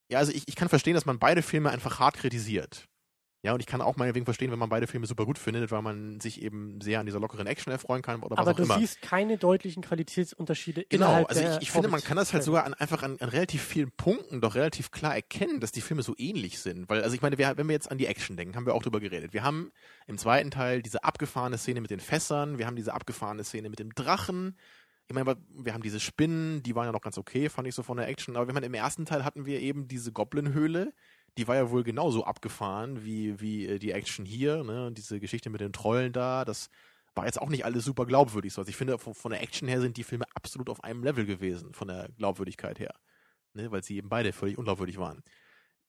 Ja, also ich, ich kann verstehen, dass man beide Filme einfach hart kritisiert. Ja, und ich kann auch meinetwegen verstehen, wenn man beide Filme super gut findet, weil man sich eben sehr an dieser lockeren Action erfreuen kann oder was Aber auch du immer. siehst keine deutlichen Qualitätsunterschiede Genau, innerhalb also ich, ich finde, man kann das halt sogar an, einfach an, an relativ vielen Punkten doch relativ klar erkennen, dass die Filme so ähnlich sind. Weil, also ich meine, wir, wenn wir jetzt an die Action denken, haben wir auch drüber geredet. Wir haben im zweiten Teil diese abgefahrene Szene mit den Fässern, wir haben diese abgefahrene Szene mit dem Drachen. Ich meine, wir haben diese Spinnen, die waren ja noch ganz okay, fand ich so von der Action. Aber wenn man im ersten Teil hatten wir eben diese Goblin-Höhle, die war ja wohl genauso abgefahren wie, wie äh, die Action hier, ne? Und diese Geschichte mit den Trollen da, das war jetzt auch nicht alles super glaubwürdig. So. Also ich finde, von, der Action her sind die Filme absolut auf einem Level gewesen, von der Glaubwürdigkeit her. Ne? Weil sie eben beide völlig unglaubwürdig waren.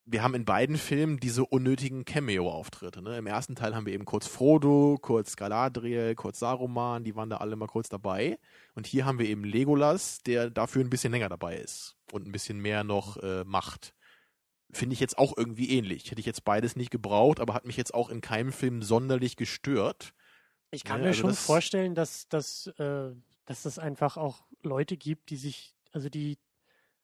Wir haben in beiden Filmen diese unnötigen Cameo-Auftritte. Ne? Im ersten Teil haben wir eben kurz Frodo, kurz Galadriel, kurz Saruman, die waren da alle mal kurz dabei. Und hier haben wir eben Legolas, der dafür ein bisschen länger dabei ist und ein bisschen mehr noch äh, macht finde ich jetzt auch irgendwie ähnlich. Hätte ich jetzt beides nicht gebraucht, aber hat mich jetzt auch in keinem Film sonderlich gestört. Ich kann Ja, mir also schon das- vorstellen, dass, dass, äh, dass es einfach auch Leute gibt, die sich, also die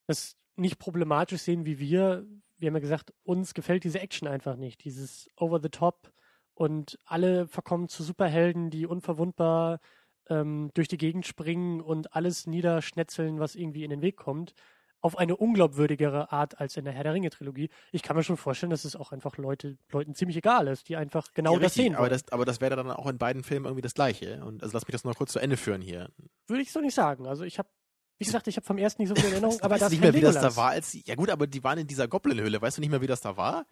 das nicht problematisch sehen wie wir. Wir haben ja gesagt, uns gefällt diese Action einfach nicht. Dieses Over the Top und alle verkommen zu Superhelden, die unverwundbar ähm, durch die Gegend springen und alles niederschnetzeln, was irgendwie in den Weg kommt. Auf eine unglaubwürdigere Art als in der Herr der Ringe-Trilogie. Ich kann mir schon vorstellen, dass es auch einfach Leute, Leuten ziemlich egal ist, die einfach genau Ja, das richtig, sehen aber wollen. das, aber das wäre dann auch in beiden Filmen irgendwie das Gleiche. Und also lass mich das noch kurz zu Ende führen hier. Würde ich so nicht sagen. Also ich habe, wie gesagt, ich habe vom ersten nicht so viel (laughs) Erinnerung, aber weißt das nicht mehr, wie das Legolas. da war, als ja gut, aber die waren in dieser Goblin-Höhle. Weißt du nicht mehr, wie das da war?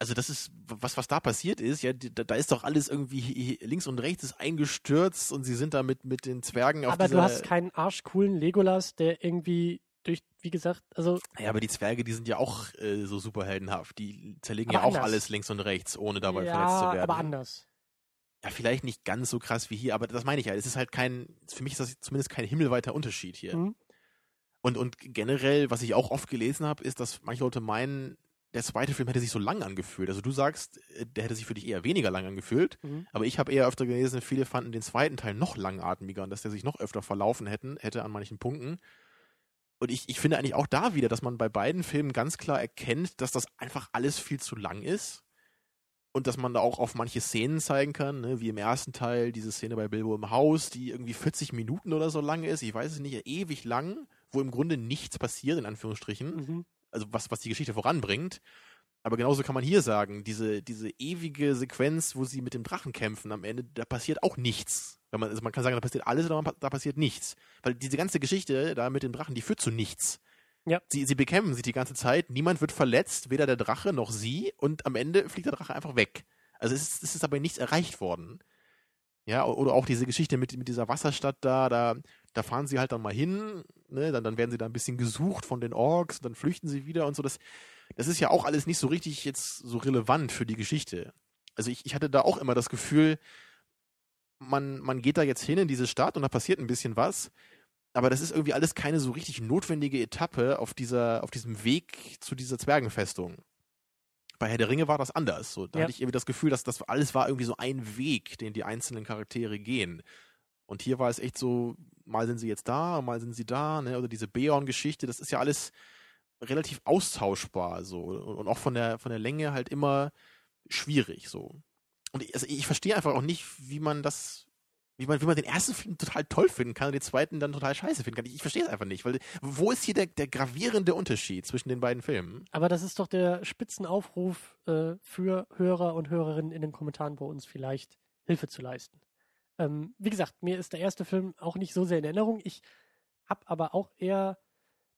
Also das ist, was, was da passiert ist, ja, da, da ist doch alles irgendwie links und rechts ist eingestürzt und sie sind da mit, mit den Zwergen auf Aber du hast keinen arschcoolen Legolas, der irgendwie durch, wie gesagt, also Ja, aber die Zwerge, die sind ja auch äh, so superheldenhaft. Die zerlegen ja auch anders. alles links und rechts, ohne dabei ja, verletzt zu werden. aber anders. Ja, vielleicht nicht ganz so krass wie hier, aber das meine ich ja. Es ist halt kein, für mich ist das zumindest kein himmelweiter Unterschied hier. Mhm. Und, und generell, was ich auch oft gelesen habe, ist, dass manche Leute meinen, der zweite Film hätte sich so lang angefühlt. Also du sagst, äh, der hätte sich für dich eher weniger lang angefühlt, Mhm. aber ich habe eher öfter gelesen, viele fanden den zweiten Teil noch langatmiger und dass der sich noch öfter verlaufen hätten, hätte an manchen Punkten. Und ich, ich finde eigentlich auch da wieder, dass man bei beiden Filmen ganz klar erkennt, dass das einfach alles viel zu lang ist. Und dass man da auch auf manche Szenen zeigen kann, ne? wie im ersten Teil diese Szene bei Bilbo im Haus, die irgendwie 40 Minuten oder so lang ist, ich weiß es nicht, ewig lang, wo im Grunde nichts passiert, in Anführungsstrichen Mhm. also was, was die Geschichte voranbringt. Aber genauso kann man hier sagen, diese, diese ewige Sequenz, wo sie mit dem Drachen kämpfen, am Ende, da passiert auch nichts. Wenn man, also man kann sagen, da passiert alles oder man- da passiert nichts. Weil diese ganze Geschichte da mit dem Drachen, die führt zu nichts. Ja. Sie, sie bekämpfen sich die ganze Zeit, niemand wird verletzt, weder der Drache noch sie, und am Ende fliegt der Drache einfach weg. Also es ist, es ist aber nichts erreicht worden. Ja, oder auch diese Geschichte mit, mit dieser Wasserstadt da, da, da fahren sie halt dann mal hin, ne, dann, dann werden sie da ein bisschen gesucht von den Orks, dann flüchten sie wieder und so. Das, das ist ja auch alles nicht so richtig jetzt so relevant für die Geschichte. Also ich, ich hatte da auch immer das Gefühl, man, man geht da jetzt hin in diese Stadt und da passiert ein bisschen was, aber das ist irgendwie alles keine so richtig notwendige Etappe auf dieser, auf diesem Weg zu dieser Zwergenfestung. Bei Herr der Ringe war das anders. So, da Ja. hatte ich irgendwie das Gefühl, dass das alles war irgendwie so ein Weg, den die einzelnen Charaktere gehen. Und hier war es echt so, mal sind sie jetzt da, mal sind sie da, ne? Oder diese Beorn-Geschichte, das ist ja alles relativ austauschbar so und auch von der von der Länge halt immer schwierig so. Und ich, also ich verstehe einfach auch nicht, wie man das, wie man, wie man den ersten Film total toll finden kann und den zweiten dann total scheiße finden kann. Ich, ich verstehe es einfach nicht, weil wo ist hier der, der gravierende Unterschied zwischen den beiden Filmen? Aber das ist doch der Spitzenaufruf äh, für Hörer und Hörerinnen in den Kommentaren bei uns vielleicht Hilfe zu leisten. Ähm, wie gesagt, mir ist der erste Film auch nicht so sehr in Erinnerung. Ich habe aber auch eher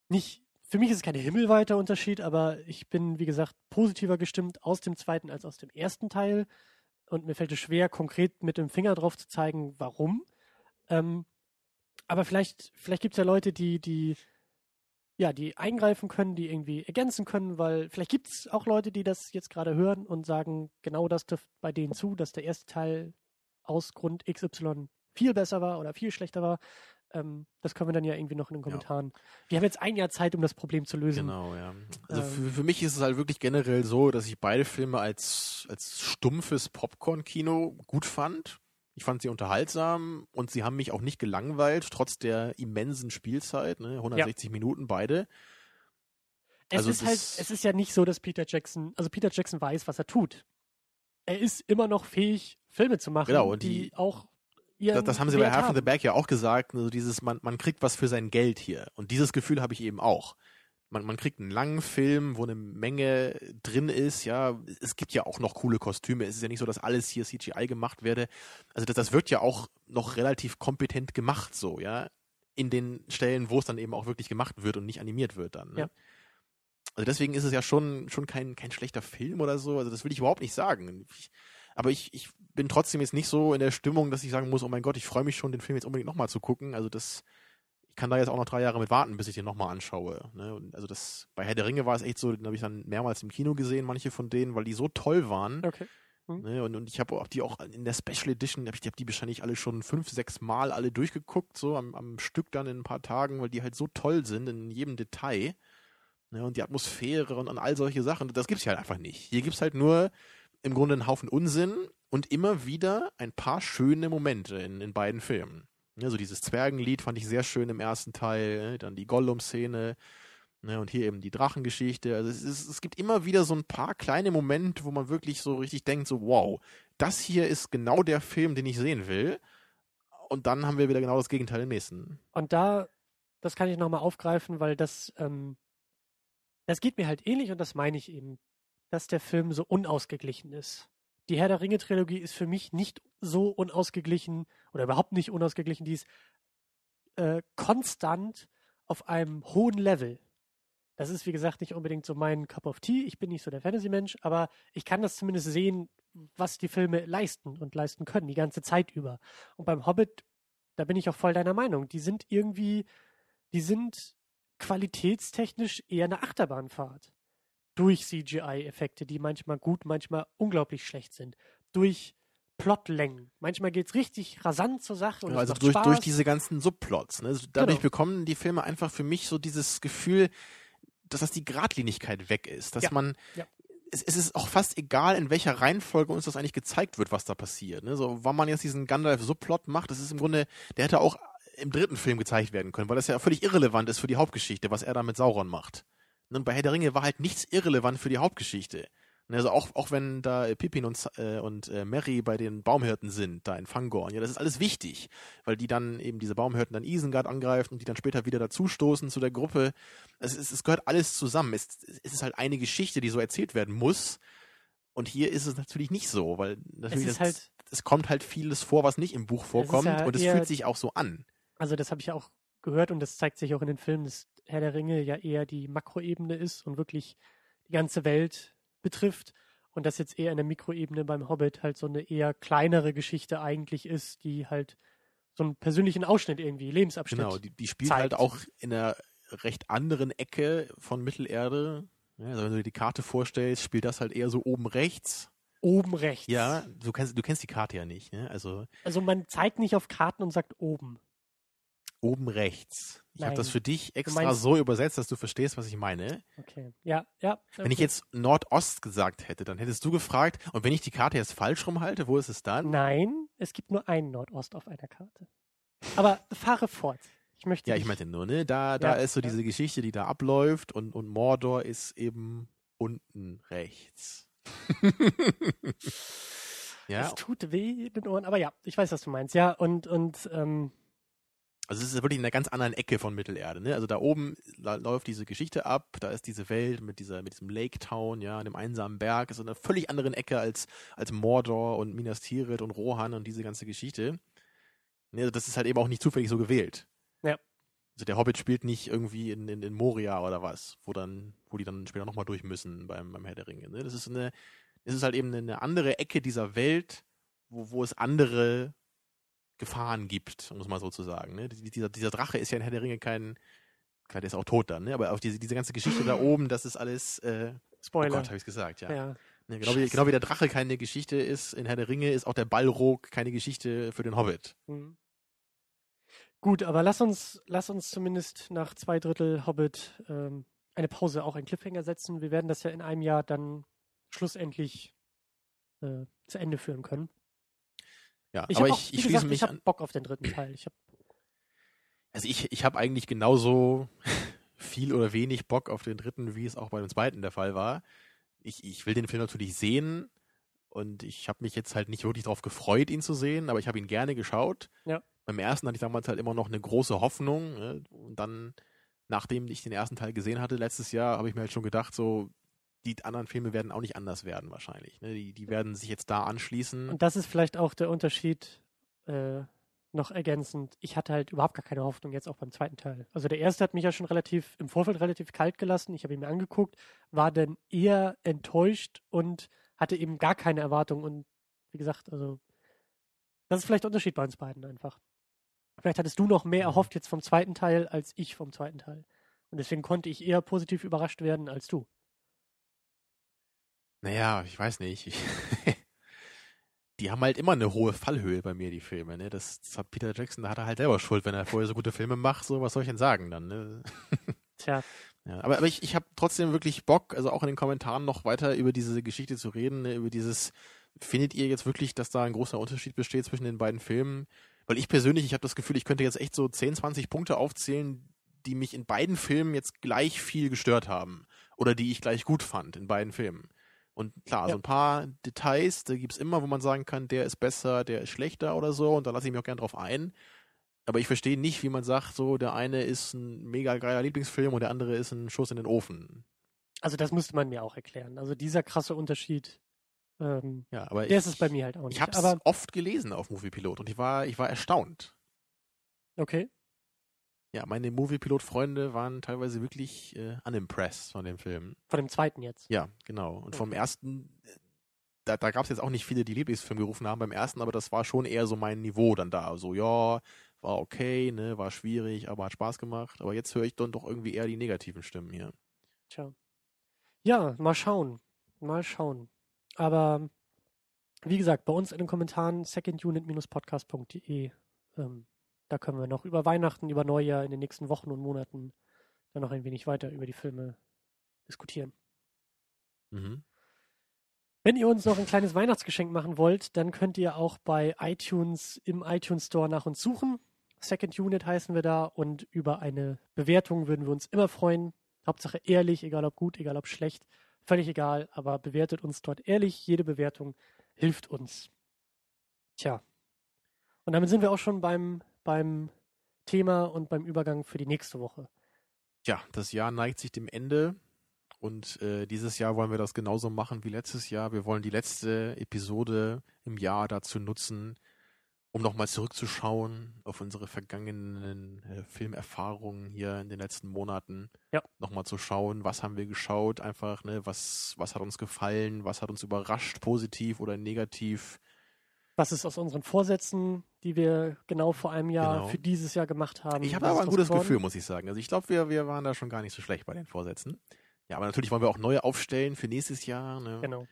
nicht, für mich ist es kein himmelweiter Unterschied, aber ich bin, wie gesagt, positiver gestimmt aus dem zweiten als aus dem ersten Teil. Und mir fällt es schwer, konkret mit dem Finger drauf zu zeigen, warum. Ähm, aber vielleicht, vielleicht gibt es ja Leute, die, die ja, die eingreifen können, die irgendwie ergänzen können, weil vielleicht gibt es auch Leute, die das jetzt gerade hören und sagen, genau das trifft bei denen zu, dass der erste Teil aus Grund XY viel besser war oder viel schlechter war. Ähm, das können wir dann ja irgendwie noch in den Kommentaren. Wir haben jetzt ein Jahr Zeit, um das Problem zu lösen. Genau, ja. Also Ähm. für, für mich ist es halt wirklich generell so, dass ich beide Filme als, als stumpfes Popcorn-Kino gut fand. Ich fand sie unterhaltsam und sie haben mich auch nicht gelangweilt, trotz der immensen Spielzeit, ne? 160 Minuten beide. Es Also ist halt, das- es ist ja nicht so, dass Peter Jackson, also Peter Jackson weiß, was er tut. Er ist immer noch fähig, Filme zu machen, Genau, die, die- auch ihren Das, das haben sie bei Half in the. Bag ja auch gesagt, also dieses, man, man kriegt was für sein Geld hier. Und dieses Gefühl habe ich eben auch. Man, man kriegt einen langen Film, wo eine Menge drin ist, ja. Es gibt ja auch noch coole Kostüme. Es ist ja nicht so, dass alles hier CGI gemacht werde. Also das, das wird ja auch noch relativ kompetent gemacht, so, ja. In den Stellen, wo es dann eben auch wirklich gemacht wird und nicht animiert wird dann. Ne? Ja. Also deswegen ist es ja schon, schon kein, kein schlechter Film oder so. Also das will ich überhaupt nicht sagen. Ich, aber ich, ich bin trotzdem jetzt nicht so in der Stimmung, dass ich sagen muss, oh mein Gott, ich freue mich schon, den Film jetzt unbedingt nochmal zu gucken. Also das, ich kann da jetzt auch noch drei Jahre mit warten, bis ich den nochmal anschaue. Ne? Also das, bei Herr der Ringe war es echt so, den habe ich dann mehrmals im Kino gesehen, manche von denen, weil die so toll waren. Okay. Ne? Und, und ich habe auch die auch in der Special Edition, hab ich habe die wahrscheinlich alle schon fünf, sechs Mal alle durchgeguckt, so am, am Stück dann in ein paar Tagen, weil die halt so toll sind in jedem Detail. Ne? Und die Atmosphäre und, und all solche Sachen. Das gibt's hier halt einfach nicht. Hier gibt's halt nur im Grunde einen Haufen Unsinn und immer wieder ein paar schöne Momente in, in beiden Filmen. Ja, so dieses Zwergenlied fand ich sehr schön im ersten Teil, ne? dann die Gollum-Szene ne? und hier eben die Drachengeschichte. Also es, ist, es gibt immer wieder so ein paar kleine Momente, wo man wirklich so richtig denkt, so wow, das hier ist genau der Film, den ich sehen will. Und dann haben wir wieder genau das Gegenteil im nächsten. Und da, das kann ich nochmal aufgreifen, weil das, ähm, das geht mir halt ähnlich und das meine ich eben, dass der Film so unausgeglichen ist. Die Herr der Ringe-Trilogie ist für mich nicht so unausgeglichen oder überhaupt nicht unausgeglichen. Die ist äh, konstant auf einem hohen Level. Das ist, wie gesagt, nicht unbedingt so mein Cup of Tea. Ich bin nicht so der Fantasy-Mensch, aber ich kann das zumindest sehen, was die Filme leisten und leisten können, die ganze Zeit über. Und beim Hobbit, da bin ich auch voll deiner Meinung. Die sind irgendwie, die sind qualitätstechnisch eher eine Achterbahnfahrt. Durch CGI-Effekte, die manchmal gut, manchmal unglaublich schlecht sind. Durch Plotlängen. Manchmal geht's richtig rasant zur Sache. Es also durch, Spaß. durch diese ganzen Subplots. Ne? Also Dadurch Genau. bekommen die Filme einfach für mich so dieses Gefühl, dass das die Gradlinigkeit weg ist. Dass Ja. man Ja. es, es ist auch fast egal, in welcher Reihenfolge uns das eigentlich gezeigt wird, was da passiert. Ne? So, wann man jetzt diesen Gandalf-Subplot macht, das ist im Grunde, der hätte auch im dritten Film gezeigt werden können, weil das ja völlig irrelevant ist für die Hauptgeschichte, was er da mit Sauron macht. Und bei Herr der Ringe war halt nichts irrelevant für die Hauptgeschichte. Ne, Also auch, auch wenn da äh, Pippin und, äh, und äh, Merry bei den Baumhirten sind, da in Fangorn, ja, das ist alles wichtig, weil die dann eben diese Baumhirten dann Isengard angreifen und die dann später wieder dazustoßen zu der Gruppe. Es, es, es gehört alles zusammen. Es, es ist halt eine Geschichte, die so erzählt werden muss. Und hier ist es natürlich nicht so, weil natürlich ist das, halt- es kommt halt vieles vor, was nicht im Buch vorkommt ja und es fühlt sich auch so an. Also das habe ich ja auch gehört und das zeigt sich auch in den Filmen, dass Herr der Ringe ja eher die Makroebene ist und wirklich die ganze Welt betrifft und das jetzt eher in der Mikroebene beim Hobbit halt so eine eher kleinere Geschichte eigentlich ist, die halt so einen persönlichen Ausschnitt irgendwie, Lebensabschnitt. Genau, die, die spielt zeigt. halt auch in einer recht anderen Ecke von Mittelerde. Also wenn du dir die Karte vorstellst, spielt das halt eher so oben rechts. Oben rechts. Ja, du kennst, du kennst die Karte ja nicht, ne? Also Also man zeigt nicht auf Karten und sagt oben. Oben rechts. Ich habe das für dich extra so übersetzt, dass du verstehst, was ich meine. Okay. Ja, ja. Wenn ich okay. jetzt Nordost gesagt hätte, dann hättest du gefragt, und wenn ich die Karte jetzt falsch rumhalte, wo ist es dann? Nein, es gibt nur einen Nordost auf einer Karte. Aber fahre fort. Ich möchte Ja, ich meinte nur, ne? Da, da Ja, ist so ja. diese Geschichte, die da abläuft und, und Mordor ist eben unten rechts. (laughs) ja, Es tut weh in den Ohren, aber ja, ich weiß, was du meinst. Ja, und, und ähm, Also es ist wirklich in einer ganz anderen Ecke von Mittelerde. Ne? Also da oben la- läuft diese Geschichte ab, da ist diese Welt mit dieser mit diesem Lake Town, ja, dem einsamen Berg, ist in einer völlig anderen Ecke als als Mordor und Minas Tirith und Rohan und diese ganze Geschichte. Ne, also das ist halt eben auch nicht zufällig so gewählt. Ja. Also der Hobbit spielt nicht irgendwie in, in, in Moria oder was, wo dann wo die dann später nochmal durch müssen beim beim Herr der Ringe. Ne? Das ist eine es ist halt eben eine andere Ecke dieser Welt, wo wo es andere Gefahren gibt, um es mal so zu sagen. Ne? Die- Dieser, dieser Drache ist ja in Herr der Ringe kein, klar, der ist auch tot dann, ne? aber auf diese, diese ganze Geschichte da oben, das ist alles, äh, oh Spoiler. Gott, habe ich gesagt, ja. ja. Ne, genau, wie, genau wie der Drache keine Geschichte ist in Herr der Ringe, ist auch der Ballrog keine Geschichte für den Hobbit. Mhm. Gut, aber lass uns, lass uns zumindest nach zwei Drittel Hobbit ähm, eine Pause, auch einen Cliffhanger setzen. Wir werden das ja in einem Jahr dann schlussendlich äh, zu Ende führen können. Ja, Ich aber hab auch, ich, ich gesagt, schließe mich ich habe. Bock auf den dritten Teil. Ich hab, Also ich, ich habe eigentlich genauso (laughs) viel oder wenig Bock auf den dritten, wie es auch bei dem zweiten der Fall war. Ich, ich will den Film natürlich sehen und ich habe mich jetzt halt nicht wirklich darauf gefreut, ihn zu sehen, aber ich habe ihn gerne geschaut. Ja. Beim ersten hatte ich damals halt immer noch eine große Hoffnung ne? und dann, nachdem ich den ersten Teil gesehen hatte letztes Jahr, habe ich mir halt schon gedacht, so die anderen Filme werden auch nicht anders werden wahrscheinlich. Ne? Die, die werden sich jetzt da anschließen. und das ist vielleicht auch der Unterschied äh, noch ergänzend. Ich hatte halt überhaupt gar keine Hoffnung jetzt auch beim zweiten Teil. Also der erste hat mich ja schon relativ im Vorfeld relativ kalt gelassen. Ich habe ihn mir angeguckt, war dann eher enttäuscht und hatte eben gar keine Erwartung. Und wie gesagt, also das ist vielleicht der Unterschied bei uns beiden einfach. Vielleicht hattest du noch mehr Mhm. erhofft jetzt vom zweiten Teil als ich vom zweiten Teil. Und deswegen konnte ich eher positiv überrascht werden als du. Naja, ich weiß nicht. Ich (laughs) die haben halt immer eine hohe Fallhöhe bei mir, die Filme. Ne? Das, das hat Peter Jackson, da hat er halt selber Schuld, wenn er vorher so gute Filme macht. So, was soll ich denn sagen dann? Ne? (laughs) Tja, Ja, aber, aber ich, ich habe trotzdem wirklich Bock, also auch in den Kommentaren noch weiter über diese Geschichte zu reden, ne? über dieses, findet ihr jetzt wirklich, dass da ein großer Unterschied besteht zwischen den beiden Filmen? Weil ich persönlich, ich habe das Gefühl, ich könnte jetzt echt so 10, 20 Punkte aufzählen, die mich in beiden Filmen jetzt gleich viel gestört haben. Oder die ich gleich gut fand in beiden Filmen. Und klar, Ja. so ein paar Details, da gibt's immer, wo man sagen kann, der ist besser, der ist schlechter oder so, und da lasse ich mich auch gern drauf ein. Aber ich verstehe nicht, wie man sagt, so der eine ist ein mega geiler Lieblingsfilm und der andere ist ein Schuss in den Ofen. also das müsste man mir auch erklären. Also dieser krasse Unterschied, ähm, Ja, aber der ich, ist es bei mir halt auch nicht. Ich habe es oft gelesen auf Moviepilot und ich war, ich war erstaunt. okay. Ja, meine Moviepilot-Freunde waren teilweise wirklich äh, unimpressed von dem Film. Von dem zweiten jetzt. Ja, genau. Und vom Okay. ersten, äh, da, da gab es jetzt auch nicht viele, die Lieblingsfilm gerufen haben beim ersten, aber das war schon eher so mein Niveau dann da. So, ja, war okay, ne, war schwierig, aber hat Spaß gemacht. Aber jetzt höre ich dann doch irgendwie eher die negativen Stimmen hier. Tja. Ja, mal schauen. Mal schauen. Aber wie gesagt, bei uns in den Kommentaren secondunit-podcast.de. Ähm, da können wir noch über Weihnachten, über Neujahr in den nächsten Wochen und Monaten dann noch ein wenig weiter über die Filme diskutieren. Mhm. Wenn ihr uns noch ein kleines Weihnachtsgeschenk machen wollt, dann könnt ihr auch bei iTunes im iTunes Store nach uns suchen. Second Unit heißen wir da und über eine Bewertung würden wir uns immer freuen. Hauptsache ehrlich, egal ob gut, egal ob schlecht, völlig egal, aber bewertet uns dort ehrlich. Jede Bewertung hilft uns. Tja. Und damit sind wir auch schon beim, beim Thema und beim Übergang für die nächste Woche. Ja, das Jahr neigt sich dem Ende und äh, dieses Jahr wollen wir das genauso machen wie letztes Jahr. Wir wollen die letzte Episode im Jahr dazu nutzen, um nochmal zurückzuschauen auf unsere vergangenen äh, Filmerfahrungen hier in den letzten Monaten. Ja. Nochmal zu schauen, was haben wir geschaut, einfach, ne, was, was hat uns gefallen, was hat uns überrascht, positiv oder negativ. Was ist aus unseren Vorsätzen, die wir genau vor einem Jahr Genau. für dieses Jahr gemacht haben? Ich habe aber ein gutes geworden? Gefühl, muss ich sagen. Also ich glaube, wir, wir waren da schon gar nicht so schlecht bei den Vorsätzen. Ja, aber natürlich wollen wir auch neue aufstellen für nächstes Jahr. Ne? Genau.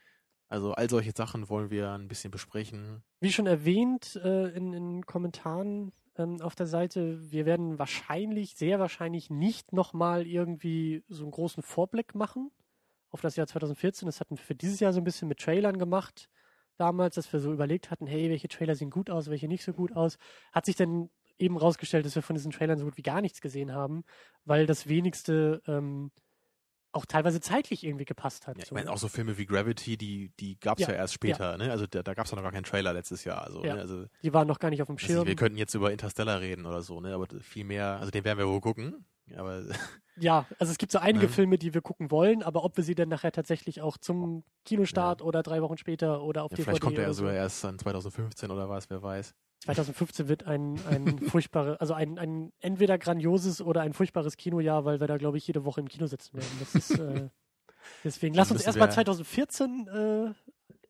Also all solche Sachen wollen wir ein bisschen besprechen. Wie schon erwähnt äh, in den Kommentaren ähm, auf der Seite, wir werden wahrscheinlich, sehr wahrscheinlich nicht nochmal irgendwie so einen großen Vorblick machen auf das Jahr 2014. Das hatten wir für dieses Jahr so ein bisschen mit Trailern gemacht. Damals, dass wir so überlegt hatten, hey, welche Trailer sehen gut aus, welche nicht so gut aus. Hat sich dann eben rausgestellt, dass wir von diesen Trailern so gut wie gar nichts gesehen haben, weil das wenigste ähm, auch teilweise zeitlich irgendwie gepasst hat. Ja, ich meine, auch so Filme wie Gravity, die, die gab es Ja, ja, erst später. Ne? Also da, da gab es ja noch gar keinen Trailer letztes Jahr. Also, Ja. ne? also Die waren noch gar nicht auf dem Schirm. nicht, wir könnten jetzt über Interstellar reden oder so, ne? aber viel mehr, also den werden wir wohl gucken. Aber (laughs) Ja, also es gibt so einige Ne? Filme, die wir gucken wollen, aber ob wir sie dann nachher tatsächlich auch zum Kinostart oder drei Wochen später oder auf ja, DVD vielleicht kommt er ja sogar erst an 2015 oder was, wer weiß. 2015 wird ein, ein (laughs) furchtbares, also ein, ein entweder grandioses oder ein furchtbares Kinojahr, weil wir da, glaube ich, jede Woche im Kino sitzen werden. Das ist, äh, (laughs) deswegen lass uns erstmal wir- 2014 äh,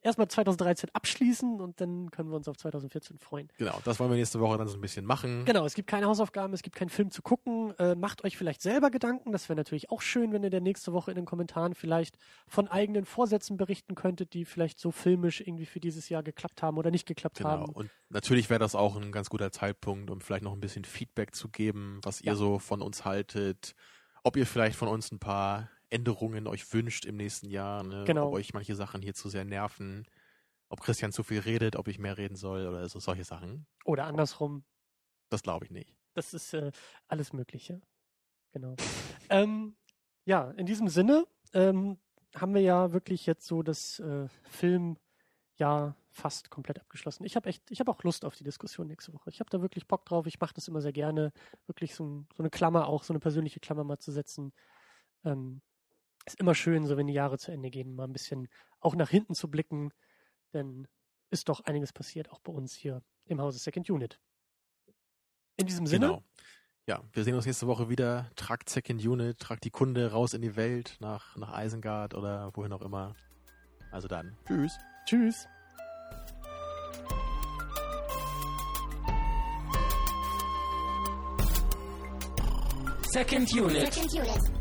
erstmal 2013 abschließen und dann können wir uns auf 2014 freuen. Genau, das wollen wir nächste Woche dann so ein bisschen machen. Genau, es gibt keine Hausaufgaben, es gibt keinen Film zu gucken. Äh, macht euch vielleicht selber Gedanken. Das wäre natürlich auch schön, wenn ihr der nächste Woche in den Kommentaren vielleicht von eigenen Vorsätzen berichten könntet, die vielleicht so filmisch irgendwie für dieses Jahr geklappt haben oder nicht geklappt Genau. haben. Und natürlich wäre das auch ein ganz guter Zeitpunkt, um vielleicht noch ein bisschen Feedback zu geben, was ihr Ja. so von uns haltet. Ob ihr vielleicht von uns ein paar Änderungen euch wünscht im nächsten Jahr. Ne? Genau. Ob euch manche Sachen hier zu sehr nerven. Ob Christian zu viel redet, ob ich mehr reden soll oder so solche Sachen. Oder andersrum. Das glaube ich nicht. Das ist äh, alles Mögliche. Genau. (laughs) ähm, ja, in diesem Sinne ähm, haben wir ja wirklich jetzt so das äh, Filmjahr fast komplett abgeschlossen. Ich habe echt, ich habe auch Lust auf die Diskussion nächste Woche. Ich habe da wirklich Bock drauf. Ich mache das immer sehr gerne, wirklich so, so eine Klammer auch, so eine persönliche Klammer mal zu setzen. Ähm, ist immer schön, so wenn die Jahre zu Ende gehen, mal ein bisschen auch nach hinten zu blicken, denn ist doch einiges passiert, auch bei uns hier im Hause Second Unit. In diesem Sinne, Genau. Ja, wir sehen uns nächste Woche wieder. Tragt Second Unit, tragt die Kunde raus in die Welt, nach, nach Isengard oder wohin auch immer. Also dann, tschüss. tschüss. Second Unit. Second unit.